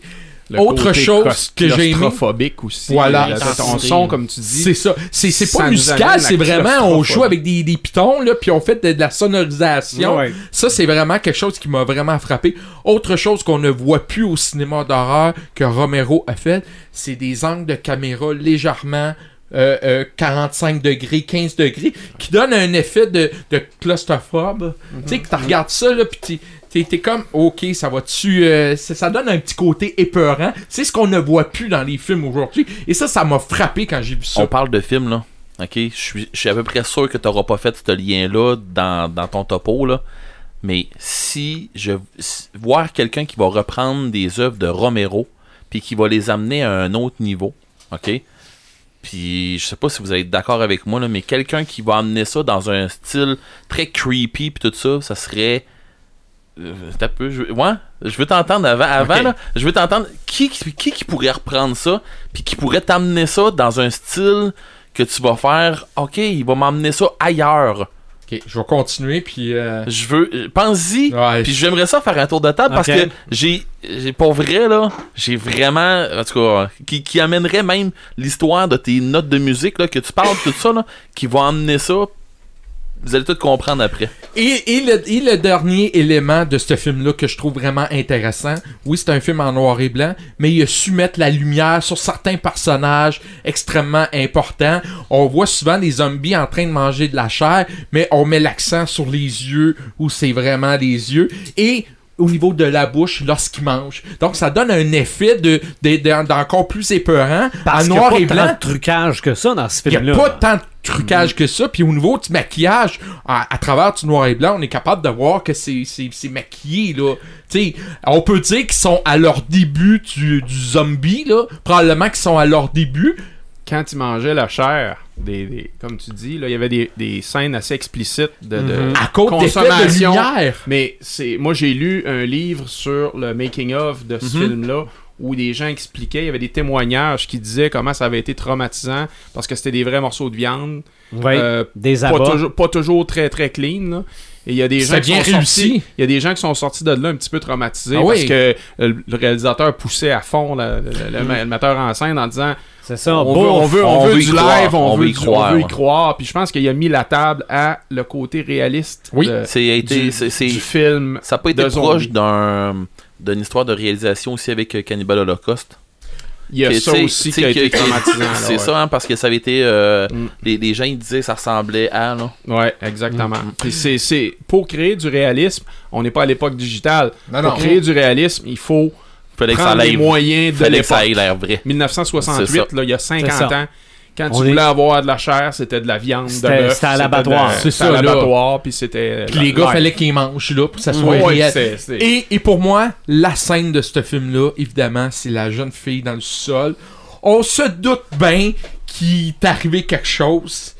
Le Autre côté chose que j'ai aimé- claustrophobique aussi. Voilà. Ton son, comme tu dis. C'est ça. C'est c'est pas musical, c'est vraiment, on joue avec des, des pitons, là, puis on fait de, de la sonorisation. Ouais. Ça, c'est vraiment quelque chose qui m'a vraiment frappé. Autre chose qu'on ne voit plus au cinéma d'horreur que Romero a fait, c'est des angles de caméra légèrement euh, euh, 45 degrés, 15 degrés, qui donnent un effet de, de claustrophobe. Tu sais, que tu regardes ça, là, puis t'es- comme, ok, ça va-tu... euh, ça, donne un petit côté épeurant. C'est ce qu'on ne voit plus dans les films aujourd'hui. Et ça, ça m'a frappé quand j'ai vu ça. On parle de film, là. Ok, je suis à peu près sûr que tu n'auras pas fait ce lien-là dans, dans ton topo, là. Mais si je voir quelqu'un qui va reprendre des œuvres de Romero, puis qui va les amener à un autre niveau, ok? Puis je sais pas si vous êtes d'accord avec moi, là, mais quelqu'un qui va amener ça dans un style très creepy, puis tout ça, ça serait. Euh, t'as peu, je, ouais, je veux t'entendre avant, avant là, je veux t'entendre qui, qui qui pourrait reprendre ça, puis qui pourrait t'amener ça dans un style que tu vas faire, ok, il va m'emmener ça ailleurs. Ok, je vais continuer, puis... euh, Je veux. Pense-y. ouais, Puis j'aimerais ça faire un tour de table parce que j'ai, j'ai pour vrai là, j'ai vraiment, en tout cas, qui, qui amènerait même l'histoire de tes notes de musique là, que tu parles tout ça là, qui va emmener ça. Vous allez tout comprendre après. Et, le, et dernier élément de ce film-là que je trouve vraiment intéressant, oui, c'est un film en noir et blanc, mais il a su mettre la lumière sur certains personnages extrêmement importants. On voit souvent des zombies en train de manger de la chair, mais on met l'accent sur les yeux, où c'est vraiment les yeux. Et au niveau de la bouche lorsqu'ils mangent. Donc ça donne un effet de, de- de- d'encore plus épeurant Parce en y a pas et tant de trucage que ça dans ce Il n'y film-là. a pas tant de trucage que ça. Puis au niveau du maquillage, à, à travers du noir et blanc, on est capable de voir que c'est, c'est, c'est maquillé, là. Tu sais, on peut dire qu'ils sont à leur début du, du zombie, là. Probablement qu'ils sont à leur début. Quand ils mangeaient la chair, des, des- comme tu dis, là, il y avait des, des scènes assez explicites de, de Mhm. À cause de consommation. lumière. Mais c'est moi j'ai lu un livre sur le making of de ce Mhm. film-là où des gens expliquaient, il y avait des témoignages qui disaient comment ça avait été traumatisant parce que c'était des vrais morceaux de viande, Ouais, euh, des pas, abats. toujours, pas toujours très très clean. là. Et il y a des gens qui sont réussi. sortis, il y a des gens qui sont sortis de là un petit peu traumatisés Ah parce que le réalisateur poussait à fond le, le- le metteur en scène en disant C'est ça, on, veut, on veut, on on veut veut du y croire, live, on, on veut, y du- croire, on veut y croire. Puis je pense qu'il a mis la table à le côté réaliste Oui. de- C'est été, du, c'est, c'est- du film. ça n'a pas été de proche d'un d'une histoire de réalisation aussi avec euh, Cannibal Holocaust. Il y a Que, ça aussi qui a que- été que- traumatisant. c'est ouais. ça, hein, parce que ça avait été. euh, Mm. les, les gens ils disaient que ça ressemblait à. Là. Ouais, exactement. Mm, Puis c'est, c'est- pour créer du réalisme, on n'est pas à l'époque digitale. Non, pour non. créer du réalisme, il faut Fallait que ça prendre les aille. moyens de Fallait que ça ait l'air vrai. 1968, C'est ça. là, il y a 50 C'est ça. ans, quand tu est- voulais avoir de la chair, c'était de la viande, de C'était- à l'abattoir. la- C'est c'était ça, à l'abattoir, puis c'était... Puis les gars, fallait qu'ils mangent, là, pour que ça soit réel. Et, et pour moi, la scène de ce film-là, évidemment, c'est la jeune fille dans le sol. On se doute bien qu'il est arrivé quelque chose,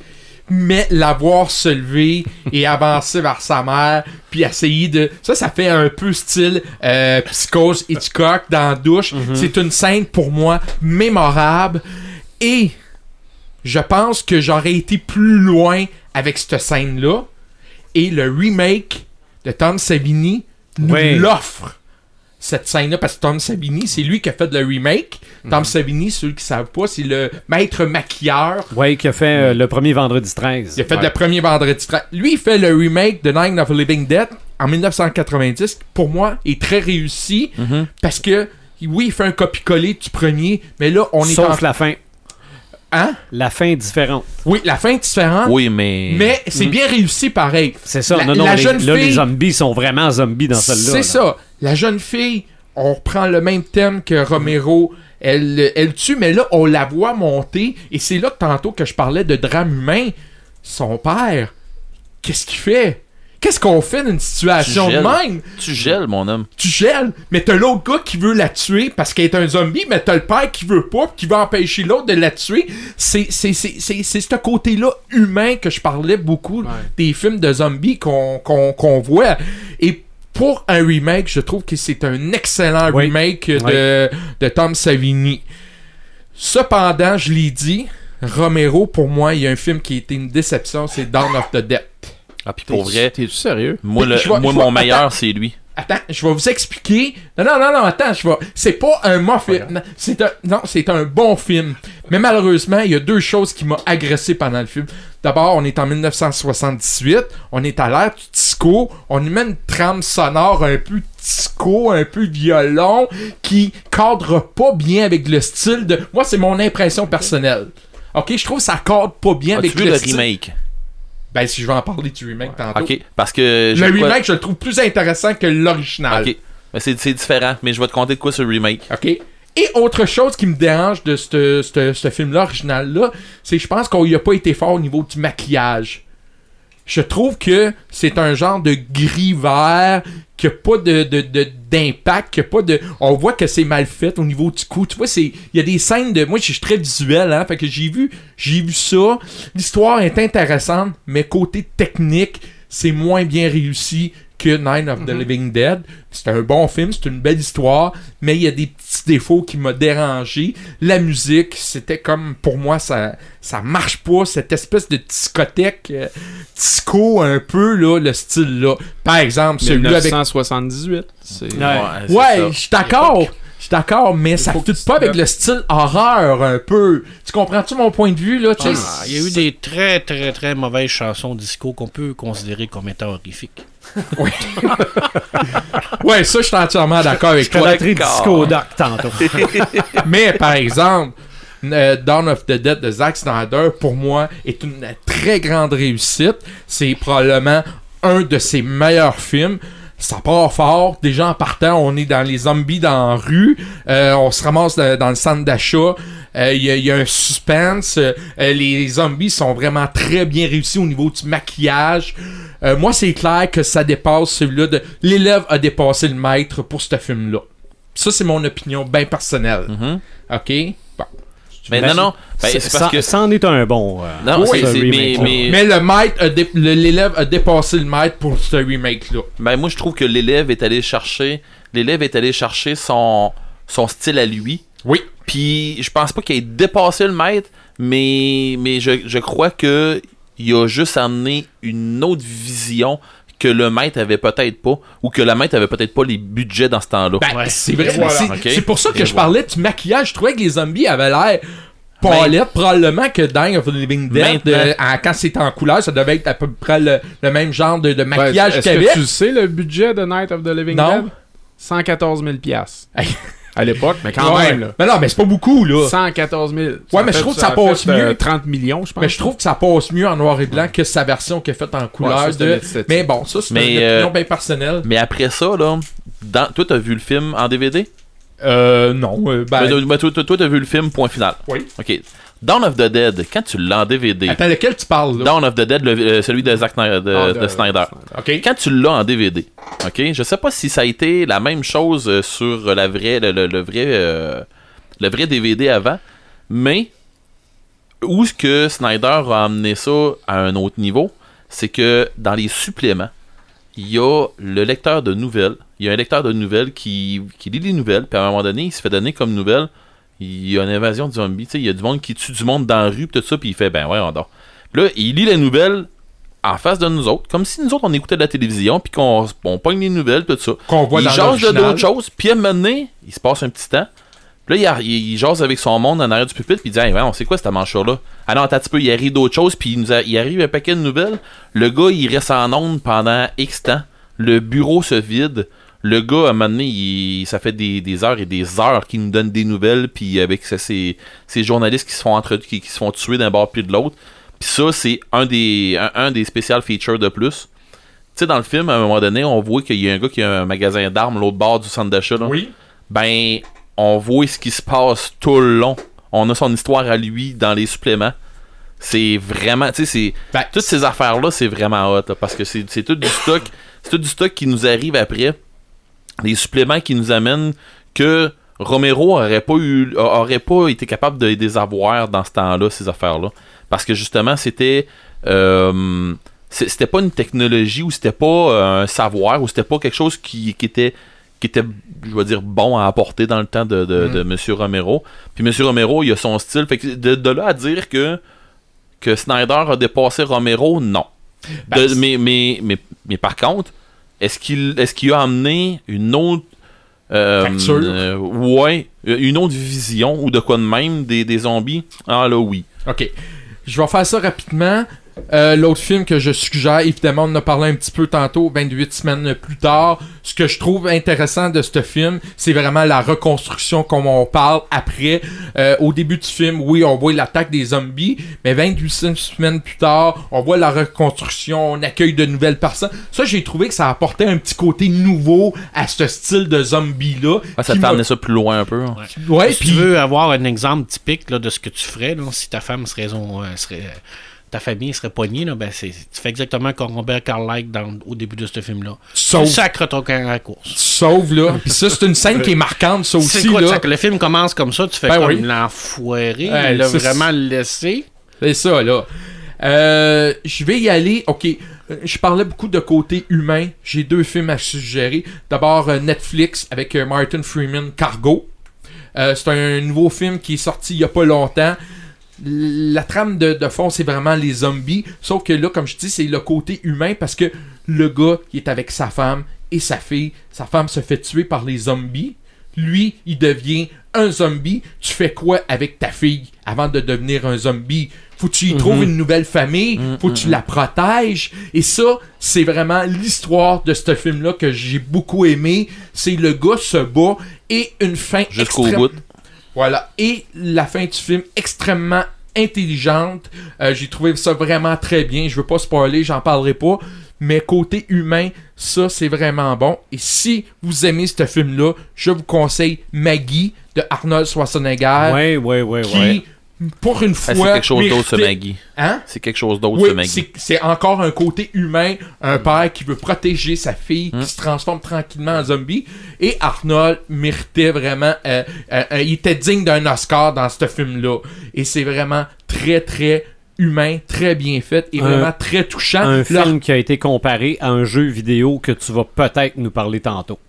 mais la voir se lever et avancer vers sa mère, puis essayer de... Ça, ça fait un peu style euh, Psychose Hitchcock dans la douche. C'est une scène, pour moi, mémorable. Et je pense que j'aurais été plus loin avec cette scène-là. Et le remake de Tom Savini nous l'offre. Cette scène-là, parce que Tom Savini, c'est lui qui a fait le remake. Tom Savini, ceux qui savent pas, c'est le maître maquilleur. Ouais, qui a fait euh, le premier vendredi 13. Il a fait Ouais. le premier vendredi. tra- Lui, il fait le remake de Night of the Living Dead en 1990. Pour moi, est très réussi Mhm. parce que, oui, il fait un copie-coller du premier, mais là, on est Sauf en. la fin. Hein? La fin est différente. Oui, la fin est différente. Oui, mais. Mais c'est bien réussi pareil. C'est ça. La- non, non, la les, jeune là, fille- les zombies sont vraiment zombies dans celle-là. C'est ça. La jeune fille, on reprend le même thème que Romero. Elle, elle tue, mais là, on la voit monter. Et c'est là que tantôt que je parlais de drame humain. Son père, qu'est-ce qu'il fait? Qu'est-ce qu'on fait d'une situation Tu de même? Tu gèles, mon homme. Tu gèles, mais t'as l'autre gars qui veut la tuer parce qu'elle est un zombie, mais t'as le père qui veut pas, pis qui veut empêcher l'autre de la tuer. C'est c'est- c'est- c'est- c'est ce côté-là humain que je parlais beaucoup Ouais. des films de zombies qu'on qu'on- qu'on voit. Et pour un remake, je trouve que c'est un excellent Oui. remake de, de Tom Savini. Cependant, je l'ai dit, Romero, pour moi, il y a un film qui a été une déception, c'est Dawn of the Dead. Ah, puis pour vrai, T'es-tu sérieux? moi, le- Je vois- moi je vois- mon meilleur, c'est lui. Attends, je vais vous expliquer. Non, non, non, non, attends, je vais. C'est pas un mauvais film. C'est un... Non, c'est un bon film. Mais malheureusement, il y a deux choses qui m'ont agressé pendant le film. D'abord, on est en 1978. On est à l'ère du disco. On y met une trame sonore un peu disco, un peu violon, qui cadre pas bien avec le style de. Moi, c'est mon impression personnelle. Ok, je trouve que ça cadre pas bien avec le, le style. remake? Ben, si je vais en parler du remake tantôt. Ok, parce que. Le quoi- remake, je le trouve plus intéressant que l'original. Ok. Mais c'est c'est différent, mais je vais te compter de quoi le remake. OK? Et autre chose qui me dérange de ce- ce ce film-là original-là, c'est que je pense qu'on y a pas été fort au niveau du maquillage. Je trouve que c'est un genre de gris vert qui a pas de, de- de- d'impact, qui a pas de. On voit que c'est mal fait au niveau du cou. Tu vois, c'est. Il y a des scènes de. Moi, je suis très visuel, hein. Fait que j'ai vu. J'ai vu ça. L'histoire est intéressante, mais côté technique, c'est moins bien réussi que Nine of the Mhm. Living Dead. C'est un bon film, c'est une belle histoire, mais il y a des petits défauts qui m'ont dérangé. La musique, c'était comme, pour moi, ça, ça marche pas, cette espèce de discothèque euh, disco un peu, là, le style là. Par exemple, celui-là avec 1978. C'est... Ouais. Ouais, je suis d'accord. Je suis d'accord, mais ça tu pas avec le style horreur un peu. Tu comprends-tu mon point de vue là tu sais, Ah, il y a eu des très très très mauvaises chansons disco qu'on peut considérer comme étant horrifiques. Ouais, ça je suis entièrement d'accord avec Je toi. disco doc tantôt. mais par exemple, euh, Dawn of the Dead de Zack Snyder pour moi est une très grande réussite. C'est probablement un de ses meilleurs films. Ça part fort. Déjà en partant, on est dans les zombies dans la rue. Euh, on se ramasse dans, dans le centre d'achat. Euh, Il y, a- il y a un suspense. Euh, les zombies sont vraiment très bien réussis au niveau du maquillage. Euh, moi, c'est clair que ça dépasse celui-là de... L'élève a dépassé le maître pour ce film-là. Ça, c'est mon opinion bien personnelle. Mhm. OK? Mais non, non. Ben, C'est- c'est parce ça, que. ça en est un bon. euh, Non, Oui, c'est- mais, mais, Mais le maître, a dé- le- l'élève a dépassé le maître pour ce remake-là. ben, moi, je trouve que l'élève est allé chercher. L'élève est allé chercher son, son style à lui. Oui. Puis, je pense pas qu'il ait dépassé le maître, mais, mais je, je crois que il a juste amené une autre vision que le maître avait peut-être pas, ou que le maître avait peut-être pas les budgets dans ce temps-là. Ben, Ouais. c'est vrai. Voilà. c'est, c'est pour ça que Et je voilà. parlais du maquillage. Je trouvais que les zombies avaient l'air palettes, probablement que Dying of the Living Dead, euh, en- quand c'était en couleur, ça devait être à peu près le, le même genre de, de Ouais, maquillage Est-ce qu'il y que avait. tu sais, le budget de Night of the Living Non. Dead? 114 000 piastres. À l'époque, mais quand Ouais. même, là. Mais non, mais c'est pas beaucoup, là. 114 000. Ouais, mais je trouve que ça passe fait, euh, mieux. 30 millions, je pense. Mais je trouve que ça passe mieux en noir et blanc que sa version qui est faite en couleur. ça, de... Mais bon, ça, c'est Mais, une euh, opinion bien personnelle. Mais après ça, là, dans, toi, t'as vu le film en DVD? Euh, non. euh, ben, toi, toi, toi, t'as vu le film, point final. Oui. Ok. Dawn of the Dead, quand tu l'as en DVD, Attends, lequel tu parles, là? Dawn of the Dead, le- euh, celui de, Zack Snyder, de, Ah, de Snyder. Quand tu l'as en DVD, ok, je sais pas si ça a été la même chose euh, sur la vraie, le, le- le vrai, euh, le vrai DVD avant, mais où est-ce que Snyder a amené ça à un autre niveau, c'est que dans les suppléments, il y a le lecteur de nouvelles. Il y a un lecteur de nouvelles qui, qui lit les nouvelles, puis à un moment donné, il se fait donner comme nouvelle il y a une invasion de zombies. Tu sais, il y a du monde qui tue du monde dans la rue, pis tout ça, puis il fait ben ouais, on dort. Là, il lit les nouvelles en face de nous autres, comme si nous autres on écoutait de la télévision, puis qu'on on pogne les nouvelles, tout ça. Qu'on voit il dans jase de d'autres choses, puis à un moment donné, il se passe un petit temps. Puis là, il, il, il jase avec son monde en arrière du pupitre, puis il dit Hey, on sait quoi cette manche-là? Ah non, attends un petit peu, il arrive d'autres choses, puis il, nous a- il arrive un paquet de nouvelles. Le gars, il reste en onde pendant X temps. Le bureau se vide. Le gars, à un moment donné, il- ça fait des, des heures et des heures qu'il nous donne des nouvelles, puis avec ça, ces, ces journalistes qui se font entre, qui, qui se font tuer d'un bord puis de l'autre. Puis ça, c'est un des, un, un des special features de plus. Tu sais, dans le film, à un moment donné, on voit qu'il y a un gars qui a un magasin d'armes l'autre bord du centre d'achat. là. Oui. Ben, on voit ce qui se passe tout le long. On a son histoire à lui dans les suppléments. C'est vraiment, tu sais, c'est Ben, toutes ces affaires-là, c'est vraiment hot là, parce que c'est c'est tout du stock, c'est tout du stock qui nous arrive après, les suppléments qui nous amènent que Romero aurait pas eu, aurait pas été capable de les avoir dans ce temps-là, ces affaires-là, parce que justement c'était, euh, c'était pas une technologie ou c'était pas euh, un savoir ou c'était pas quelque chose qui, qui était qui était, je vais dire, bon à apporter dans le temps de, de, de Monsieur Romero. Puis Monsieur Romero, il a son style. Fait que de, de là à dire que, que Snyder a dépassé Romero, non. Ben, De- c'est- mais, mais, mais, mais par contre, est-ce qu'il est qu'il a amené une autre. euh, Facture. euh, ouais, une autre vision ou de quoi de même des, des zombies? Ah là, oui. OK. Je vais faire ça rapidement. Euh, L'autre film que je suggère, évidemment, on en a parlé un petit peu tantôt, 28 semaines plus tard. Ce que je trouve intéressant de ce film, c'est vraiment la reconstruction, comme on parle après. Euh, au début du film, oui, on voit l'attaque des zombies, mais 28 semaines plus tard, on voit la reconstruction, on accueille de nouvelles personnes. Ça, j'ai trouvé que ça apportait un petit côté nouveau à ce style de zombie-là. Ouais, ça m'a- amener ça plus loin un peu. hein. Ouais, si puis tu veux avoir un exemple typique là, de ce que tu ferais, là, si ta femme euh, serait euh, ta famille serait poignée, là, ben c'est, tu fais exactement comme Robert Carlyle dans, au début de ce film-là. Sauf- sacres ton camp à la course. sauve là. Puis ça, c'est une scène qui est marquante, ça C'est aussi quoi, là. ça, que le film commence comme ça, tu fais Ben comme oui. l'enfoiré, il l'a vraiment laissé. C'est ça, là. Euh, je vais y aller. OK. euh, je parlais beaucoup de côté humain. J'ai deux films à suggérer. D'abord, euh, Netflix avec euh, Martin Freeman, Cargo. C'est un nouveau film qui est sorti il y a pas longtemps. La trame de, de fond, c'est vraiment les zombies. Sauf que là, comme je dis, c'est le côté humain parce que le gars, il est avec sa femme et sa fille. Sa femme se fait tuer par les zombies. Lui, il devient un zombie. Tu fais quoi avec ta fille avant de devenir un zombie? Faut que tu y trouves une nouvelle famille. Faut que tu la protèges. Et ça, c'est vraiment l'histoire de ce film-là que j'ai beaucoup aimé. C'est le gars se bat et une fin Jusqu'au extrême- bout. Voilà. Et la fin du film extrêmement intelligente. Euh, J'ai trouvé ça vraiment très bien. Je veux pas spoiler, j'en parlerai pas. Mais côté humain, ça c'est vraiment bon. Et si vous aimez ce film-là, je vous conseille Maggie de Arnold Schwarzenegger. Ouais, ouais, ouais, Qui, ouais. Pour une Ah, fois. c'est quelque chose d'autre, ce Maggie. Hein? C'est quelque chose d'autre, Oui, ce Maggie. c'est- c'est encore un côté humain, un père qui veut protéger sa fille, qui se transforme tranquillement en zombie. Et Arnold méritait vraiment, euh, euh, euh, il était digne d'un Oscar dans ce film-là. Et c'est vraiment très, très humain, très bien fait et Un- vraiment très touchant. Un Leur- film qui a été comparé à un jeu vidéo que tu vas peut-être nous parler tantôt.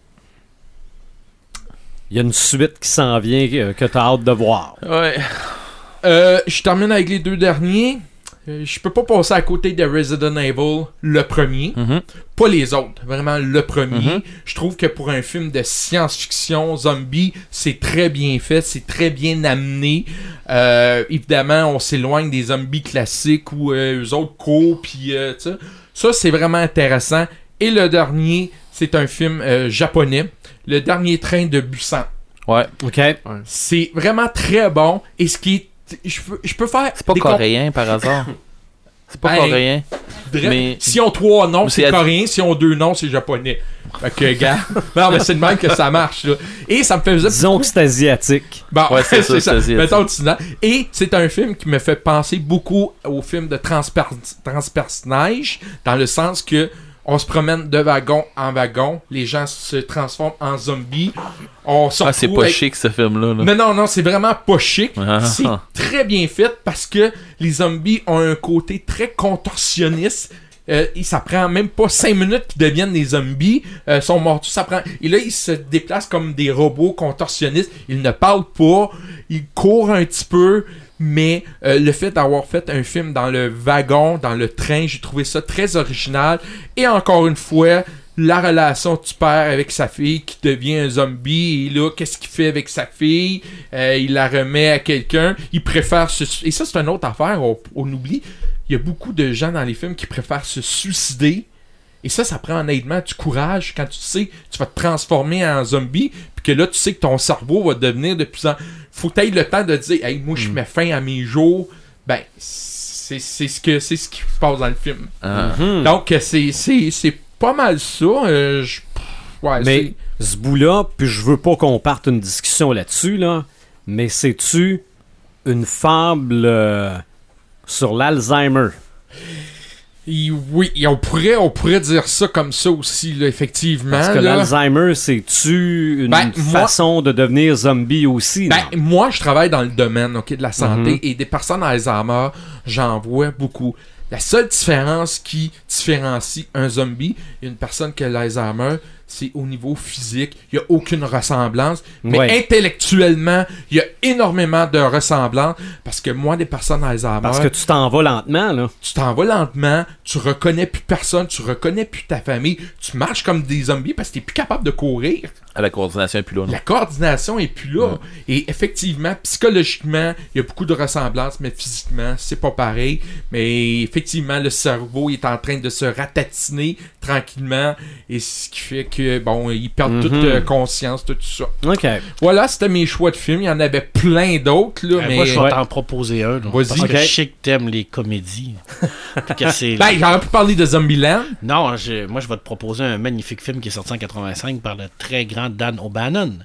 Il y a une suite qui s'en vient euh, que tu as hâte de voir. Ouais. Euh, je termine avec les deux derniers. Euh, je peux pas passer à côté de Resident Evil, le premier. Mhm. Pas les autres, vraiment le premier. Mhm. Je trouve que pour un film de science-fiction, zombie, c'est très bien fait, c'est très bien amené. Euh, évidemment, on s'éloigne des zombies classiques où euh, eux autres courent, puis euh, tu sais. ça c'est vraiment intéressant. Et le dernier, c'est un film euh, japonais, Le Dernier Train de Busan. Ouais. OK? C'est vraiment très bon. Et ce qui est. Je peux, je peux faire. C'est pas coréen par hasard. C'est pas Ben, coréen. Mais- Si on trois noms, c'est coréen. Si on deux noms, c'est japonais. Fait que, gars. non, mais c'est de même que ça marche, là. Et ça me faisait. Disons que c'est asiatique. Bon, Ouais, c'est ça. Mettons. Et c'est un film qui me fait penser beaucoup au film de Transper Transpersonnage, dans le sens que on se promène de wagon en wagon, les gens se transforment en zombies, on Ah, c'est pas avec- chic, ce film-là. là. non, non, non, c'est vraiment pas chic. Ah. C'est très bien fait parce que les zombies ont un côté très contorsionniste. Euh, ça prend même pas 5 minutes qu'ils deviennent des zombies. Euh, sont morts. Ça prend... Et là, ils se déplacent comme des robots contorsionnistes. Ils ne parlent pas. Ils courent un petit peu. Mais euh, le fait d'avoir fait un film dans le wagon, dans le train, j'ai trouvé ça très original. Et encore une fois, la relation du père avec sa fille qui devient un zombie. Et là, qu'est-ce qu'il fait avec sa fille? Euh, Il la remet à quelqu'un. Il préfère se. Et ça, c'est une autre affaire. On, on oublie. Il y a beaucoup de gens dans les films qui préfèrent se suicider. Et ça, ça prend honnêtement du courage quand tu sais que tu vas te transformer en zombie, puis que là, tu sais que ton cerveau va devenir de plus en. Faut que tu le temps de dire, hey, moi, je mets fin à mes jours. Ben, c'est c'est ce que c'est ce qui se passe dans le film. Ah. Hmm. Donc, c'est c'est- c'est pas mal ça. euh, je- ouais, Mais ce bout-là, puis je veux pas qu'on parte une discussion là-dessus, là, mais c'est-tu une fable euh, sur l'Alzheimer? Et oui, et on pourrait, on pourrait dire ça comme ça aussi, là, effectivement. Parce que l'Alzheimer, c'est-tu une Ben, moi- façon de devenir zombie aussi? Ben, moi, je travaille dans le domaine de la santé Mhm. et des personnes Alzheimer, j'en vois beaucoup. La seule différence qui différencie un zombie et une personne qui a l'Alzheimer, c'est au niveau physique. Il n'y a aucune ressemblance. Mais Ouais. intellectuellement, il y a énormément de ressemblances parce que moi, des personnes Alzheimer, Parce que tu t'en vas lentement, là. tu t'en vas lentement, tu reconnais plus personne, tu reconnais plus ta famille, tu marches comme des zombies parce que tu plus capable de courir. Ah, La coordination est plus là. non? La coordination est plus là. Et effectivement, psychologiquement, il y a beaucoup de ressemblances, mais physiquement, c'est pas pareil. Mais effectivement, le cerveau est en train de se ratatiner tranquillement. Et ce qui fait que, bon, ils perdent toute Mhm. euh, conscience de tout ça. OK. Voilà, c'était mes choix de films. Il y en avait plein d'autres, là, Euh, mais. Moi, je vais Ouais. t'en proposer un. Vas-y. Parce que Ok. je sais que t'aimes les comédies. Ben, j'aurais pu parler de Zombieland. Non, je- moi, je vais te proposer un magnifique film qui est sorti en 85 par le très grand Dan O'Bannon,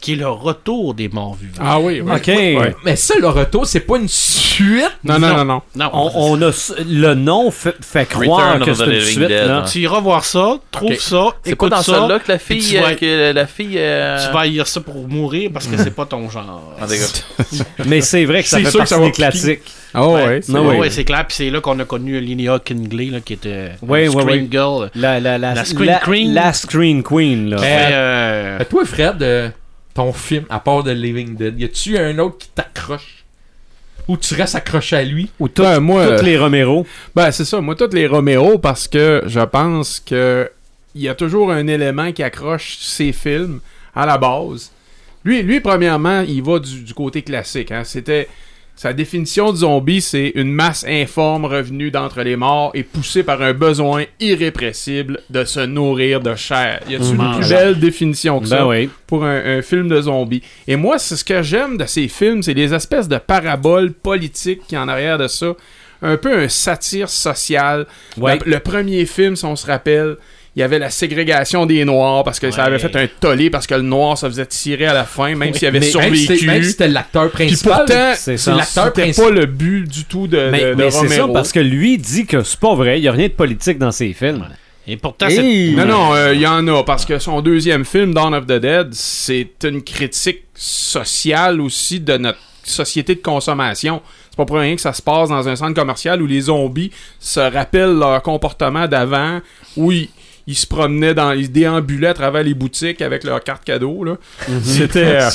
qui est le retour des morts vivants. Ah oui, oui. OK. Mais ça, le retour, c'est pas une suite? Non, non, non, non. Non, On, on a le nom fait, fait croire Return que c'est une suite. Dead, là. hein. tu iras voir ça, trouve Ok. ça, C'est pas écoute dans ça, celle-là que la fille. tu vas- euh, que la fille. euh, tu vas haïr ça pour mourir parce que c'est pas ton genre. cas. Mais c'est vrai que ça C'est fait sûr que partie ça va des classiques. Ah ouais. Ouais, c'est- Non, ouais, oui. ouais, c'est clair. Puis c'est là qu'on a connu Linnea Kingley, là, qui était Ouais, une ouais, Scream ouais. Girl. La, la, la, La Screen la- Queen. la Screen Queen. Là. Euh, Euh, toi, Fred, euh, ton film, à part de Living Dead, y a-tu un autre qui t'accroche? Ou tu restes accroché à lui? Ou tout- Ben, moi, toutes euh, les Romero. Ben, c'est ça. Moi, toutes les Romero, parce que je pense que il y a toujours un élément qui accroche ces films à la base. Lui, lui premièrement, il va du, du côté classique. Hein. C'était sa définition de zombie, c'est une masse informe revenue d'entre les morts et poussée par un besoin irrépressible de se nourrir de chair. Y a-t-il une plus belle définition que ça? Ben oui. pour un, un film de zombies. Et moi, c'est ce que j'aime de ces films, c'est les espèces de paraboles politiques qui en arrière de ça. Un peu un satire social. Ouais. La- le premier film, si on se rappelle, il y avait la ségrégation des Noirs parce que ça avait fait un tollé parce que le Noir se faisait tirer à la fin, même s'il avait Mais même si c'était- survécu. Même si c'était l'acteur Puis principal. pourtant, C'est ça. l'acteur pas le but du tout de, Mais, de, de mais c'est ça Romero. parce que lui dit que c'est pas vrai. Il y a rien de politique dans ses films. et pourtant, c'est. Hey! Non, non, euh, il y en a, parce que son deuxième film, Dawn of the Dead, c'est une critique sociale aussi de notre société de consommation. C'est pas pour rien que ça se passe dans un centre commercial où les zombies se rappellent leur comportement d'avant, où ils, ils se promenaient dans, ils déambulaient à travers les boutiques avec leurs cartes cadeaux, là. C'était... euh,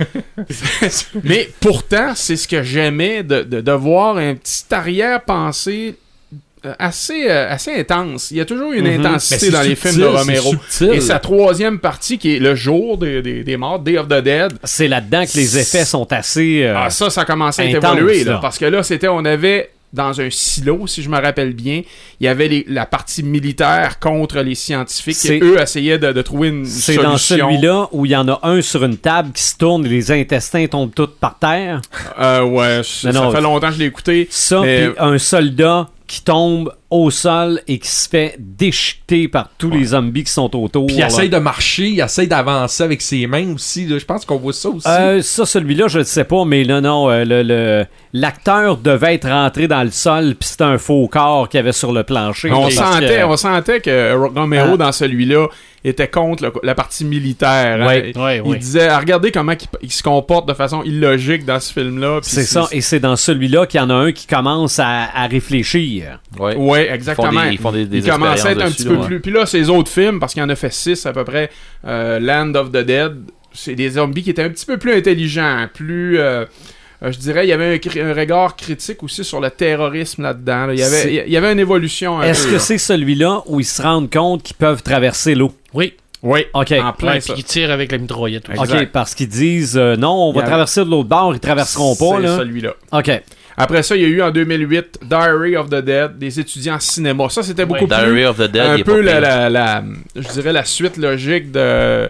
Mais pourtant, c'est ce que j'aimais de, de, de voir un petit arrière-pensée euh, assez, euh, assez intense. Il y a toujours une Mhm. Intensité dans les films de Romero. Et sa troisième partie, qui est le jour des, des, des morts, Day of the Dead, C'est là-dedans que les effets sont assez. euh, ah, ça, ça a commencé à. Là, là. parce que là, c'était, on avait dans un silo, si je me rappelle bien, il y avait les- la partie militaire contre les scientifiques C'est- et eux essayaient de, de trouver une C'est solution. dans celui-là où il y en a un sur une table qui se tourne et les intestins tombent tous par terre. Euh, ouais, ça non, fait longtemps que je l'ai écouté. Ça, Mais- puis un soldat qui tombe au sol et qui se fait déchiqueter par tous les zombies qui sont autour. Puis il essaye de marcher, il essaye d'avancer avec ses mains aussi. là. Je pense qu'on voit ça aussi. Euh, ça, celui-là, je ne sais pas, mais là, non, euh, le, le- l'acteur devait être rentré dans le sol, puis c'était un faux corps qu'il y avait sur le plancher. On, sentait, que- on sentait que Romero, Ah. dans celui-là, était contre le- la partie militaire. hein. Ouais. Il ouais. disait, ah, regardez comment il, il se comporte de façon illogique dans ce film-là. C'est ça, et c'est dans celui-là qu'il y en a un qui commence à, à réfléchir. Ouais. Ouais, Ils font exactement. des, ils font des, des il commençait à être un expériences petit dessus, peu plus. Puis là, ces autres films, parce qu'il en a fait six à peu près, euh, Land of the Dead, c'est des zombies qui étaient un petit peu plus intelligents, plus. euh, euh, je dirais, il y avait un, regard critique aussi sur le terrorisme là-dedans. là. Il, y avait, C'est- il y avait une évolution. un Est-ce que c'est celui-là où ils se rendent compte qu'ils peuvent traverser l'eau? Oui. Oui, OK. en plein Ouais, puis il tire avec la mitraillette. aussi. OK, parce qu'ils disent euh, non, on va traverser de l'autre bord, ils traverseront pas. C'est Là. celui-là. OK. Après ça, il y a eu en 2008 Diary of the Dead, des étudiants en cinéma. Ça, c'était beaucoup Ouais. plus Diary of the Dead, un peu la, la- je dirais la suite logique de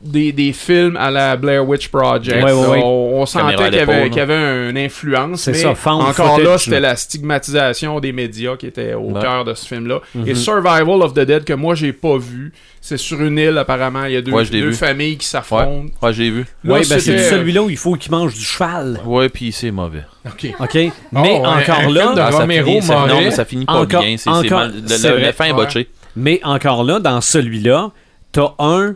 des, des films à la Blair Witch Project. Ouais, ouais, ouais. On, on sentait qu'il y avait, qu'il avait une influence. C'est mais ça, Encore footage, là, c'était la stigmatisation des médias qui était au Ouais. cœur de ce film-là. Mhm. Et Survival of the Dead, que moi, j'ai pas vu. C'est sur une île, apparemment. Il y a deux, deux vu. familles qui s'affrontent. Ouais, j'ai vu. Là, Ouais, ben, c'est celui-là où il faut qu'ils mangent du cheval. Ouais, puis c'est mauvais. Ok. OK? Mais Oh, un- encore un là, film de Ah, ça Romero, finit, ça- non, mais ça finit pas Encore- bien. C'est mal. La fin est botchée. mais encore là, dans celui-là, t'as un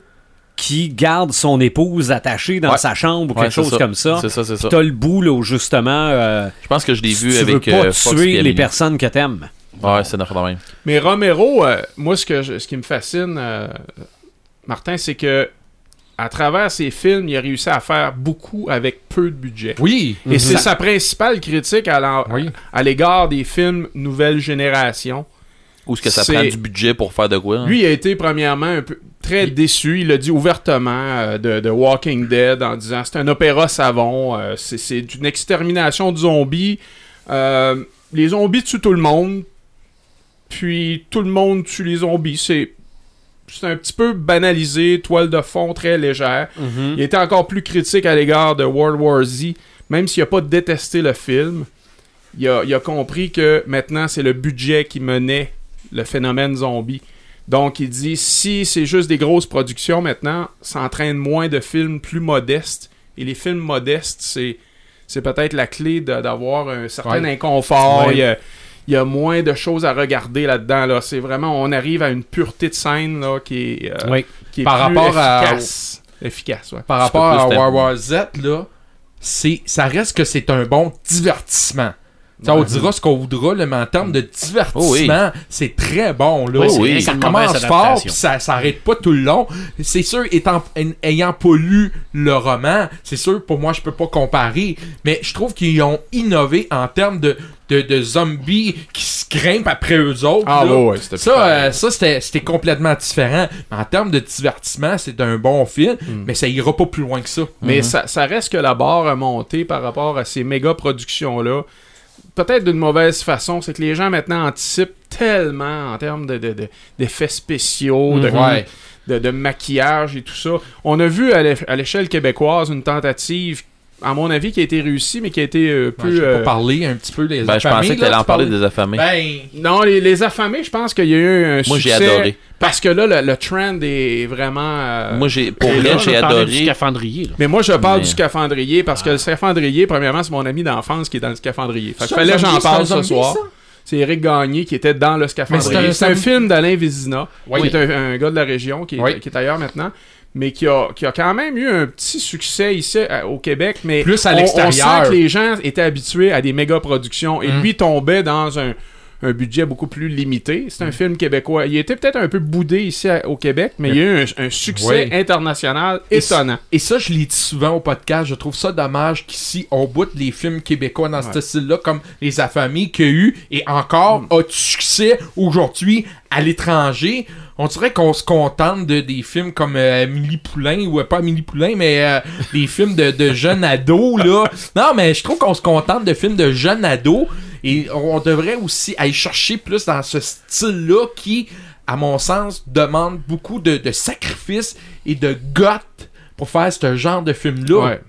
qui garde son épouse attachée dans Ouais. sa chambre ou quelque chose ça. comme ça. C'est ça, c'est ça. T'as le bout là où justement euh, Je pense que je l'ai vu tu veux avec pas euh, tuer les personnes que t'aimes. Ouais, c'est notre même. Mais Romero, euh, moi, ce, que je- ce qui me fascine, euh, Martin, c'est que à travers ses films, il a réussi à faire beaucoup avec peu de budget. Oui. Et c'est sa principale critique à l'en- Oui. à l'égard des films nouvelle génération. Où est-ce que ça prend du budget pour faire de quoi? hein? Lui il a été premièrement un peu très déçu. Il a dit ouvertement euh, de, de Walking Dead en disant c'est un opéra savon, euh, c'est- une extermination de zombies. Euh, les zombies tuent tout le monde, puis tout le monde tue les zombies. C'est c'est un petit peu banalisé, toile de fond très légère. Il était encore plus critique à l'égard de World War Z, même s'il n'a pas détesté le film. Il a, il a compris que maintenant c'est le budget qui menait le phénomène zombie. Donc, il dit si c'est juste des grosses productions maintenant, ça entraîne moins de films plus modestes. Et les films modestes, c'est, c'est peut-être la clé de- d'avoir un certain Ouais. inconfort. Ouais. Il, y a, il y a moins de choses à regarder là-dedans. Là. C'est vraiment, on arrive à une pureté de scène là, qui est, euh, qui est Par plus rapport à- efficace. Efficace, ouais. Par rapport à World War Z, là, c'est, ça reste que c'est un bon divertissement. Ça, on dira ce qu'on voudra, là, mais en termes de divertissement, c'est très bon. Là. Oui. ça commence fort, puis ça s'arrête pas tout le long. C'est sûr, étant, ayant pas lu le roman, c'est sûr, pour moi, je peux pas comparer, mais je trouve qu'ils ont innové en termes de, de, de zombies qui se grimpent après eux autres. Ah, là. ouais, ouais, c'était Ça, euh, ça c'était complètement différent. En termes de divertissement, c'est un bon film, mais ça ira pas plus loin que ça. Mais ça, ça reste que la barre a monté par rapport à ces méga productions-là. Peut-être d'une mauvaise façon, c'est que les gens maintenant anticipent tellement en termes de, de- de- d'effets spéciaux, de, Mhm. De, de maquillage et tout ça. On a vu à l'échelle québécoise une tentative, à mon avis, qui a été réussie, mais qui a été euh, plus... je euh, pas parler un petit peu des Ben, je affamés, pensais que t'allais en parler des affamés. Ben, Non, les, les affamés, je pense qu'il y a eu un Moi, j'ai adoré. Parce que là, le, le trend est vraiment... euh, Moi, j'ai, pour vrai, là, j'ai parlait du adoré. scaphandrier. Là. Mais moi, je parle Mais- du scaphandrier parce que le scaphandrier, premièrement, c'est mon ami d'enfance qui est dans le scaphandrier. Fait que fallait que j'en parle ce zombie, soir. ça? C'est Eric Gagné qui était dans le scaphandrier. c'est un- film d'Alain Vézina, Oui. qui est un, un gars de la région qui est, Oui. qui est ailleurs maintenant, mais qui a, qui a quand même eu un petit succès ici à- au Québec. Mais Plus à l'extérieur. On sent que les gens étaient habitués à des méga productions et Mm. lui tombait dans un un budget beaucoup plus limité. C'est un film québécois. Il était peut-être un peu boudé ici à- au Québec, mais il y a eu un, un succès Oui. international étonnant. Et ça, je l'ai dit souvent au podcast. Je trouve ça dommage qu'ici, on boute les films québécois dans ce style-là, comme Les Affamés, qu'il y a eu, et encore Mm. a succès aujourd'hui à l'étranger. On dirait qu'on se contente de des films comme euh, Amélie Poulain, ou euh, pas Amélie Poulain, mais euh, des films de, jeunes ados, là. Non, mais je trouve qu'on se contente de films de jeunes ados, et on devrait aussi aller chercher plus dans ce style-là qui, à mon sens, demande beaucoup de, sacrifices et de goth pour faire ce genre de film-là. Ouais.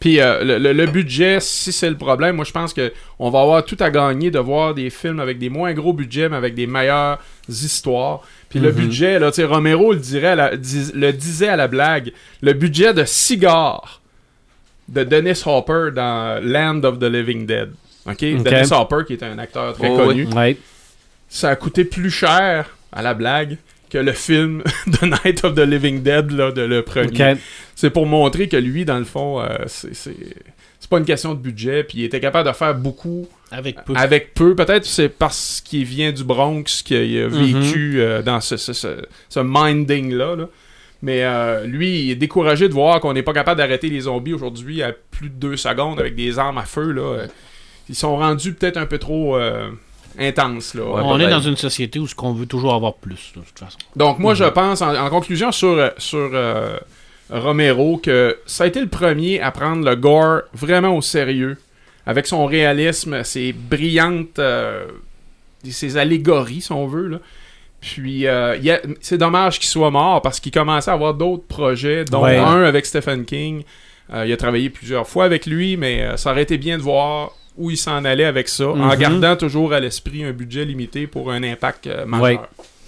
Puis euh, le budget, si c'est le problème, moi je pense que on va avoir tout à gagner de voir des films avec des moins gros budgets, mais avec des meilleures histoires. Puis le budget, là, tu sais, Romero le, dirait à la- dis- le disait à la blague, le budget de Cigar de Dennis Hopper dans Land of the Living Dead. OK? Dennis Hopper, qui est un acteur très Oh, connu, Ouais. ça a coûté plus cher à la blague que le film The Night of the Living Dead, là, de le premier. C'est pour montrer que lui, dans le fond, euh, c'est c'est- pas une question de budget, puis il était capable de faire beaucoup Avec peu. avec peu. Peut-être c'est parce qu'il vient du Bronx qu'il a vécu euh, dans ce, ce, ce- ce minding-là. là. Mais euh, lui, il est découragé de voir qu'on n'est pas capable d'arrêter les zombies aujourd'hui à plus de deux secondes avec des armes à feu. Là. Ils sont rendus peut-être un peu trop euh, intenses. Là. Ouais, on est dans une société où ce qu'on veut toujours avoir plus, de toute façon. Donc moi, Mhm. je pense, en, en conclusion sur, sur euh, Romero, que ça a été le premier à prendre le gore vraiment au sérieux, avec son réalisme, ses brillantes, euh, ses allégories, si on veut. Là. Puis euh, c'est dommage qu'il soit mort parce qu'il commençait à avoir d'autres projets, dont Ouais. un avec Stephen King. Euh, il a travaillé plusieurs fois avec lui, mais ça aurait été bien de voir où il s'en allait avec ça, en Mhm. gardant toujours à l'esprit un budget limité pour un impact majeur. Ouais.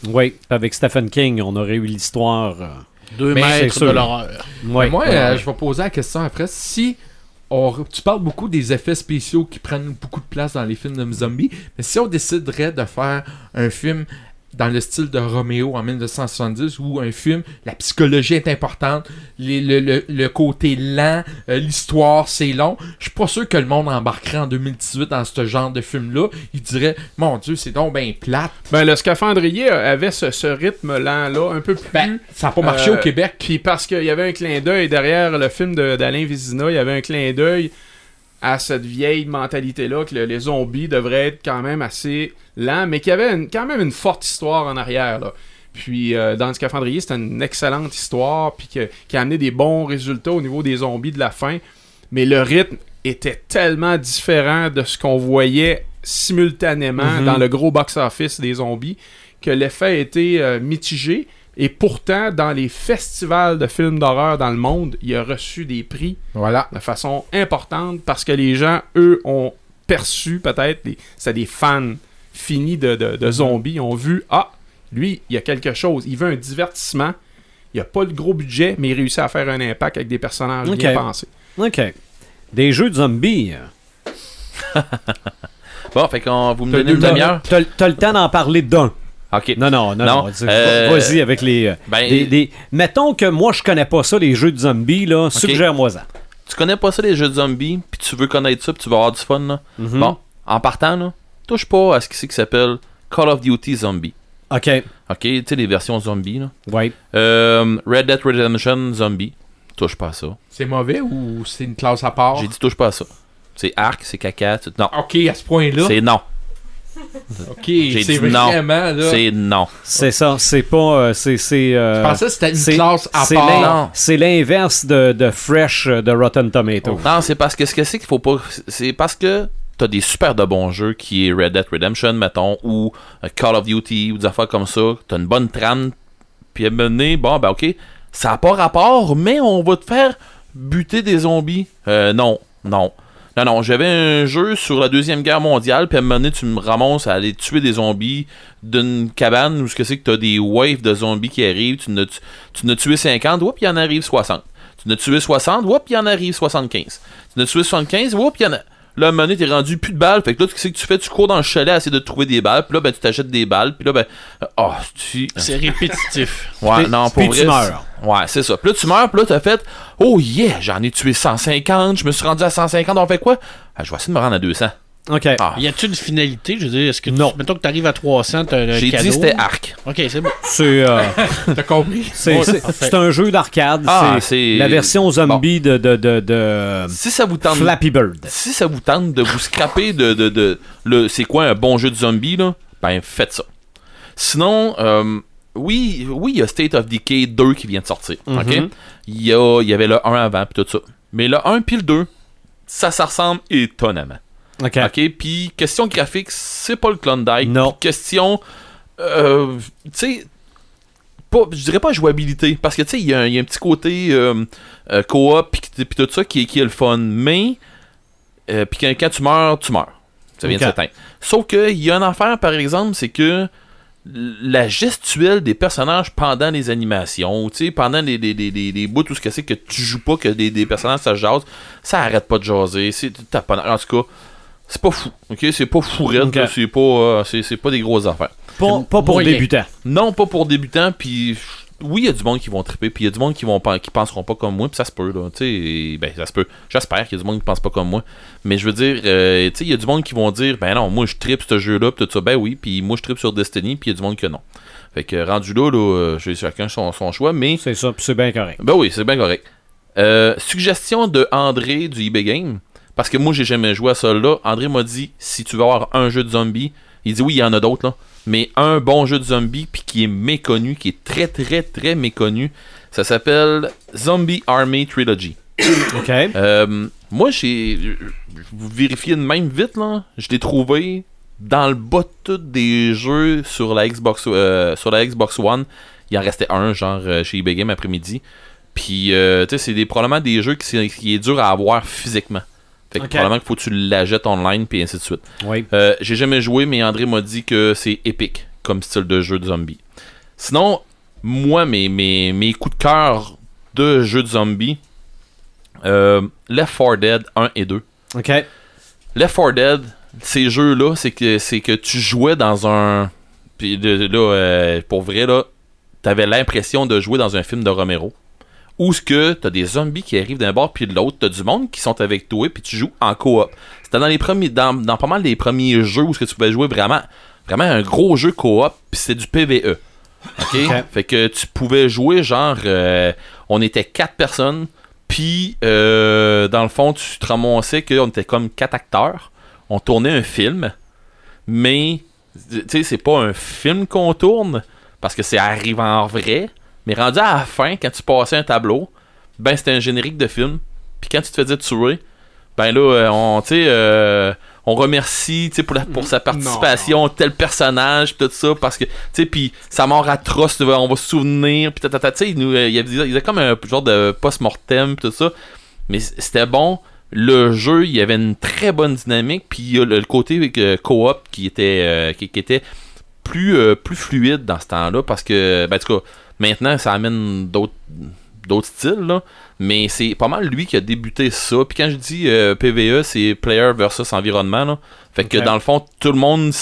Oui, avec Stephen King, on aurait eu l'histoire. Deux Mais mètres c'est de l'horreur. ouais. Moi, Ouais. euh, je vais poser la question après. Si on, tu parles beaucoup des effets spéciaux qui prennent beaucoup de place dans les films de zombies, mais si on déciderait de faire un film dans le style de Roméo en 1970 ou un film, la psychologie est importante, les- le, le- le côté lent, euh, l'histoire c'est long, je suis pas sûr que le monde embarquerait en 2018 dans ce genre de film-là. Il dirait, mon Dieu, c'est donc bien plate. Ben, le scaphandrier avait ce, ce rythme lent-là, un peu plus. Ben, ça n'a pas marché Euh, au Québec. Puis parce qu'il y avait un clin d'œil derrière le film de- d'Alain Vézina, il y avait un clin d'œil à cette vieille mentalité-là que le- les zombies devraient être quand même assez lents, mais qu'il y avait une- quand même une forte histoire en arrière. Là. Puis euh, dans le scaphandrier, c'était une excellente histoire, puis que- qui a amené des bons résultats au niveau des zombies de la fin. Mais le rythme était tellement différent de ce qu'on voyait simultanément Mhm. dans le gros box-office des zombies que l'effet a été euh, mitigé. Et pourtant, dans les festivals de films d'horreur dans le monde, il a reçu des prix Voilà. de façon importante parce que les gens, eux, ont perçu peut-être, des- c'est des fans finis de, de- de zombies, ont vu, ah, Lui, il y a quelque chose. Il veut un divertissement. Il a pas le gros budget, mais il réussit à faire un impact avec des personnages Ok. bien pensés. OK. Des jeux de zombies. Bon, fait qu'on vous me donnez une demi-heure. T'as le temps d'en parler d'un. Ok. Non, non, non. Non, euh, Vas-y avec les, euh, ben, Mettons que moi, je connais pas ça, les jeux de zombies, là. Suggère-moi ça. Tu connais pas ça les jeux de zombies, puis tu veux connaître ça, puis tu vas avoir du fun là. Mhm. Bon, en partant là, touche pas à ce qui c'est qui s'appelle Call of Duty Zombie. OK. Ok, tu sais les versions zombies là. Ouais. Euh, Red Dead Redemption Zombie. Touche pas à ça. C'est mauvais ou c'est une classe à part? J'ai dit touche pas à ça. C'est arc, c'est caca. tu- Non. Ok, à ce point-là? C'est non. Ok, J'ai c'est non. vraiment là. C'est non. C'est ça. C'est pas. euh, c'est. c'est, euh, Je pensais que c'était une classe à part. C'est l'inverse de, de Fresh euh, de Rotten Tomato. Non, c'est parce que ce que c'est qu'il faut pas. C'est parce que t'as des super de bons jeux qui est Red Dead Redemption, mettons, ou euh, Call of Duty, ou des affaires comme ça. T'as une bonne trame, puis à un moment donné, bon, ben ok, ça n'a pas rapport, mais on va te faire buter des zombies. Euh, non, non. Non, non, j'avais un jeu sur la Deuxième Guerre mondiale, puis à un moment donné, tu me ramasses à aller tuer des zombies d'une cabane où ce que c'est que t'as des waves de zombies qui arrivent, tu n'as tu, tu n'as tué 50, whoop, il y en arrive 60. Tu n'as tué 60, whoop, il y en arrive 75. Tu n'as tué 75, whoop, il y en a... Là, à un moment donné, t'es rendu plus de balles. Fait que là, tu sais que tu fais, tu cours dans le chalet à essayer de trouver des balles. Puis là, ben, tu t'achètes des balles. Puis là, ben, oh, tu. C'est répétitif. Ouais, non, pour puis vrai. tu meurs. Ouais, c'est ça. Puis là, tu meurs, puis là, t'as fait, oh yeah, j'en ai tué 150, je me suis rendu à 150, on fait quoi? Ah, je vais essayer de me rendre à 200. OK. Ah, Y a-tu une finalité? Je veux dire, est-ce que tu, Non. mettons que tu arrives à 300, t'as un j'ai cadeau? dit c'était arc. Ok, c'est bon. C'est. euh, T'as compris? c'est- c'est- c'est un jeu d'arcade. Ah, c'est c'est- la version zombie de, de, de, de Si ça vous tente. Flappy Bird. Si ça vous tente de vous scraper de, de, de le c'est quoi un bon jeu de zombie là, ben faites ça. Sinon, euh, oui, oui, il y a State of Decay 2 qui vient de sortir. ok? Mhm. Il y, a- il y avait le 1 avant puis tout ça. Mais le 1 puis le 2, ça, ça ressemble étonnamment. OK. Ok, puis question graphique, c'est pas le Klondike. Non. Question, euh, tu sais, pas, je dirais pas jouabilité, parce que tu sais, il y, a un- il y a un petit côté euh, euh, coop puis tout ça qui, est- qui est le fun, mais euh, puis quand, quand tu meurs, tu meurs. Ça vient de s'éteindre. Sauf qu'il y a une affaire, par exemple, c'est que la gestuelle des personnages pendant les animations, tu sais, pendant les, les, les, les, bouts, tout ce que c'est que tu joues pas, que des, personnages ça jase, ça arrête pas de jaser. C'est t'as pas- En tout cas, c'est pas fou, ok? C'est pas fou raide, Ok. là, c'est pas, euh, c'est, c'est pas des grosses affaires. Pas, pas pour moyen. débutants. Non, pas pour débutants, puis oui, il y a du monde qui vont triper, puis il y a du monde qui vont qui penseront pas comme moi, puis ça se peut, là, tu sais, ben, ça se peut. J'espère qu'il y a du monde qui pense pas comme moi, mais je veux dire, euh, tu sais, il y a du monde qui vont dire, ben non, moi, je tripe ce jeu-là, puis tout ça, ben oui, puis moi, je tripe sur Destiny, puis il y a du monde que non. Fait que, rendu là, là, euh, j'ai chacun son, son choix, mais, C'est ça, puis c'est bien correct. ben oui, c'est bien correct. Euh, suggestion de André du eBay Game, parce que moi, j'ai jamais joué à ça là, André m'a dit, si tu veux avoir un jeu de zombie, il dit oui, il y en a d'autres, là, mais un bon jeu de zombie puis qui est méconnu, qui est très très très méconnu, ça s'appelle Zombie Army Trilogy. OK. Euh, moi, j'ai vous vérifiez de même vite là, je l'ai trouvé dans le bas de des jeux sur la Xbox euh, sur la Xbox One. Il en restait un genre euh, chez eBay Game après-midi. Puis euh, tu sais, c'est des probablement des jeux qui, qui est dur à avoir physiquement. Fait que probablement qu'il faut que tu l'achètes online puis ainsi de suite. Oui. Euh, j'ai jamais joué, mais André m'a dit que c'est épique comme style de jeu de zombie. Sinon, moi, mes, mes, mes coups de cœur de jeux de zombie, euh, Left 4 Dead 1 et 2. OK. Left 4 Dead, ces jeux-là, c'est que, c'est que tu jouais dans un. Puis là, euh, pour vrai, là, t'avais l'impression de jouer dans un film de Romero. Où ce que t'as des zombies qui arrivent d'un bord puis de l'autre, t'as du monde qui sont avec toi puis tu joues en coop. C'était dans les premiers, dans, dans pas mal des premiers jeux où ce que tu pouvais jouer vraiment, vraiment un gros jeu coop puis c'est du PVE. Ok? Ok. Fait que tu pouvais jouer genre, euh, on était quatre personnes puis euh, dans le fond tu te ramassais qu'on était comme quatre acteurs, on tournait un film, mais tu sais c'est pas un film qu'on tourne parce que c'est arrivé en vrai. Mais rendu à la fin, quand tu passais un tableau, ben c'était un générique de film. Puis quand tu te faisais tuer, ben là, euh, on, euh, on remercie pour, la- pour sa participation tel personnage, pis tout ça, parce que, tu sais, puis sa mort atroce, on va se souvenir, puis tata, tu sais, il euh, y avait, il y avait comme un genre de post-mortem, pis tout ça. Mais c'était bon. Le jeu, il y avait une très bonne dynamique, puis il y a le, le côté euh, coop qui était, euh, qui, qui était plus, euh, plus fluide dans ce temps-là parce que, ben, en tout cas, maintenant, ça amène d'autres d'autres styles, là. Mais c'est pas mal lui qui a débuté ça. Puis quand je dis euh, PVE, c'est Player versus Environnement, là. Fait que dans le fond, tout le monde,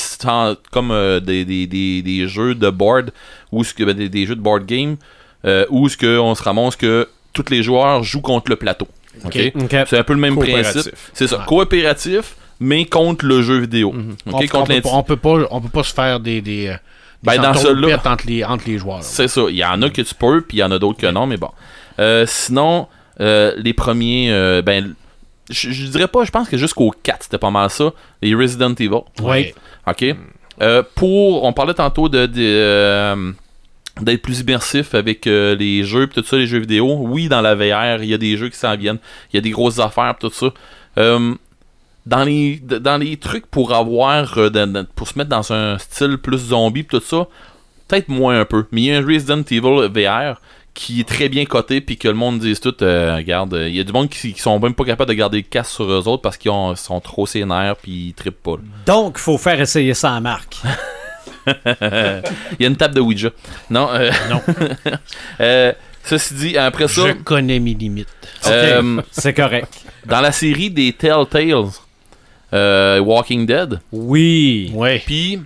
comme euh, des, des, des, des jeux de board, ou ce que, ben, des, jeux de board game, euh, où ce que on se ramasse que tous les joueurs jouent contre le plateau. Ok? OK. C'est un peu le même principe. C'est ça, coopératif, mais contre le jeu vidéo. Ok, on, on contre peut, l'inti- pas- on peut pas, on peut pas se faire des, des, euh, des Ben, dans celui-là- entre les, entre les joueurs. C'est ça. Il y en a que tu peux, puis il y en a d'autres que non, mais bon. Euh, sinon, euh, les premiers, euh, ben, je, je dirais pas, je pense que jusqu'au 4, c'était pas mal ça. Les Resident Evil. Ouais. OK. Euh, pour, on parlait tantôt de, de, d'être plus immersif avec euh, les jeux pis tout ça, les jeux vidéo. Oui, dans la VR, il y a des jeux qui s'en viennent. Il y a des grosses affaires pis tout ça. Euh, dans les dans les trucs pour avoir euh, dans- pour se mettre dans un style plus zombie pis tout ça, peut-être moins un peu. Mais il y a un Resident Evil VR qui est très bien coté puis que le monde dise tout euh, regarde, euh, il y a du monde qui, qui sont même pas capables de garder le casque sur eux autres parce qu'ils ont- sont trop sénères puis ils trippent pas. là. Donc, faut faire essayer ça à Marc. Il y a une table de Ouija. Non. euh, Non. euh, ceci dit, après ça, Je connais mes limites. euh, C'est correct. dans la série des Telltales, euh, Walking Dead, Oui. Ouais. puis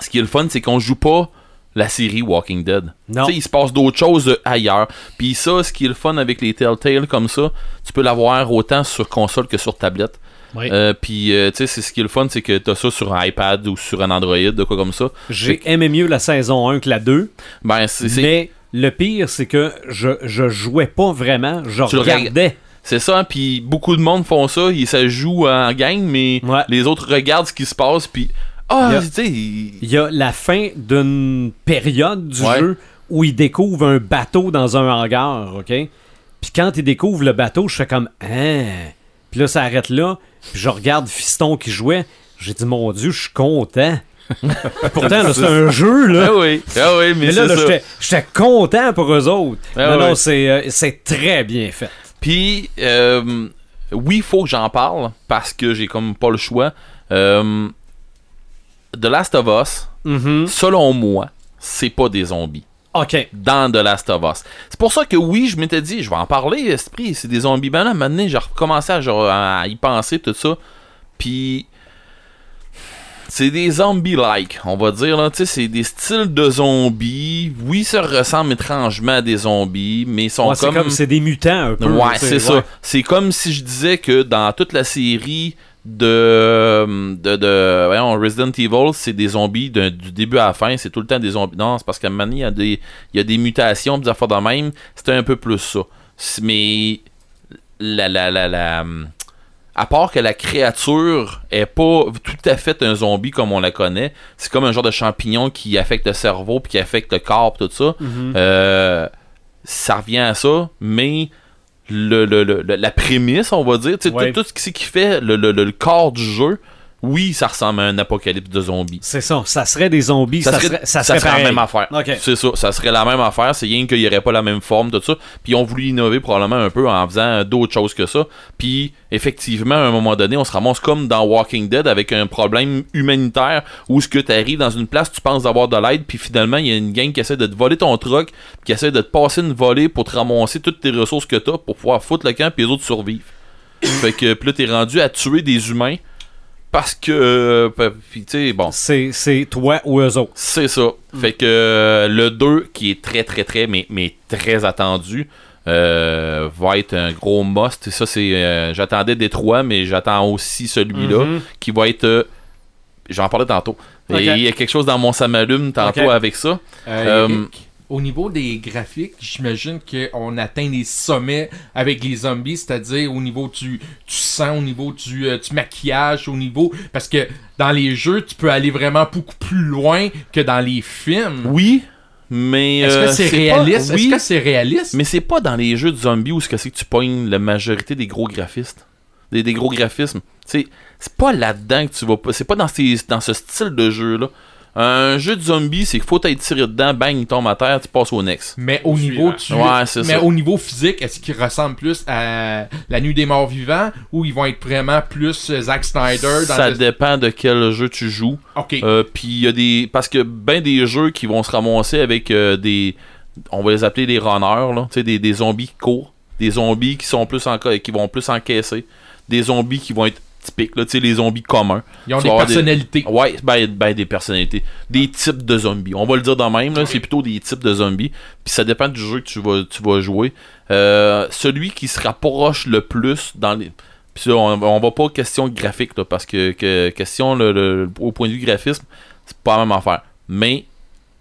ce qui est le fun, c'est qu'on joue pas la série Walking Dead. Non. Tu sais, il se passe d'autres choses ailleurs. Puis ça, ce qui est le fun avec les Telltale comme ça, tu peux l'avoir autant sur console que sur tablette. Ouais. Euh, puis, euh, tu sais, c'est ce qui est le fun, c'est que t'as ça sur un iPad ou sur un Android, de quoi comme ça. J'ai aimé mieux la saison 1 que la 2. Ben, c'est Mais le pire, c'est que je, je jouais pas vraiment. Je Tu le regardais. C'est ça, puis beaucoup de monde font ça, ils ça joue en gang, mais Ouais. les autres regardent ce qui se passe, puis ah, tu sais, ils- Il y a la fin d'une période du Ouais. jeu où il découvre un bateau dans un hangar, OK? Puis quand il découvre le bateau, je fais comme Hein? Puis là, ça arrête là. Puis je regarde Fiston qui jouait. J'ai dit, mon Dieu, je suis content. Pourtant, c'est un jeu, là. ah oui, ah oui, mais, Mais là, là, j'étais- content pour eux autres. Ah non, non, c'est euh, c'est très bien fait. Puis, euh, oui, il faut que j'en parle parce que j'ai comme pas le choix. Euh, The Last of Us, Mhm. selon moi, c'est pas des zombies. OK. Dans The Last of Us. C'est pour ça que oui, je m'étais dit, je vais en parler, esprit, c'est des zombies. Ben là, maintenant, j'ai recommencé à, genre, à y penser, tout ça. Puis, c'est des zombies-like, on va dire. là. C'est des styles de zombies. Oui, ça ressemble étrangement à des zombies, mais ils sont Ouais, c'est comme... c'est des mutants un peu. Ouais, c'est ça. C'est comme si je disais que dans toute la série de, de, de voyons, Resident Evil, c'est des zombies du début à la fin, c'est tout le temps des zombies. Non, c'est parce qu'à un moment donné, il y a des, il y a des mutations, des affaires de même. C'était un peu plus ça. Mais la, la, la, la, à part que la créature est pas tout à fait un zombie comme on la connaît, c'est comme un genre de champignon qui affecte le cerveau puis qui affecte le corps tout ça. Mhm. Euh, ça revient à ça, mais le, le- le- la prémisse, on va dire, Ouais. tout, tout ce qui, fait le, le- le- le corps du jeu, oui, ça ressemble à un apocalypse de zombies. C'est ça. Ça serait des zombies. Ça, serait, ça ça serait serait la même affaire. C'est ça, ça serait la même affaire, c'est rien qu'il n'y aurait pas la même forme, tout ça. Puis ils ont voulu innover probablement un peu en faisant d'autres choses que ça. Puis effectivement, à un moment donné, on se ramasse comme dans Walking Dead avec un problème humanitaire où ce que tu arrives dans une place, tu penses d'avoir de l'aide, puis finalement, il y a une gang qui essaie de te voler ton truck, qui essaie de te passer une volée pour te ramasser toutes tes ressources que tu as pour pouvoir foutre le camp, puis les autres survivent. fait que puis là, t'es rendu à tuer des humains parce que. euh, puis tu sais, bon. C'est c'est toi ou eux autres. C'est ça. Fait que euh, le 2, qui est très, très, très, mais, mais très attendu, euh, va être un gros must. Ça, c'est. euh, J'attendais Détroit, mais j'attends aussi celui-là, Mhm. qui va être. euh, J'en parlais tantôt. Et il y a quelque chose dans mon samalume tantôt avec ça. Euh, Euh, Eric, au niveau des graphiques, j'imagine qu'on atteint les sommets avec les zombies, c'est-à-dire au niveau du, du sang, au niveau du, euh, du maquillage, au niveau... Parce que dans les jeux, tu peux aller vraiment beaucoup plus loin que dans les films. Oui, mais. Est-ce euh, que c'est réaliste? Oui, Est-ce que c'est réaliste? mais c'est pas dans les jeux de zombies où ce que c'est que tu pognes la majorité des gros graphistes. Des, des gros graphismes. C'est pas là-dedans que tu vas pas. C'est pas dans, ces, dans ce style de jeu-là. Un jeu de zombie, c'est qu'il faut être tiré dedans, bang, il tombe à terre, tu passes au next. Mais au niveau, tu... Ouais, c'est mais ça. au niveau physique, est-ce qu'ils ressemblent plus à La Nuit des Morts Vivants ou ils vont être vraiment plus euh, Zack Snyder dans Ça le- dépend de quel jeu tu joues. Ok. Euh, Puis il y a des. Parce que ben des jeux qui vont se ramasser avec euh, des. On va les appeler des runners, là. Tu sais, des, des zombies qui courent. Des zombies qui sont plus en, qui vont plus encaisser. Des zombies qui vont être typiques, là. Tu sais, les zombies communs. Ils ont des avoir des- personnalités. Ouais, ben, ben des personnalités. Des types de zombies. On va le dire de même, là. C'est plutôt des types de zombies. Puis ça dépend du jeu que tu vas, tu vas jouer. Euh, celui qui se rapproche le plus dans les. Puis ça, on, on va pas question graphique, là, parce que, que question le, le- au point de vue graphisme, c'est pas la même affaire. Mais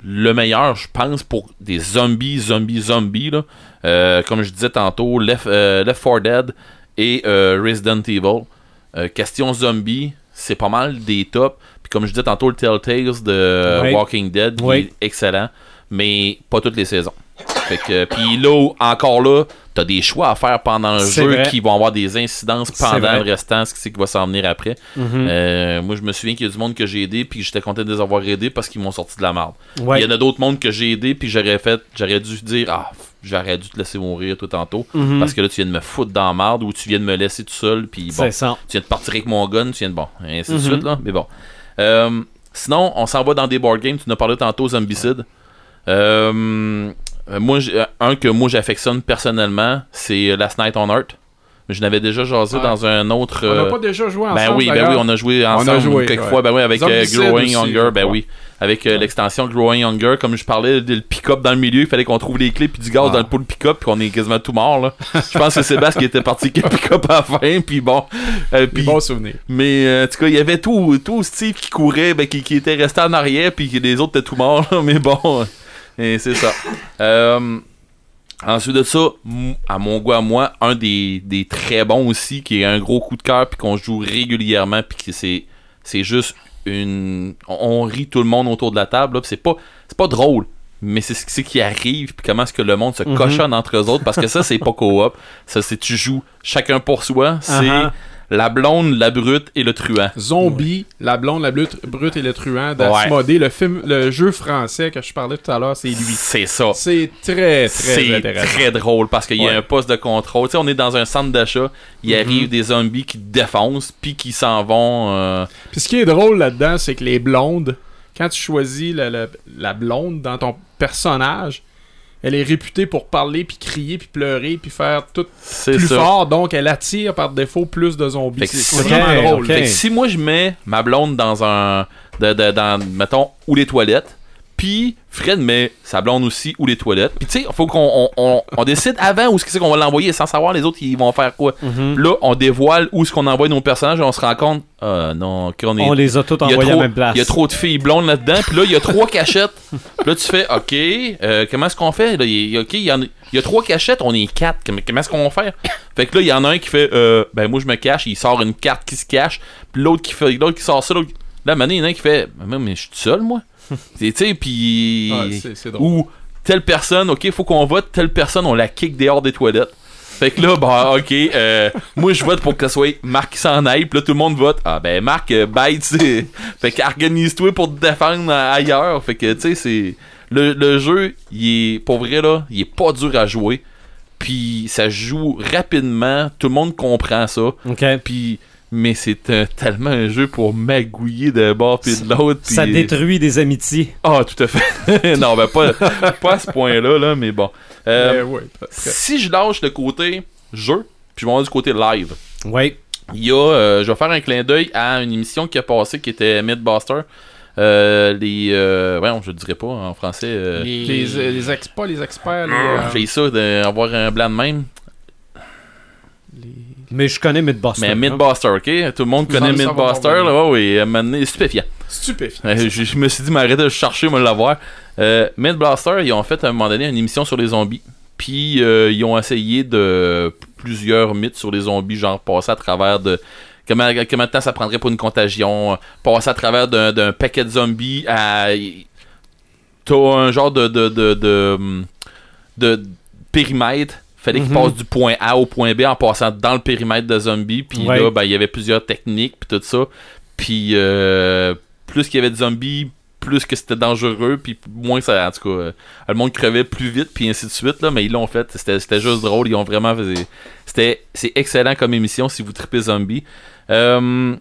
le meilleur, je pense, pour des zombies, zombies, zombies, là, euh, comme je disais tantôt, Left, euh, Left 4 Dead et euh, Resident Evil. Euh, question zombie, c'est pas mal des tops. Puis comme je disais tantôt, le Telltales de Oui. Walking Dead, il Oui. est excellent, mais pas toutes les saisons. Fait que, puis là, encore là, t'as des choix à faire pendant le jeu vrai. qui vont avoir des incidences pendant le restant, ce qui va s'en venir après. Mhm. Euh, moi, je me souviens qu'il y a du monde que j'ai aidé, puis j'étais content de les avoir aidés parce qu'ils m'ont sorti de la merde. Ouais. Il y en a d'autres mondes que j'ai aidé, puis j'aurais fait, j'aurais dû dire, ah, j'aurais dû te laisser mourir tout tantôt, Mhm. parce que là, tu viens de me foutre dans la merde, ou tu viens de me laisser tout seul, puis bon, tu viens de partir avec mon gun, tu viens de bon, et ainsi de Mhm. suite, là. Mais bon. Euh, sinon, on s'en va dans des board games. Tu nous as parlé tantôt, Zombicide. Euh, moi, un que moi j'affectionne personnellement, c'est Last Night on Earth. Je n'avais déjà jasé dans un autre. On n'a euh, pas déjà joué ensemble. ben oui, ben oui, on a joué a ensemble joué, quelques ouais. fois, ben oui, avec euh, Growing aussi, Hunger, ben oui, avec euh, l'extension Growing Hunger, comme je parlais, le pick-up dans le milieu, il fallait qu'on trouve les clés puis du gaz Ah. dans le pot de pick-up, puis qu'on est quasiment tout mort là. Je pense que c'est Sébastien qui était parti avec le pick-up à la fin, puis bon, puis bons souvenirs. mais euh, en tout cas, il y avait tout, tout Steve qui courait, ben, qui, qui était resté en arrière, puis les autres étaient tout morts. là, mais bon, et c'est ça. Euh, ensuite de ça, à mon goût à moi, un des, des très bons aussi, qui est un gros coup de cœur, puis qu'on joue régulièrement, puis que c'est c'est juste une. On, on rit tout le monde autour de la table, c'est pas, c'est pas drôle. Mais c'est ce qui arrive, puis comment est-ce que le monde se Mhm. cochonne entre eux autres, parce que ça, c'est pas coop. Ça, c'est tu joues chacun pour soi. C'est Uh-huh. La blonde, la brute et le truand. Zombie, la blonde, la brute, brute et le truand d'Asmodée, le film, le jeu français que je parlais tout à l'heure, c'est lui. C'est ça. C'est très, très C'est très drôle parce qu'il y a Ouais. un poste de contrôle. Tu sais, on est dans un centre d'achat. Il Mhm. arrive des zombies qui te défoncent, puis qui s'en vont. euh, Puis ce qui est drôle là-dedans, c'est que les blondes, quand tu choisis la, la- la blonde dans ton personnage, elle est réputée pour parler, puis crier, puis pleurer, puis faire tout plus ça. fort. Donc, elle attire par défaut plus de zombies. C'est vraiment drôle. ok. Fait que si moi je mets ma blonde dans un. De, de- dans, mettons, ou les toilettes, puis Fred met sa blonde aussi ou les toilettes, puis tu sais, il faut qu'on on, on- on décide avant où c'est qu'on va l'envoyer sans savoir les autres ils vont faire quoi. Mhm. Là, on dévoile où est-ce qu'on envoie nos personnages et on se rend compte, ah non, qu'on est. On les a tous envoyés à la même place. il y a trop de filles blondes là-dedans, puis là, il y a trois cachettes. Là, tu fais, OK, euh, comment est-ce qu'on fait? Là, il y a- OK, il y, en a- il y a trois cachettes, on est quatre. Comment, comment est-ce qu'on va faire? Fait que là, il y en a un qui fait, euh, ben moi, je me cache, il sort une carte qui se cache, puis l'autre qui fait, l'autre qui sort ça, l'autre. Là, maintenant, il y en a un qui fait, mais, mais je suis tout seul, moi. Tu sais, puis. Drôle. Ou telle personne, OK, faut qu'on vote, telle personne, on la kick dehors des toilettes. Fait que là, bah, ok, euh, moi je vote pour que ce soit Marc qui s'en aille, puis là tout le monde vote. Ah ben Marc, euh, bye, tu sais. Fait qu'organise-toi pour te défendre ailleurs. Fait que, tu sais, c'est. Le, le jeu, il est, pour vrai, là, il est pas dur à jouer. Puis ça joue rapidement, tout le monde comprend ça. OK. Puis, mais c'est un- tellement un jeu pour magouiller d'un bord puis de l'autre. Ça détruit des amitiés. Ah, tout à fait. non, ben pas, pas à ce point-là, là, mais bon. Euh, Mais ouais, si je lâche le côté jeu, puis je vais avoir du côté live, Oui. il y a, euh, je vais faire un clin d'œil à une émission qui a passé qui était Mythbuster. Euh, les, euh, ouais, je le dirais pas en français. euh, Les- Les, euh, les ex- pas les experts, les, euh, J'ai ça d'avoir un blanc de même. les- Mais je connais Mythbuster. Mais. Mythbuster, ok? Tout le monde connaît Mythbuster, là, ouais, oui, à un moment donné, stupéfiant. stupéfiants. Euh, je, je me suis dit, m'arrêter de chercher, me l'avoir. Euh, Mythbuster, ils ont fait à un moment donné une émission sur les zombies. Puis euh, ils ont essayé de plusieurs mythes sur les zombies, genre passer à travers de. Comment, comment de temps ça prendrait pour une contagion, passer à travers d'un d'un paquet de zombies à. T'as un genre de. de, de, de, de périmètre. Fallait qu'ils Mhm. passent du point A au point B en passant dans le périmètre de zombies. Puis Ouais. là, ben, il y avait plusieurs techniques, puis tout ça. Puis euh, plus qu'il y avait de zombies, plus que c'était dangereux, puis moins ça, en tout cas, euh, le monde crevait plus vite, puis ainsi de suite, là, mais ils l'ont fait. C'était juste drôle, ils ont vraiment. C'était, c'est excellent comme émission si vous tripez zombie. Euh,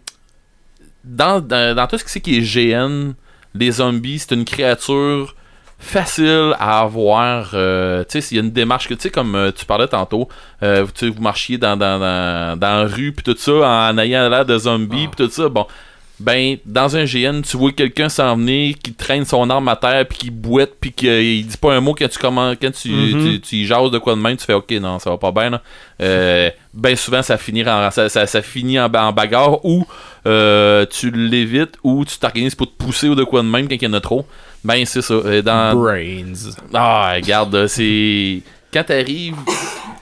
dans, dans, dans tout ce qui est GN, les zombies, c'est une créature facile à avoir. euh, tu sais, s'il y a une démarche que, tu sais, comme euh, tu parlais tantôt, euh, vous marchiez dans, dans, dans, dans la rue, puis tout ça, en ayant l'air de zombie, puis tout ça, bon. Ben, dans un GN, tu vois quelqu'un s'en venir qui traîne son arme à terre, puis qui boite, puis qu'il dit pas un mot quand tu commences, quand tu, Mhm. tu, tu y jases de quoi de même, tu fais ok, non, ça va pas bien, là. Euh, ben souvent, ça finit en, ça, ça, ça finit en, ba- en bagarre ou tu l'évites ou tu t'organises pour te pousser ou de quoi de même quand il y en a trop. Ben, c'est ça. Euh, Dans, Brains. ah, regarde, c'est. Quand t'arrives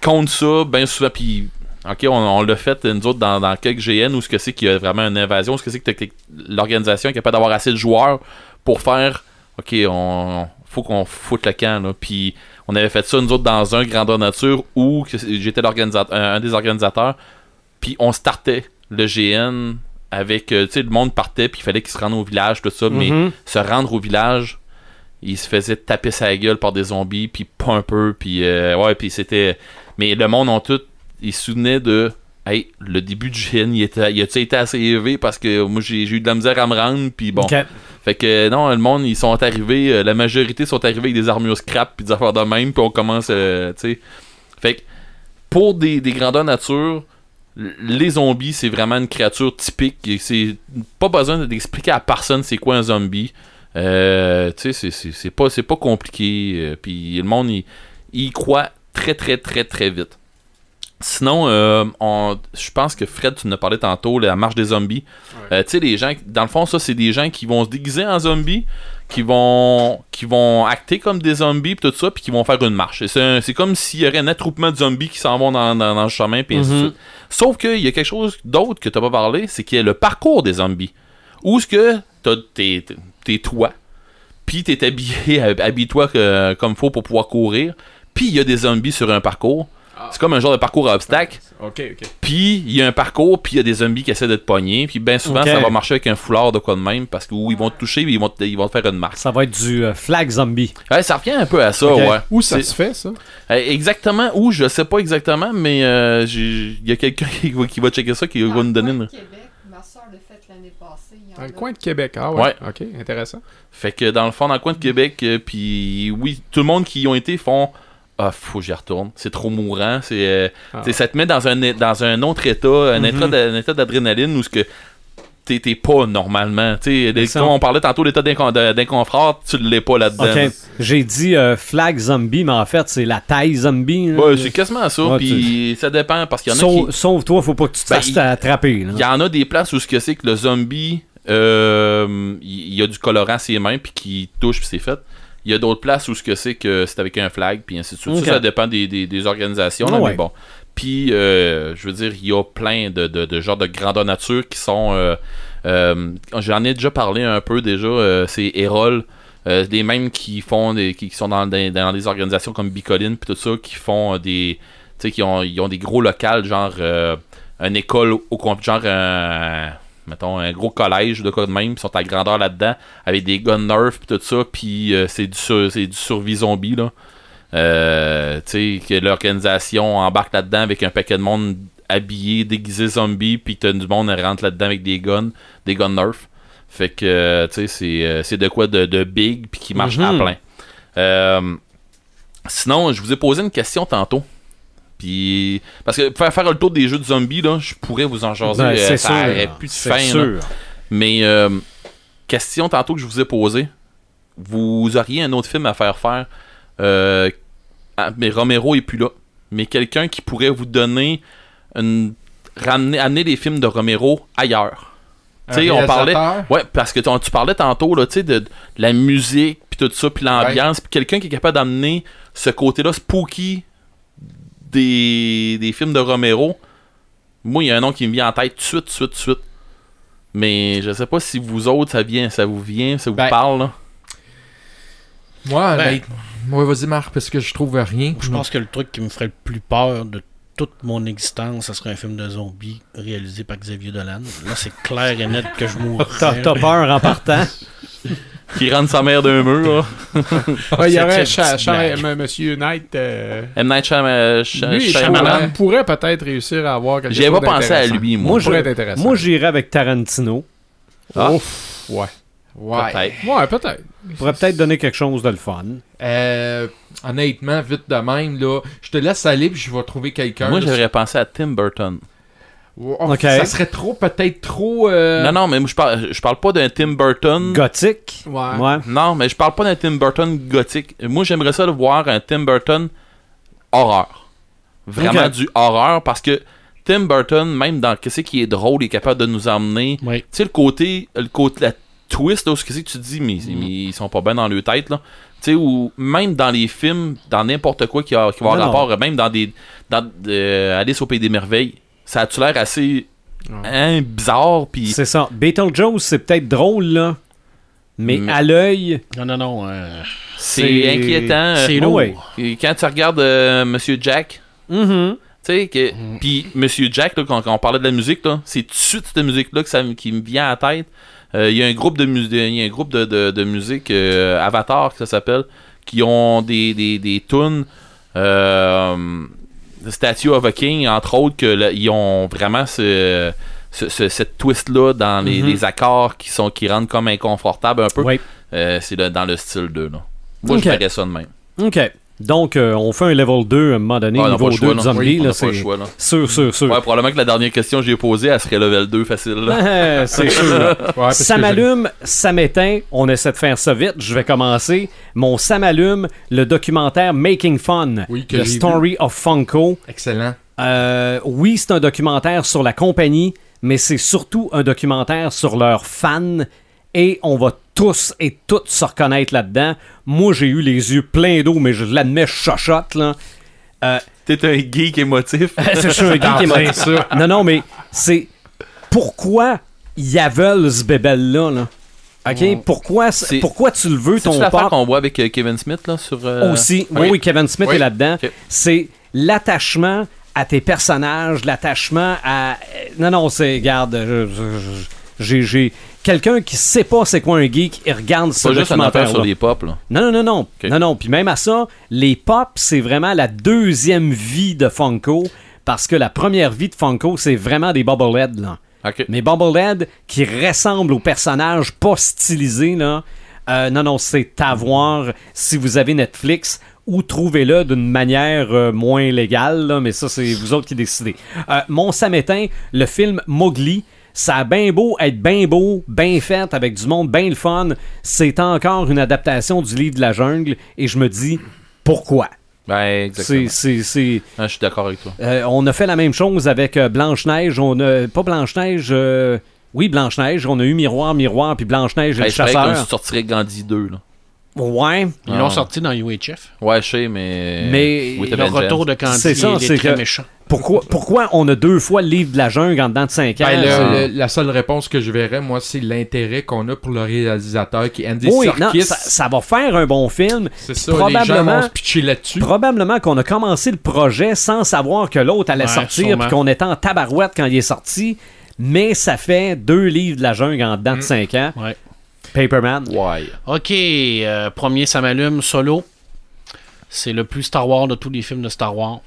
contre ça, ben souvent, puis. Ok, on, on l'a fait, nous autres, dans, dans quelques GN, où ce que c'est qu'il y a vraiment une invasion, où ce que c'est que l'organisation est capable d'avoir assez de joueurs pour faire. Ok, on. Faut qu'on foute le camp, là. Puis, on avait fait ça, nous autres, dans un grandeur nature où j'étais l'organisateur, un, un des organisateurs. Puis, on startait le GN avec. euh, tu sais, le monde partait, puis il fallait qu'il se rende au village, tout ça. Mais Mhm. se rendre au village, il se faisait taper sa gueule par des zombies, puis pas un peu, puis euh, ouais, puis c'était... Mais le monde en tout, il se souvenait de... Hey, le début du GN, il, était, il a été assez élevé parce que moi j'ai eu de la misère à me rendre, puis bon. Fait que non, le monde, ils sont arrivés, euh, la majorité sont arrivés avec des armures scrap, puis des affaires de même, puis on commence, euh, tu sais. Fait que pour des, des grandeurs nature, les zombies, c'est vraiment une créature typique. C'est pas besoin d'expliquer à personne c'est quoi un zombie. Euh, tu sais, c'est- pas, c'est pas compliqué. euh, Puis le monde, il, il y croit très, très, très, très vite. Sinon, euh, je pense que Fred, tu nous as parlé tantôt, la marche des zombies. Euh, tu sais, les gens, dans le fond, ça, c'est des gens qui vont se déguiser en zombies, qui vont, qui vont acter comme des zombies, pis tout ça, puis qui vont faire une marche. C'est comme s'il y aurait un attroupement de zombies qui s'en vont dans, dans- dans le chemin, puis ainsi de Mhm. suite. Sauf qu'il y a quelque chose d'autre que t'as pas parlé, c'est qu'il y a le parcours des zombies. Où est-ce que t'as tes, tes- toits, puis t'es habillé, habille-toi que- comme faut pour pouvoir courir, puis il y a des zombies sur un parcours. C'est comme un genre de parcours à obstacles. Ok, ok. Puis il y a un parcours, puis il y a des zombies qui essaient de te pogner. Puis bien souvent, ça va marcher avec un foulard de quoi de même, parce que où ils vont te toucher, puis ils vont te, ils vont te faire une marque. Ça va être du euh, flag zombie. Ouais, ça revient un peu à ça, Ok. ouais. Où ça se fait, ça? euh, exactement où, je sais pas exactement, mais euh, il y a quelqu'un qui, va- qui va checker ça, qui Dans va nous le donner coin une. de Québec, ma soeur l'a fait l'année passée. Dans le coin de Québec. Ah ouais. Ouais. Ok, intéressant. Fait que dans le fond, dans le coin de Québec, euh, puis oui, tout le monde qui y ont été font. Ah, faut que j'y retourne. C'est trop mourant. C'est, euh, Ah. ça te met dans un, dans un autre état, un Mhm. état d'a- un état d'adrénaline où ce que t'es t'es pas normalement. Comme on parlait tantôt l'état d'incon- d'inconfort, tu l'es pas là-dedans. Ok. J'ai dit euh, flag zombie, mais en fait, c'est la taille zombie. là. Ouais, c'est quasiment ça. Ouais, puis ça dépend parce qu'il y en a Sau- qui. Sauve-toi, faut pas que tu te Ben, fasses attraper. Il y en a des places où ce que c'est que le zombie, euh, il il y a du colorant à ses mains puis qui touche puis c'est fait. Il y a d'autres places où ce que c'est que c'est avec un flag puis ainsi de suite. Ça, ça dépend des, des- des organisations, là, ouais. mais bon. Puis, euh, je veux dire, il y a plein de, de, de genres de grandeur nature qui sont. euh, euh, J'en ai déjà parlé un peu déjà. euh, c'est Erol. Des mêmes qui font des, qui, qui sont dans, des- dans des organisations comme Bicoline puis tout ça qui font des tu sais qui ont ils ont des gros locales genre une école au genre un mettons un gros collège de quoi de même ils sont à grandeur là-dedans avec des gun nerfs puis tout ça puis euh, c'est du sur- du survie zombie là euh, tu sais que l'organisation embarque là-dedans avec un paquet de monde habillé déguisé zombie puis t'as du monde rentre là-dedans avec des guns des gun nerfs fait que, euh, tu sais, c'est, c'est de quoi de, de big puis qui marche à Mhm. plein. Euh, sinon, je vous ai posé une question tantôt. Puis, parce que faire, faire le tour des jeux de zombies, là, je pourrais vous en jaser. Ben, euh, c'est ça aurait plus de fin. là. sûr. Mais, euh, question tantôt que je vous ai posée. Vous auriez un autre film à faire faire. euh, mais Romero est plus là. Mais quelqu'un qui pourrait vous donner une. Ramener, amener les films de Romero ailleurs. Tu sais, on parlait. Ouais, parce que tu parlais tantôt là, tu sais, de, de la musique, puis tout ça, puis l'ambiance, puis quelqu'un qui est capable d'amener ce côté-là spooky des, des films de Romero. Moi, il y a un nom qui me vient en tête tout de suite, tout de suite, tout de suite. Mais je sais pas si vous autres, ça vient, ça vous vient, ça vous Ben, parle. là. Moi, Ben. honnête- moi, vas-y, Marc, parce que je trouve rien. Je pense que le truc qui me ferait le plus peur de toute mon existence, ça serait un film de zombies réalisé par Xavier Dolan. Là, c'est clair et net que je mourrais. T'as peur en partant. qui rentre sa mère d'un mur. il y aurait Monsieur Knight. euh, M. Night Shyamalan. Pourrait peut-être réussir à avoir quelque chose pas pensé à lui, moi. Moi, j'irais avec Tarantino. Ah. Ouf, ouais. Ouais. Peut-être. Ouais, peut-être. Il pourrait peut-être donner quelque chose de le fun. Euh, honnêtement, vite de même, là, je te laisse aller puis je vais trouver quelqu'un. Moi, j'aurais pensé à Tim Burton. Oh. Ça serait trop, peut-être trop. euh, Non, non, mais moi, je parle, je parle pas d'un Tim Burton. Gothique. Ouais. Ouais. Non, mais je parle pas d'un Tim Burton gothique. Moi, j'aimerais ça de voir un Tim Burton horreur. Vraiment du horreur parce que Tim Burton, même dans qu'est-ce qui est drôle, il est capable de nous emmener. Oui. Tu sais, le côté, le côté, la twist, là, où qu'est-ce que tu dis, mais, mais ils sont pas bien dans leur tête, là. Tu sais, ou même dans les films, dans n'importe quoi qui, a, qui va avoir rapport, même dans des. Dans euh, Alice au Pays des Merveilles, ça a-tu l'air assez. hein, bizarre, puis. C'est ça. Beetlejuice, c'est peut-être drôle, là. Mais, Mais- à l'œil, Non, non, non. euh, C'est inquiétant. euh, c'est oh, ouais. Quand tu regardes euh, Monsieur Jack, mhm. tu sais, que. Puis Monsieur Jack, là, quand, quand on parlait de la musique, là, c'est tout de suite cette musique-là que ça me- qui me vient à la tête. Euh, Il y a un groupe de, mus- il y a un groupe de, de, de musique, euh, Avatar, que ça s'appelle, qui ont des, des, des tunes. Euh, The Statue of a King, entre autres, que là, ils ont vraiment ce, ce- ce- cette twist-là dans les, Mhm. les accords qui sont qui rendent comme inconfortable un peu. Oui. Euh, c'est dans le style 2. Là. Moi, je ferais ça de même. OK. Donc, euh, on fait un level 2 à un moment donné, Ah, niveau le 2 choix, de zombie. Oui, là, c'est choix, là. sûr, sûr, sûr. Ouais, probablement que la dernière question que j'ai posée, elle serait level 2 facile. Là. c'est sûr. là. ouais, ça m'allume, ça m'éteint. On essaie de faire ça vite. Je vais commencer. Mon ça m'allume, le documentaire Making Fun, Oui, The Story of Funko. Excellent. Euh, oui, c'est un documentaire sur la compagnie, mais c'est surtout un documentaire sur leurs fans. Et on va tous et toutes se reconnaître là-dedans. Moi, j'ai eu les yeux pleins d'eau, mais je l'admets, je chochotte, là. Euh, T'es un geek émotif. je suis un geek Dans émotif. Non, non, mais c'est pourquoi ils veulent ce bébel-là, là? OK? Pourquoi, C'est- pourquoi tu le veux, C'est ton l'affaire pop? qu'on voit avec euh, Kevin Smith là, sur. euh, Aussi. oui. Oui, Kevin Smith Oui. est là-dedans. C'est l'attachement à tes personnages, l'attachement à... Non, non, c'est... Regarde, j'ai... quelqu'un qui sait pas c'est quoi un geek et regarde ce pas juste affaire documentaire sur les pop. Là. Non, non, non, non. Non, non. Puis même à ça, les pop, c'est vraiment la deuxième vie de Funko. Parce que la première vie de Funko, c'est vraiment des Bubblehead, là. Ok. Mais Bubblehead qui ressemble aux personnages pas stylisés, là. euh, non, non, c'est à voir si vous avez Netflix ou trouvez-le d'une manière euh, moins légale, là, mais ça, c'est vous autres qui décidez. Euh, Mon Samétain, le film Mowgli, ça a bien beau être bien beau, bien fait, avec du monde bien le fun. C'est encore une adaptation du livre de la jungle, et je me dis, pourquoi? Ben, exactement. C'est, c'est, c'est, Ah, je suis d'accord avec toi. euh, on a fait la même chose avec euh, Blanche-Neige. On a, pas Blanche-Neige, euh, oui, Blanche-Neige. On a eu Miroir, Miroir, puis Blanche-Neige et Hey, le je chasseur. sortirait Gandhi 2. Là. Ouais, Ils Ah. l'ont sorti dans UHF. Ouais, je sais, mais. Mais With Le retour de Candy, C'est ça, il est c'est très que- méchant. pourquoi, pourquoi on a deux fois le livre de la jungle en dedans de 5 ans? Ben, le- le- la seule réponse que je verrais, moi, c'est l'intérêt qu'on a pour le réalisateur qui est Andy oui, non, Serkis. ça, ça va faire un bon film. C'est ça, les gens probablement- vont se pitcher là-dessus. Probablement qu'on a commencé le projet sans savoir que l'autre allait Ouais, sortir puis qu'on était en tabarouette quand il est sorti. Mais ça fait deux livres de la jungle en Mm. dedans de 5 ans. Ouais. Paperman. Ouais. Ok, euh, premier, ça m'allume, Solo. C'est le plus Star Wars de tous les films de Star Wars.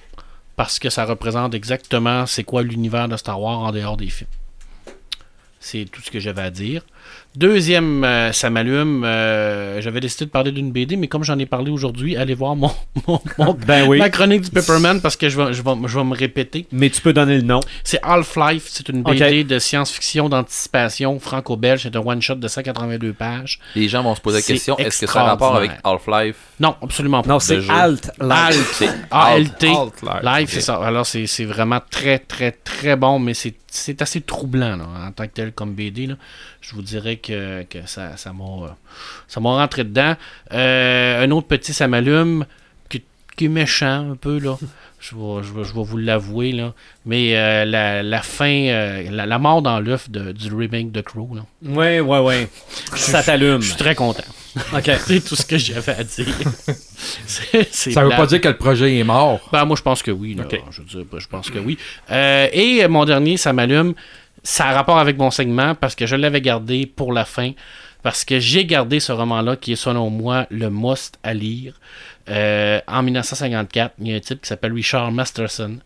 Parce que ça représente exactement c'est quoi l'univers de Star Wars en dehors des films. C'est tout ce que j'avais à dire. Deuxième, euh, ça m'allume. euh, j'avais décidé de parler d'une BD, mais comme j'en ai parlé aujourd'hui, allez voir mon, mon- mon- Ben oui. ma chronique du Pepperman parce que je vais, je vais, je vais me répéter. Mais tu peux donner le nom. C'est Half-Life, c'est une. BD de science-fiction d'anticipation franco-belge. C'est un one-shot de 182 pages. Les gens vont se poser la question est-ce que ça a rapport avec Half-Life? Non, absolument pas. Non, c'est jeu. Alt. Alt. C'est ALT. Alt Life. C'est ça. Alors, c'est c'est vraiment très, très, très bon, mais c'est c'est assez troublant là, en tant que tel comme BD. Là. Je vous dirais que, que ça ça m'a euh, ça m'a rentré dedans. Euh, un autre petit, ça m'allume, qui, qui est méchant un peu. là. Je vais, je vais, je vais vous l'avouer. là. Mais euh, la, la fin, euh, la, la mort dans l'œuf de- du remake de Crow, là. Ouais, ouais, ouais. Ça t'allume. je suis très content. OK. C'est tout ce que j'avais à dire. C'est- c'est Ça veut plate. pas dire que le projet est mort. Ben, moi, je pense que oui. là. Je veux dire, je pense que oui. Euh, et mon dernier, ça m'allume. Ça a rapport avec mon segment parce que je l'avais gardé pour la fin. parce que j'ai gardé ce roman-là qui est selon moi le must à lire. Euh, en 1954, il y a un type qui s'appelle Richard Masterson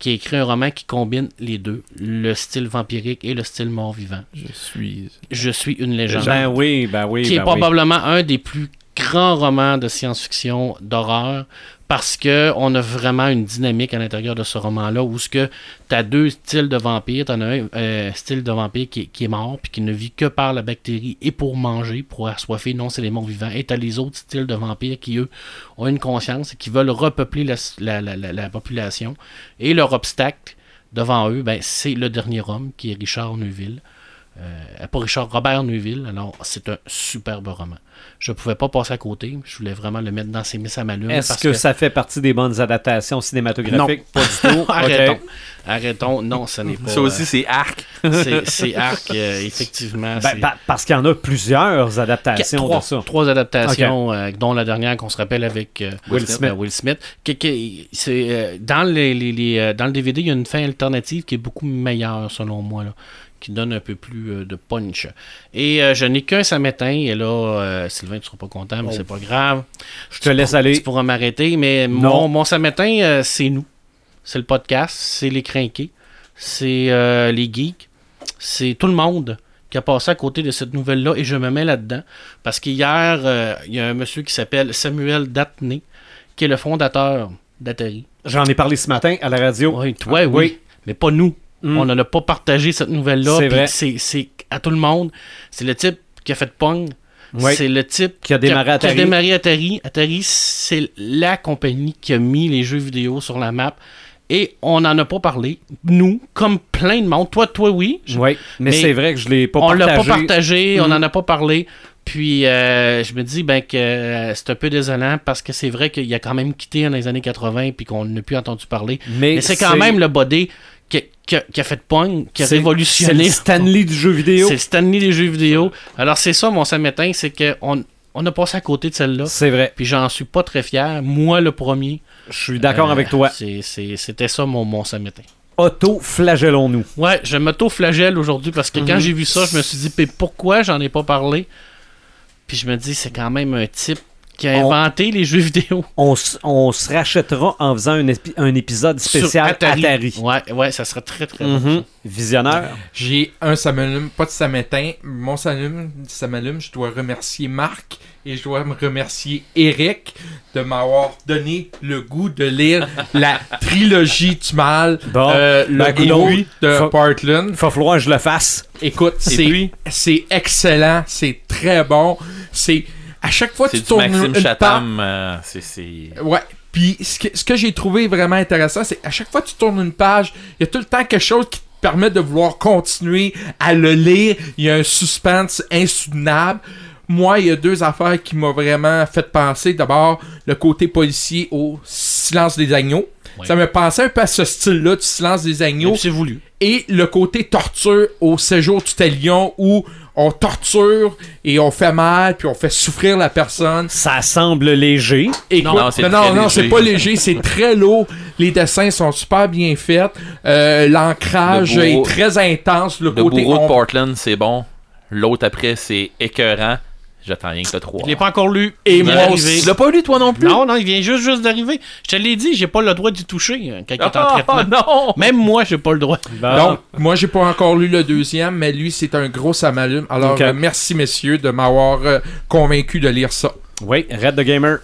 qui a écrit un roman qui combine les deux, le style vampirique et le style mort-vivant. Je suis. Je suis une légende. Ben oui, ben oui. qui est ben oui. probablement un des plus grands romans de science-fiction d'horreur parce que on a vraiment une dynamique à l'intérieur de ce roman-là où ce que tu as deux styles de vampires, tu as un euh, style de vampire qui, est- mort puis qui ne vit que par la bactérie et pour manger, pour assoiffer, non, c'est les morts vivants. Et tu les autres styles de vampires qui, eux, ont une conscience et qui veulent repeupler la population. Et leur obstacle devant eux, ben, c'est le dernier homme qui est Richard Neuville. Euh, pas Richard, Robert Neuville. Alors, c'est un superbe roman. Je pouvais pas passer à côté. Je voulais vraiment le mettre dans ses miss à ma lune. Est-ce parce que, ça fait partie des bonnes adaptations cinématographiques? Pas du tout. Arrêtons. Arrêtons. Non, ce n'est pas. Ça aussi, c'est arc. c'est- arc, euh, effectivement. Ben, pa- parce qu'il y en a plusieurs adaptations trois, de ça. trois adaptations, euh, dont la dernière qu'on se rappelle avec euh, Will Smith. euh, Will Smith. Que- que- c'est, euh, dans, les, les- les, euh, dans le DVD, il y a une fin alternative qui est beaucoup meilleure, selon moi, là, qui donne un peu plus euh, de punch. Et euh, je n'ai qu'un samétain, et là, euh, Sylvain, tu seras pas content, mais c'est pas grave. Je te laisse aller. Tu pourras m'arrêter, mais Non. mon, mon samétain, euh, c'est nous. C'est le podcast, c'est les crinqués, c'est les geeks, c'est tout le monde qui a passé à côté de cette nouvelle-là et je me mets là-dedans. Parce qu'hier, il y a un monsieur qui s'appelle Samuel Datney, qui est le fondateur d'Atari. J'en ai parlé ce matin à la radio. Oui, toi, Ah, oui. oui. Mais pas nous. Mm. On n'en a pas partagé cette nouvelle-là. C'est à tout le monde. C'est le type qui a fait Pong. C'est le type Qui a démarré Atari. Qui a démarré Atari. Atari, c'est la compagnie qui a mis les jeux vidéo sur la map. Et on n'en a pas parlé. Nous, comme plein de monde. Toi, toi, oui. Je- Oui, mais, Mais c'est vrai que je l'ai pas on l'a partagé. pas partagé, on Mm. n'en a pas parlé. Puis euh, je me dis ben que euh, c'est un peu désolant parce que c'est vrai qu'il a quand même quitté dans les années 80 puis qu'on n'a plus entendu parler. Mais, Mais c'est quand même le body qui, qui a, qui a fait Pong, qui a révolutionné. C'est le Stanley du jeu vidéo. C'est le Stanley des jeux vidéo. Alors c'est ça mon samétain, c'est qu'on on a passé à côté de celle-là. C'est vrai. Puis j'en suis pas très fier. Moi le premier. Je suis d'accord Euh, avec toi. C'était ça mon, mon samétain. Auto-flagellons-nous. Ouais, je m'auto-flagelle aujourd'hui parce que quand Mhm. j'ai vu ça, je me suis dit, mais pourquoi j'en ai pas parlé? Puis je me dis, c'est quand même un type qui a On- inventé les jeux vidéo. On, se rachètera en faisant un, épi- un épisode sur spécial Atari. Ouais, ouais, ça serait très très bon. Mhm. Visionnaire. J'ai un ça m'allume, pas de ça m'éteint. Mon ça m'allume, ça m'allume. Je dois remercier Marc et je dois me remercier Eric de m'avoir donné le goût de lire la trilogie du mal, Bon. euh, le Ben, héros oui. de Faut- Portland. Il va falloir que je le fasse. Écoute, c'est excellent, c'est très bon. C'est à chaque fois que tu tournes Maxime une page, Chatham. euh, c'est- c'est. Ouais. Puis ce que, ce que j'ai trouvé vraiment intéressant, c'est à chaque fois que tu tournes une page, il y a tout le temps quelque chose qui te permet de vouloir continuer à le lire. Il y a un suspense insoutenable. Moi, il y a deux affaires qui m'ont vraiment fait penser. D'abord, le côté policier au silence des agneaux. Ça me pensait un peu à ce style-là du silence des agneaux. c'est voulu. Et le côté torture au séjour du talion où on torture et on fait mal puis on fait souffrir la personne. Ça semble léger. Écoute, Non, non, c'est non, c'est pas léger, c'est très lourd. Les dessins sont super bien faits. Euh, L'ancrage est très intense. Le, Le côté bourreau de Portland, c'est bon. L'autre après, c'est écœurant. J'attends rien que le 3. Je l'ai pas encore lu. Et moi aussi. Tu l'as pas lu, toi non plus? Non, non, il vient juste, juste d'arriver. Je te l'ai dit, j'ai pas le droit d'y toucher euh, quand il est en Ah, traitement. non! Même moi, j'ai pas le droit. Donc, moi, j'ai pas encore lu le deuxième, mais lui, c'est un gros samalume. Alors, euh, merci, messieurs, de m'avoir euh, convaincu de lire ça. oui, Red the Gamer.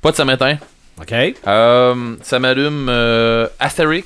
Pas de samétain. OK. Euh, ça m'allume euh, Asterix,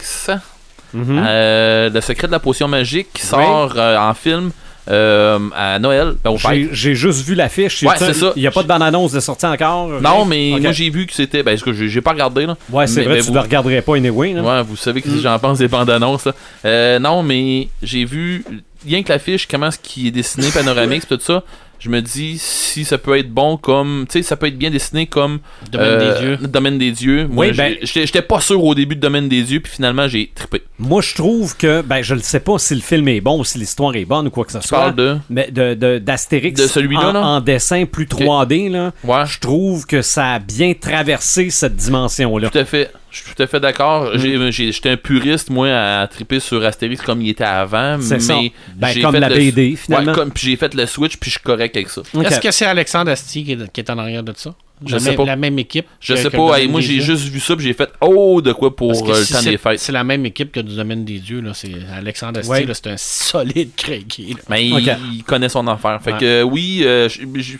Mhm. euh, Le secret de la potion magique, qui sort euh, en film euh, à Noël, ben, J'ai juste vu l'affiche. Ouais, c'est ça. Il n'y a pas de bande-annonce de sortie encore. Non, mais moi j'ai vu que c'était. Ben, est-ce que j'ai pas regardé là. Ouais, c'est vrai, tu vous- ne le regarderais pas anyway. là. Ouais, vous savez que Mm. j'en pense des bandes annonces. là. Euh, non, mais j'ai vu rien que l'affiche, comment ce qui est dessiné panoramique, tout ça. Je me dis si ça peut être bon comme, tu sais, ça peut être bien dessiné comme Domaine euh, des dieux. Domaine des dieux. Moi, Oui, ben- j'étais pas sûr au début de Domaine des dieux, puis finalement j'ai trippé. Moi, je trouve que, ben, je ne sais pas si le film est bon ou si l'histoire est bonne ou quoi que ce Tu soit. parles de? Mais de, de- d'Astérix De celui-là, en, là? en dessin plus 3D, là, Ouais, je trouve que ça a bien traversé cette dimension-là. tout à fait. Je suis tout à fait d'accord. Mm. J'étais un puriste, moi, à triper sur Astérix comme il était avant. C'est mais ça. Ben, j'ai comme fait la le- BD, finalement. Ouais, j'ai fait le switch, puis je suis correct avec ça. Est-ce que c'est Alexandre Astier qui est, qui est en arrière de ça? Je la, sais même- pas. la même équipe? Je que- sais que pas. hey, moi, j'ai juste vu ça, puis j'ai fait Oh, de quoi pour euh, le temps c'est- des fêtes. C'est la même équipe que du domaine des dieux. Là. C'est Alexandre Astier, Ouais. c'est un solide craqué. Mais il, il connaît son affaire. Fait Ouais. que oui, euh, je suis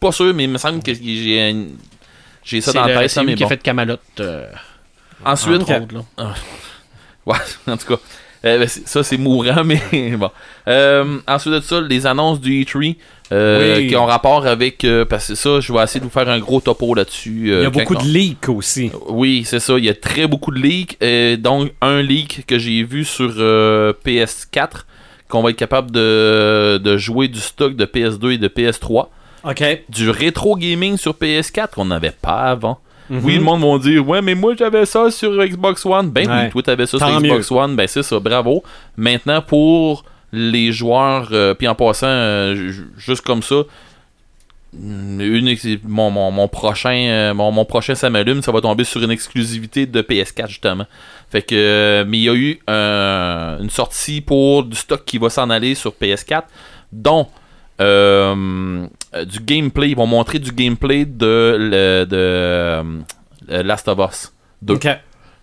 pas sûr, mais il me semble que j'ai j'ai ça dans la tête. c'est lui mais qui a fait Camelot. euh, Ensuite, entre autres, là. Ouais, en tout cas. Euh, ben, ça, c'est mourant, mais bon. Euh, ensuite de ça, les annonces du E3 euh, Oui. qui ont rapport avec. euh, parce que ça, je vais essayer de vous faire un gros topo là-dessus. Il y a beaucoup on- de leaks aussi. Oui, c'est ça. Il y a très beaucoup de leaks. Donc, un leak que j'ai vu sur euh, PS4, qu'on va être capable de, de jouer du stock de PS2 et de PS3. OK. Du rétro gaming sur PS4 qu'on n'avait pas avant. Oui, le monde va dire Ouais, mais moi j'avais ça sur Xbox One. Ben Ouais. oui, toi t'avais ça Tant sur Xbox One. Ben c'est ça, bravo. Maintenant, pour les joueurs, euh, puis en passant, euh, ju- juste comme ça, mm, une mon, mon, mon prochain euh, mon, mon prochain ça m'allume, ça va tomber sur une exclusivité de PS4 justement. Fait que mais il y a eu euh, une sortie pour du stock qui va s'en aller sur PS4 dont euh, euh, du gameplay, ils vont montrer du gameplay de, le, de euh, Last of Us 2. OK.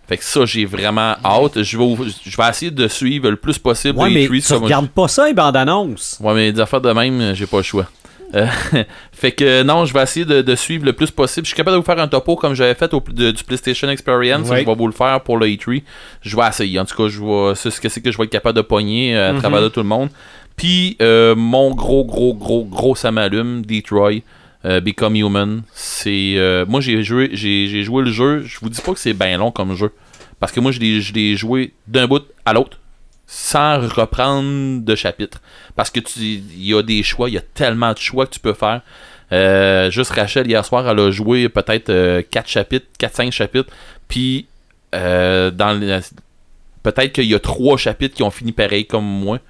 Fait que ça, j'ai vraiment hâte. Je vais, je vais essayer de suivre le plus possible Ouais, les mais tweets, tu regardes pas ça, les bandes annonces. Ouais, mais des affaires de même, j'ai pas le choix. Euh, fait que non, je vais essayer de, de suivre le plus possible. Je suis capable de vous faire un topo comme j'avais fait au, de- du PlayStation Experience. Je vais vous le faire pour le E3. Je vais essayer. En tout cas, je vois c'est ce que c'est que je vais être capable de pogner euh, à Mhm. travers de tout le monde. Puis euh, mon gros, gros, gros, gros ça m'allume, Detroit. euh, Become Human, c'est euh, moi j'ai joué j'ai joué le jeu. Je vous dis pas que c'est bien long comme jeu parce que moi je l'ai joué d'un bout à l'autre sans reprendre de chapitre. Parce que tu il y a des choix, il y a tellement de choix que tu peux faire. Juste Rachel, hier soir, elle a joué peut-être 4 chapitres, 4-5 chapitres. Puis, dans peut-être qu'il y a 3 chapitres qui ont fini pareil comme moi.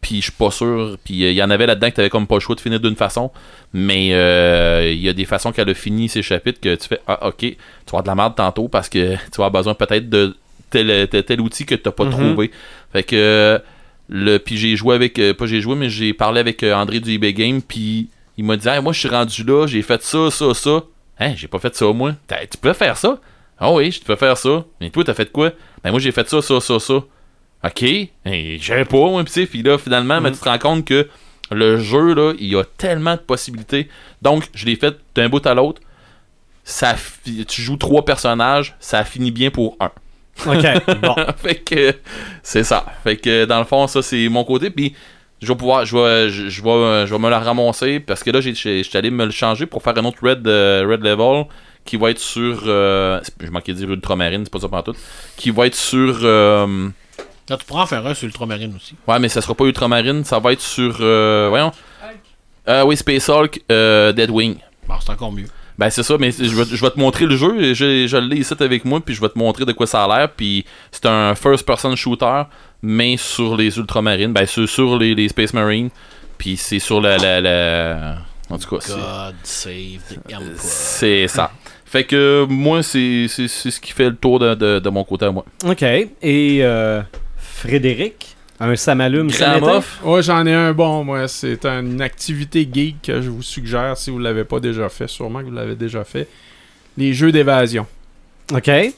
Puis, je suis pas sûr. Puis, euh, il y en avait là-dedans que t'avais comme pas le choix de finir d'une façon. Mais euh, il y a des façons qu'elle a fini ces chapitres que tu fais Ah, ok, tu vas avoir de la merde tantôt parce que tu vas avoir besoin peut-être de tel, tel, tel outil que t'as pas Mhm. trouvé. Fait que le puis j'ai joué avec euh, pas j'ai joué mais j'ai parlé avec André du eBay Game puis il m'a dit Hey, moi je suis rendu là, j'ai fait ça ça ça. Hein, j'ai pas fait ça moi. T'as- Tu peux faire ça? Ah oui, je peux faire ça. Mais toi t'as fait quoi? Ben moi j'ai fait ça ça ça ça. OK, hey, j'avais pas moi pis puis là finalement ben, tu te rends compte que le jeu là, il y a tellement de possibilités. Donc, je l'ai fait d'un bout à l'autre. Ça tu joues trois personnages, ça finit bien pour un. OK. Bon. fait que c'est ça. Fait que dans le fond, ça c'est mon côté. Puis je vais pouvoir, je vais, je, je vais, je vais me le ramasser parce que là, j'étais allé me le changer pour faire un autre red, euh, red level qui va être sur, euh, je manquais de dire ultramarine, c'est pas ça tout qui va être sur, euh, Là, tu pourras en faire un sur Ultramarine aussi. ouais, mais ça sera pas ultramarine, ça va être sur, euh, voyons, euh, oui, Space Hulk, euh, Deadwing. Bon, c'est encore mieux. Ben c'est ça, mais je vais, je vais te montrer le jeu, je, je l'ai ici avec moi, puis je vais te montrer de quoi ça a l'air, puis c'est un first-person shooter, mais sur les ultramarines, ben sur, sur les, les Space Marines, puis c'est sur la, la, la- En tout cas, c'est- God save the Emperor. c'est ça. Fait que moi, c'est c'est- c'est ce qui fait le tour de, de, de mon côté à moi. OK. Et euh, Frédéric, un Samalume Gramoff, Ouais, j'en ai un bon, moi. C'est une activité geek que je vous suggère si vous ne l'avez pas déjà fait. Sûrement que vous l'avez déjà fait. Les jeux d'évasion. OK. Euh,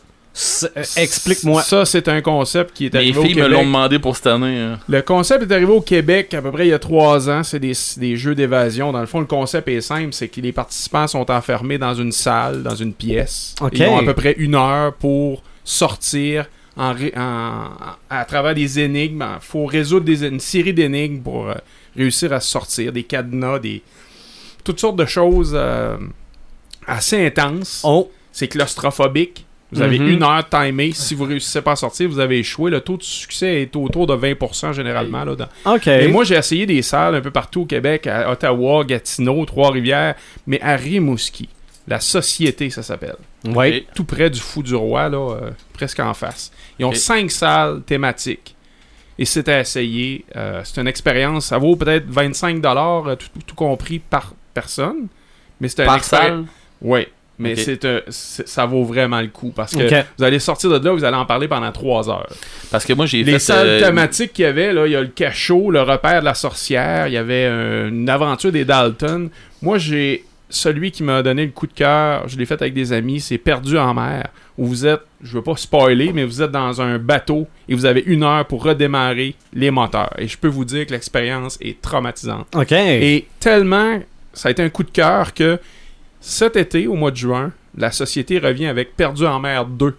Explique-moi. Ça, c'est un concept qui est arrivé au filles me Québec. l'ont demandé pour cette année. hein. Le concept est arrivé au Québec à peu près il y a trois ans. C'est des, des jeux d'évasion. Dans le fond, le concept est simple. C'est que les participants sont enfermés dans une salle, dans une pièce. Ok. Ils ont à peu près une heure pour sortir en, ré- en- à travers des énigmes. Il faut résoudre des, une série d'énigmes pour euh, réussir à sortir. Des cadenas, des... toutes sortes de choses euh, assez intenses. Oh. C'est claustrophobique. Vous avez Mhm. une heure timée. Si vous réussissez pas à sortir, vous avez échoué. Le taux de succès est autour de 20% généralement. Là, dans- OK. Et moi, j'ai essayé des salles un peu partout au Québec, à Ottawa, Gatineau, Trois-Rivières, mais à Rimouski. La Société, ça s'appelle. ouais. Ok. Tout près du Fou du Roi, là, euh, presque en face. Ils ont cinq salles thématiques. Et c'est à essayer. Euh, c'est une expérience. Ça vaut peut-être 25 dollars tout, tout compris par personne. Mais c'est un Par salle? Ouais. Mais c'est un- c'est- ça vaut vraiment le coup parce que vous allez sortir de là, vous allez en parler pendant trois heures. Parce que moi, j'ai Les fait. salles euh, thématiques qu'il y avait, là, il y a le cachot, le repère de la sorcière, il y avait euh, une aventure des Dalton. Moi, j'ai celui qui m'a donné le coup de cœur, je l'ai fait avec des amis, c'est Perdu en mer, où vous êtes, je veux pas spoiler, mais vous êtes dans un bateau et vous avez une heure pour redémarrer les moteurs. Et je peux vous dire que l'expérience est traumatisante. OK. Et tellement, ça a été un coup de cœur que cet été, au mois de juin, la société revient avec Perdu en mer 2,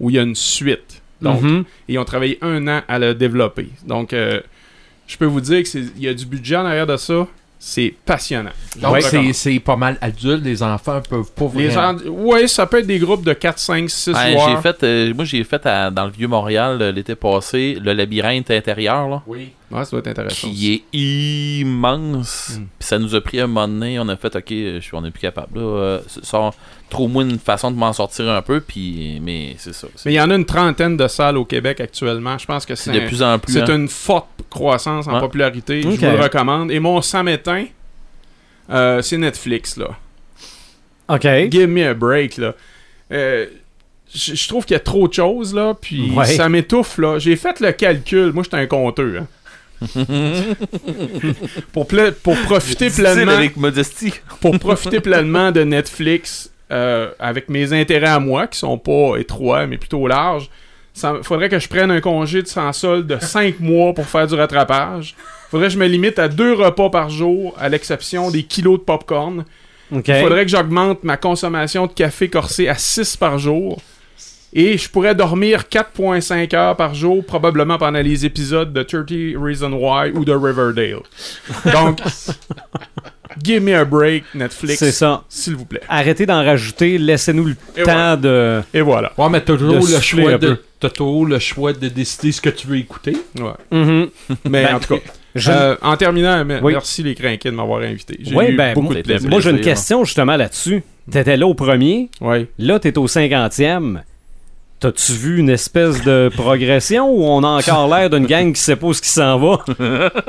où il y a une suite. Donc, Mhm. et ils ont travaillé un an à le développer. Donc, euh, je peux vous dire qu'il y a du budget en arrière de ça. C'est passionnant. Donc, Ouais, c'est- c'est pas mal adulte, les enfants peuvent pas Les gens, ouais, ça peut être des groupes de 4, 5, 6 ouais, joueurs. j'ai fait, euh, moi, j'ai fait à- dans le Vieux-Montréal euh, l'été passé le labyrinthe intérieur, là, Oui. Ouais, ça doit être intéressant. qui est immense. Mm. Puis ça nous a pris un moment donné. On a fait, OK, je suis, on est plus capable. Là, euh, ça, Trouve-moi une façon de m'en sortir un peu. Puis, mais c'est ça. Mais il y en a une trentaine de salles au Québec actuellement. Je pense que c'est de un- plus en plus. c'est hein. une forte croissance en Ouais. popularité. Je vous le recommande. Et mon samétain, euh, c'est Netflix, là. OK. Give me a break, là. Euh, je je trouve qu'il y a trop de choses, là, puis Ouais. ça m'étouffe, là. J'ai fait le calcul. Moi, j'étais un compteur, hein. pour, pla- pour profiter pleinement avec modestie. pour profiter pleinement de Netflix euh, avec mes intérêts à moi, qui sont pas étroits, mais plutôt larges, il faudrait que je prenne un congé de sans solde de 5 mois pour faire du rattrapage. faudrait que je me limite à deux repas par jour, à l'exception des kilos de popcorn. Il faudrait que j'augmente ma consommation de café corsé à 6 par jour. Et je pourrais dormir 4.5 heures par jour, probablement pendant les épisodes de 30 Reasons Why ou de Riverdale. Donc, give me a break, Netflix. C'est ça. S'il vous plaît. Arrêtez d'en rajouter. Laissez-nous le Et temps voilà. de... Et voilà. Ouais, mais t'as toujours, le choix de, t'as toujours le choix de décider ce que tu veux écouter. Ouais. Mhm. Mais Ben, en tout cas, Je- euh, en terminant, me- Oui. merci les crinqués de m'avoir invité. J'ai Ouais, eu ben, beaucoup moi- de plaisir. Moi, j'ai une question justement là-dessus. T'étais là au premier, Ouais. là, t'es au cinquantième. T'as-tu vu une espèce de progression ou on a encore l'air d'une gang qui sait pas où ce qui s'en va?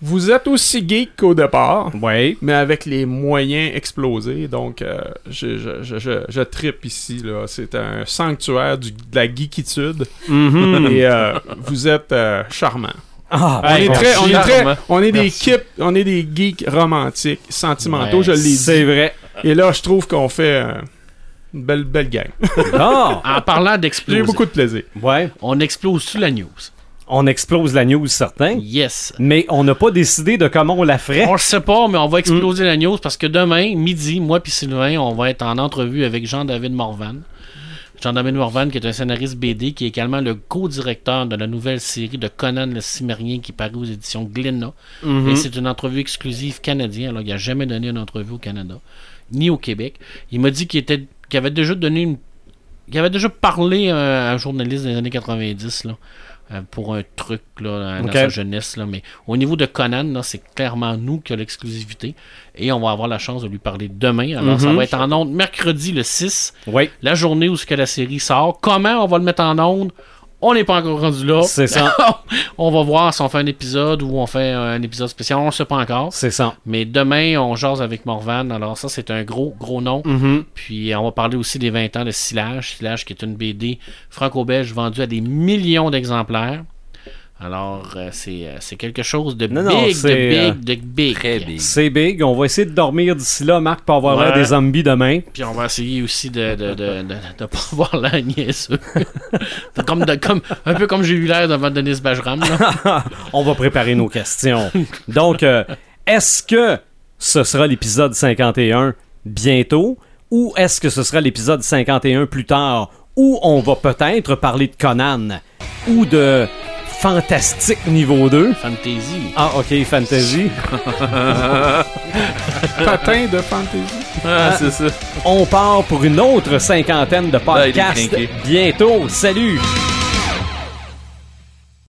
Vous êtes aussi geek qu'au départ. Ouais. mais avec les moyens explosés. Donc, euh, je, je, je, je, je trippe ici. là. C'est un sanctuaire du- de la geekitude. Mhm. Et euh, vous êtes euh, charmants. Ah, On est, très, on, est très, charmant. on est des kips, on est des geeks romantiques, sentimentaux, Ouais, je l'ai dit. c'est vrai. Et là, je trouve qu'on fait euh, une belle, belle gang. En parlant J'ai d'exploser, beaucoup de plaisir. ouais. on explose sous la news? On explose la news, certain. Yes. Mais on n'a pas décidé de comment on la ferait. On le sait pas, mais on va exploser la news parce que demain, midi, moi puis Sylvain, on va être en entrevue avec Jean-David Morvan. Jean-David Morvan, qui est un scénariste BD, qui est également le co-directeur de la nouvelle série de Conan le Cimérien qui paraît aux éditions Glénat. Mhm. Et c'est une entrevue exclusive canadienne. Alors, il n'a jamais donné une entrevue au Canada, ni au Québec. Il m'a dit qu'il était, qu'il avait déjà donné une. qu'il avait déjà parlé à un journaliste des années 90, là. euh, Pour un truc là, dans sa jeunesse. Là. Mais au niveau de Conan, c'est clairement nous qui avons l'exclusivité. Et on va avoir la chance de lui parler demain. Alors, ça Mhm. va être en ondes mercredi le 6, Oui, la journée où ce que la série sort. Comment on va le mettre en ondes? On n'est pas encore rendu là. c'est ça. on va voir si on fait un épisode ou on fait un épisode spécial. On ne sait pas encore. C'est ça. Mais demain, on jase avec Morvan. Alors ça, c'est un gros, gros nom. Mhm. Puis on va parler aussi des 20 ans de Silage. Silage qui est une BD franco-belge vendue à des millions d'exemplaires. Alors, euh, c'est euh, c'est quelque chose de Non, big, non, de c'est, euh, big, de big. Très big. C'est big. On va essayer de dormir d'ici là, Marc, pour avoir l'air des zombies demain. Puis on va essayer aussi de de, de, de, de pas voir la niaiseux. De- comme, de, comme, un peu comme j'ai eu l'air devant Denis Bajram. là. On va préparer nos questions. Donc, euh, est-ce que ce sera l'épisode 51 bientôt ou est-ce que ce sera l'épisode 51 plus tard où on va peut-être parler de Conan ou de Fantastique niveau 2? Fantasy. Ah, ok, Fantasy. Patin de fantasy. Ah, c'est ça. On part pour une autre cinquantaine de podcasts bientôt. Salut!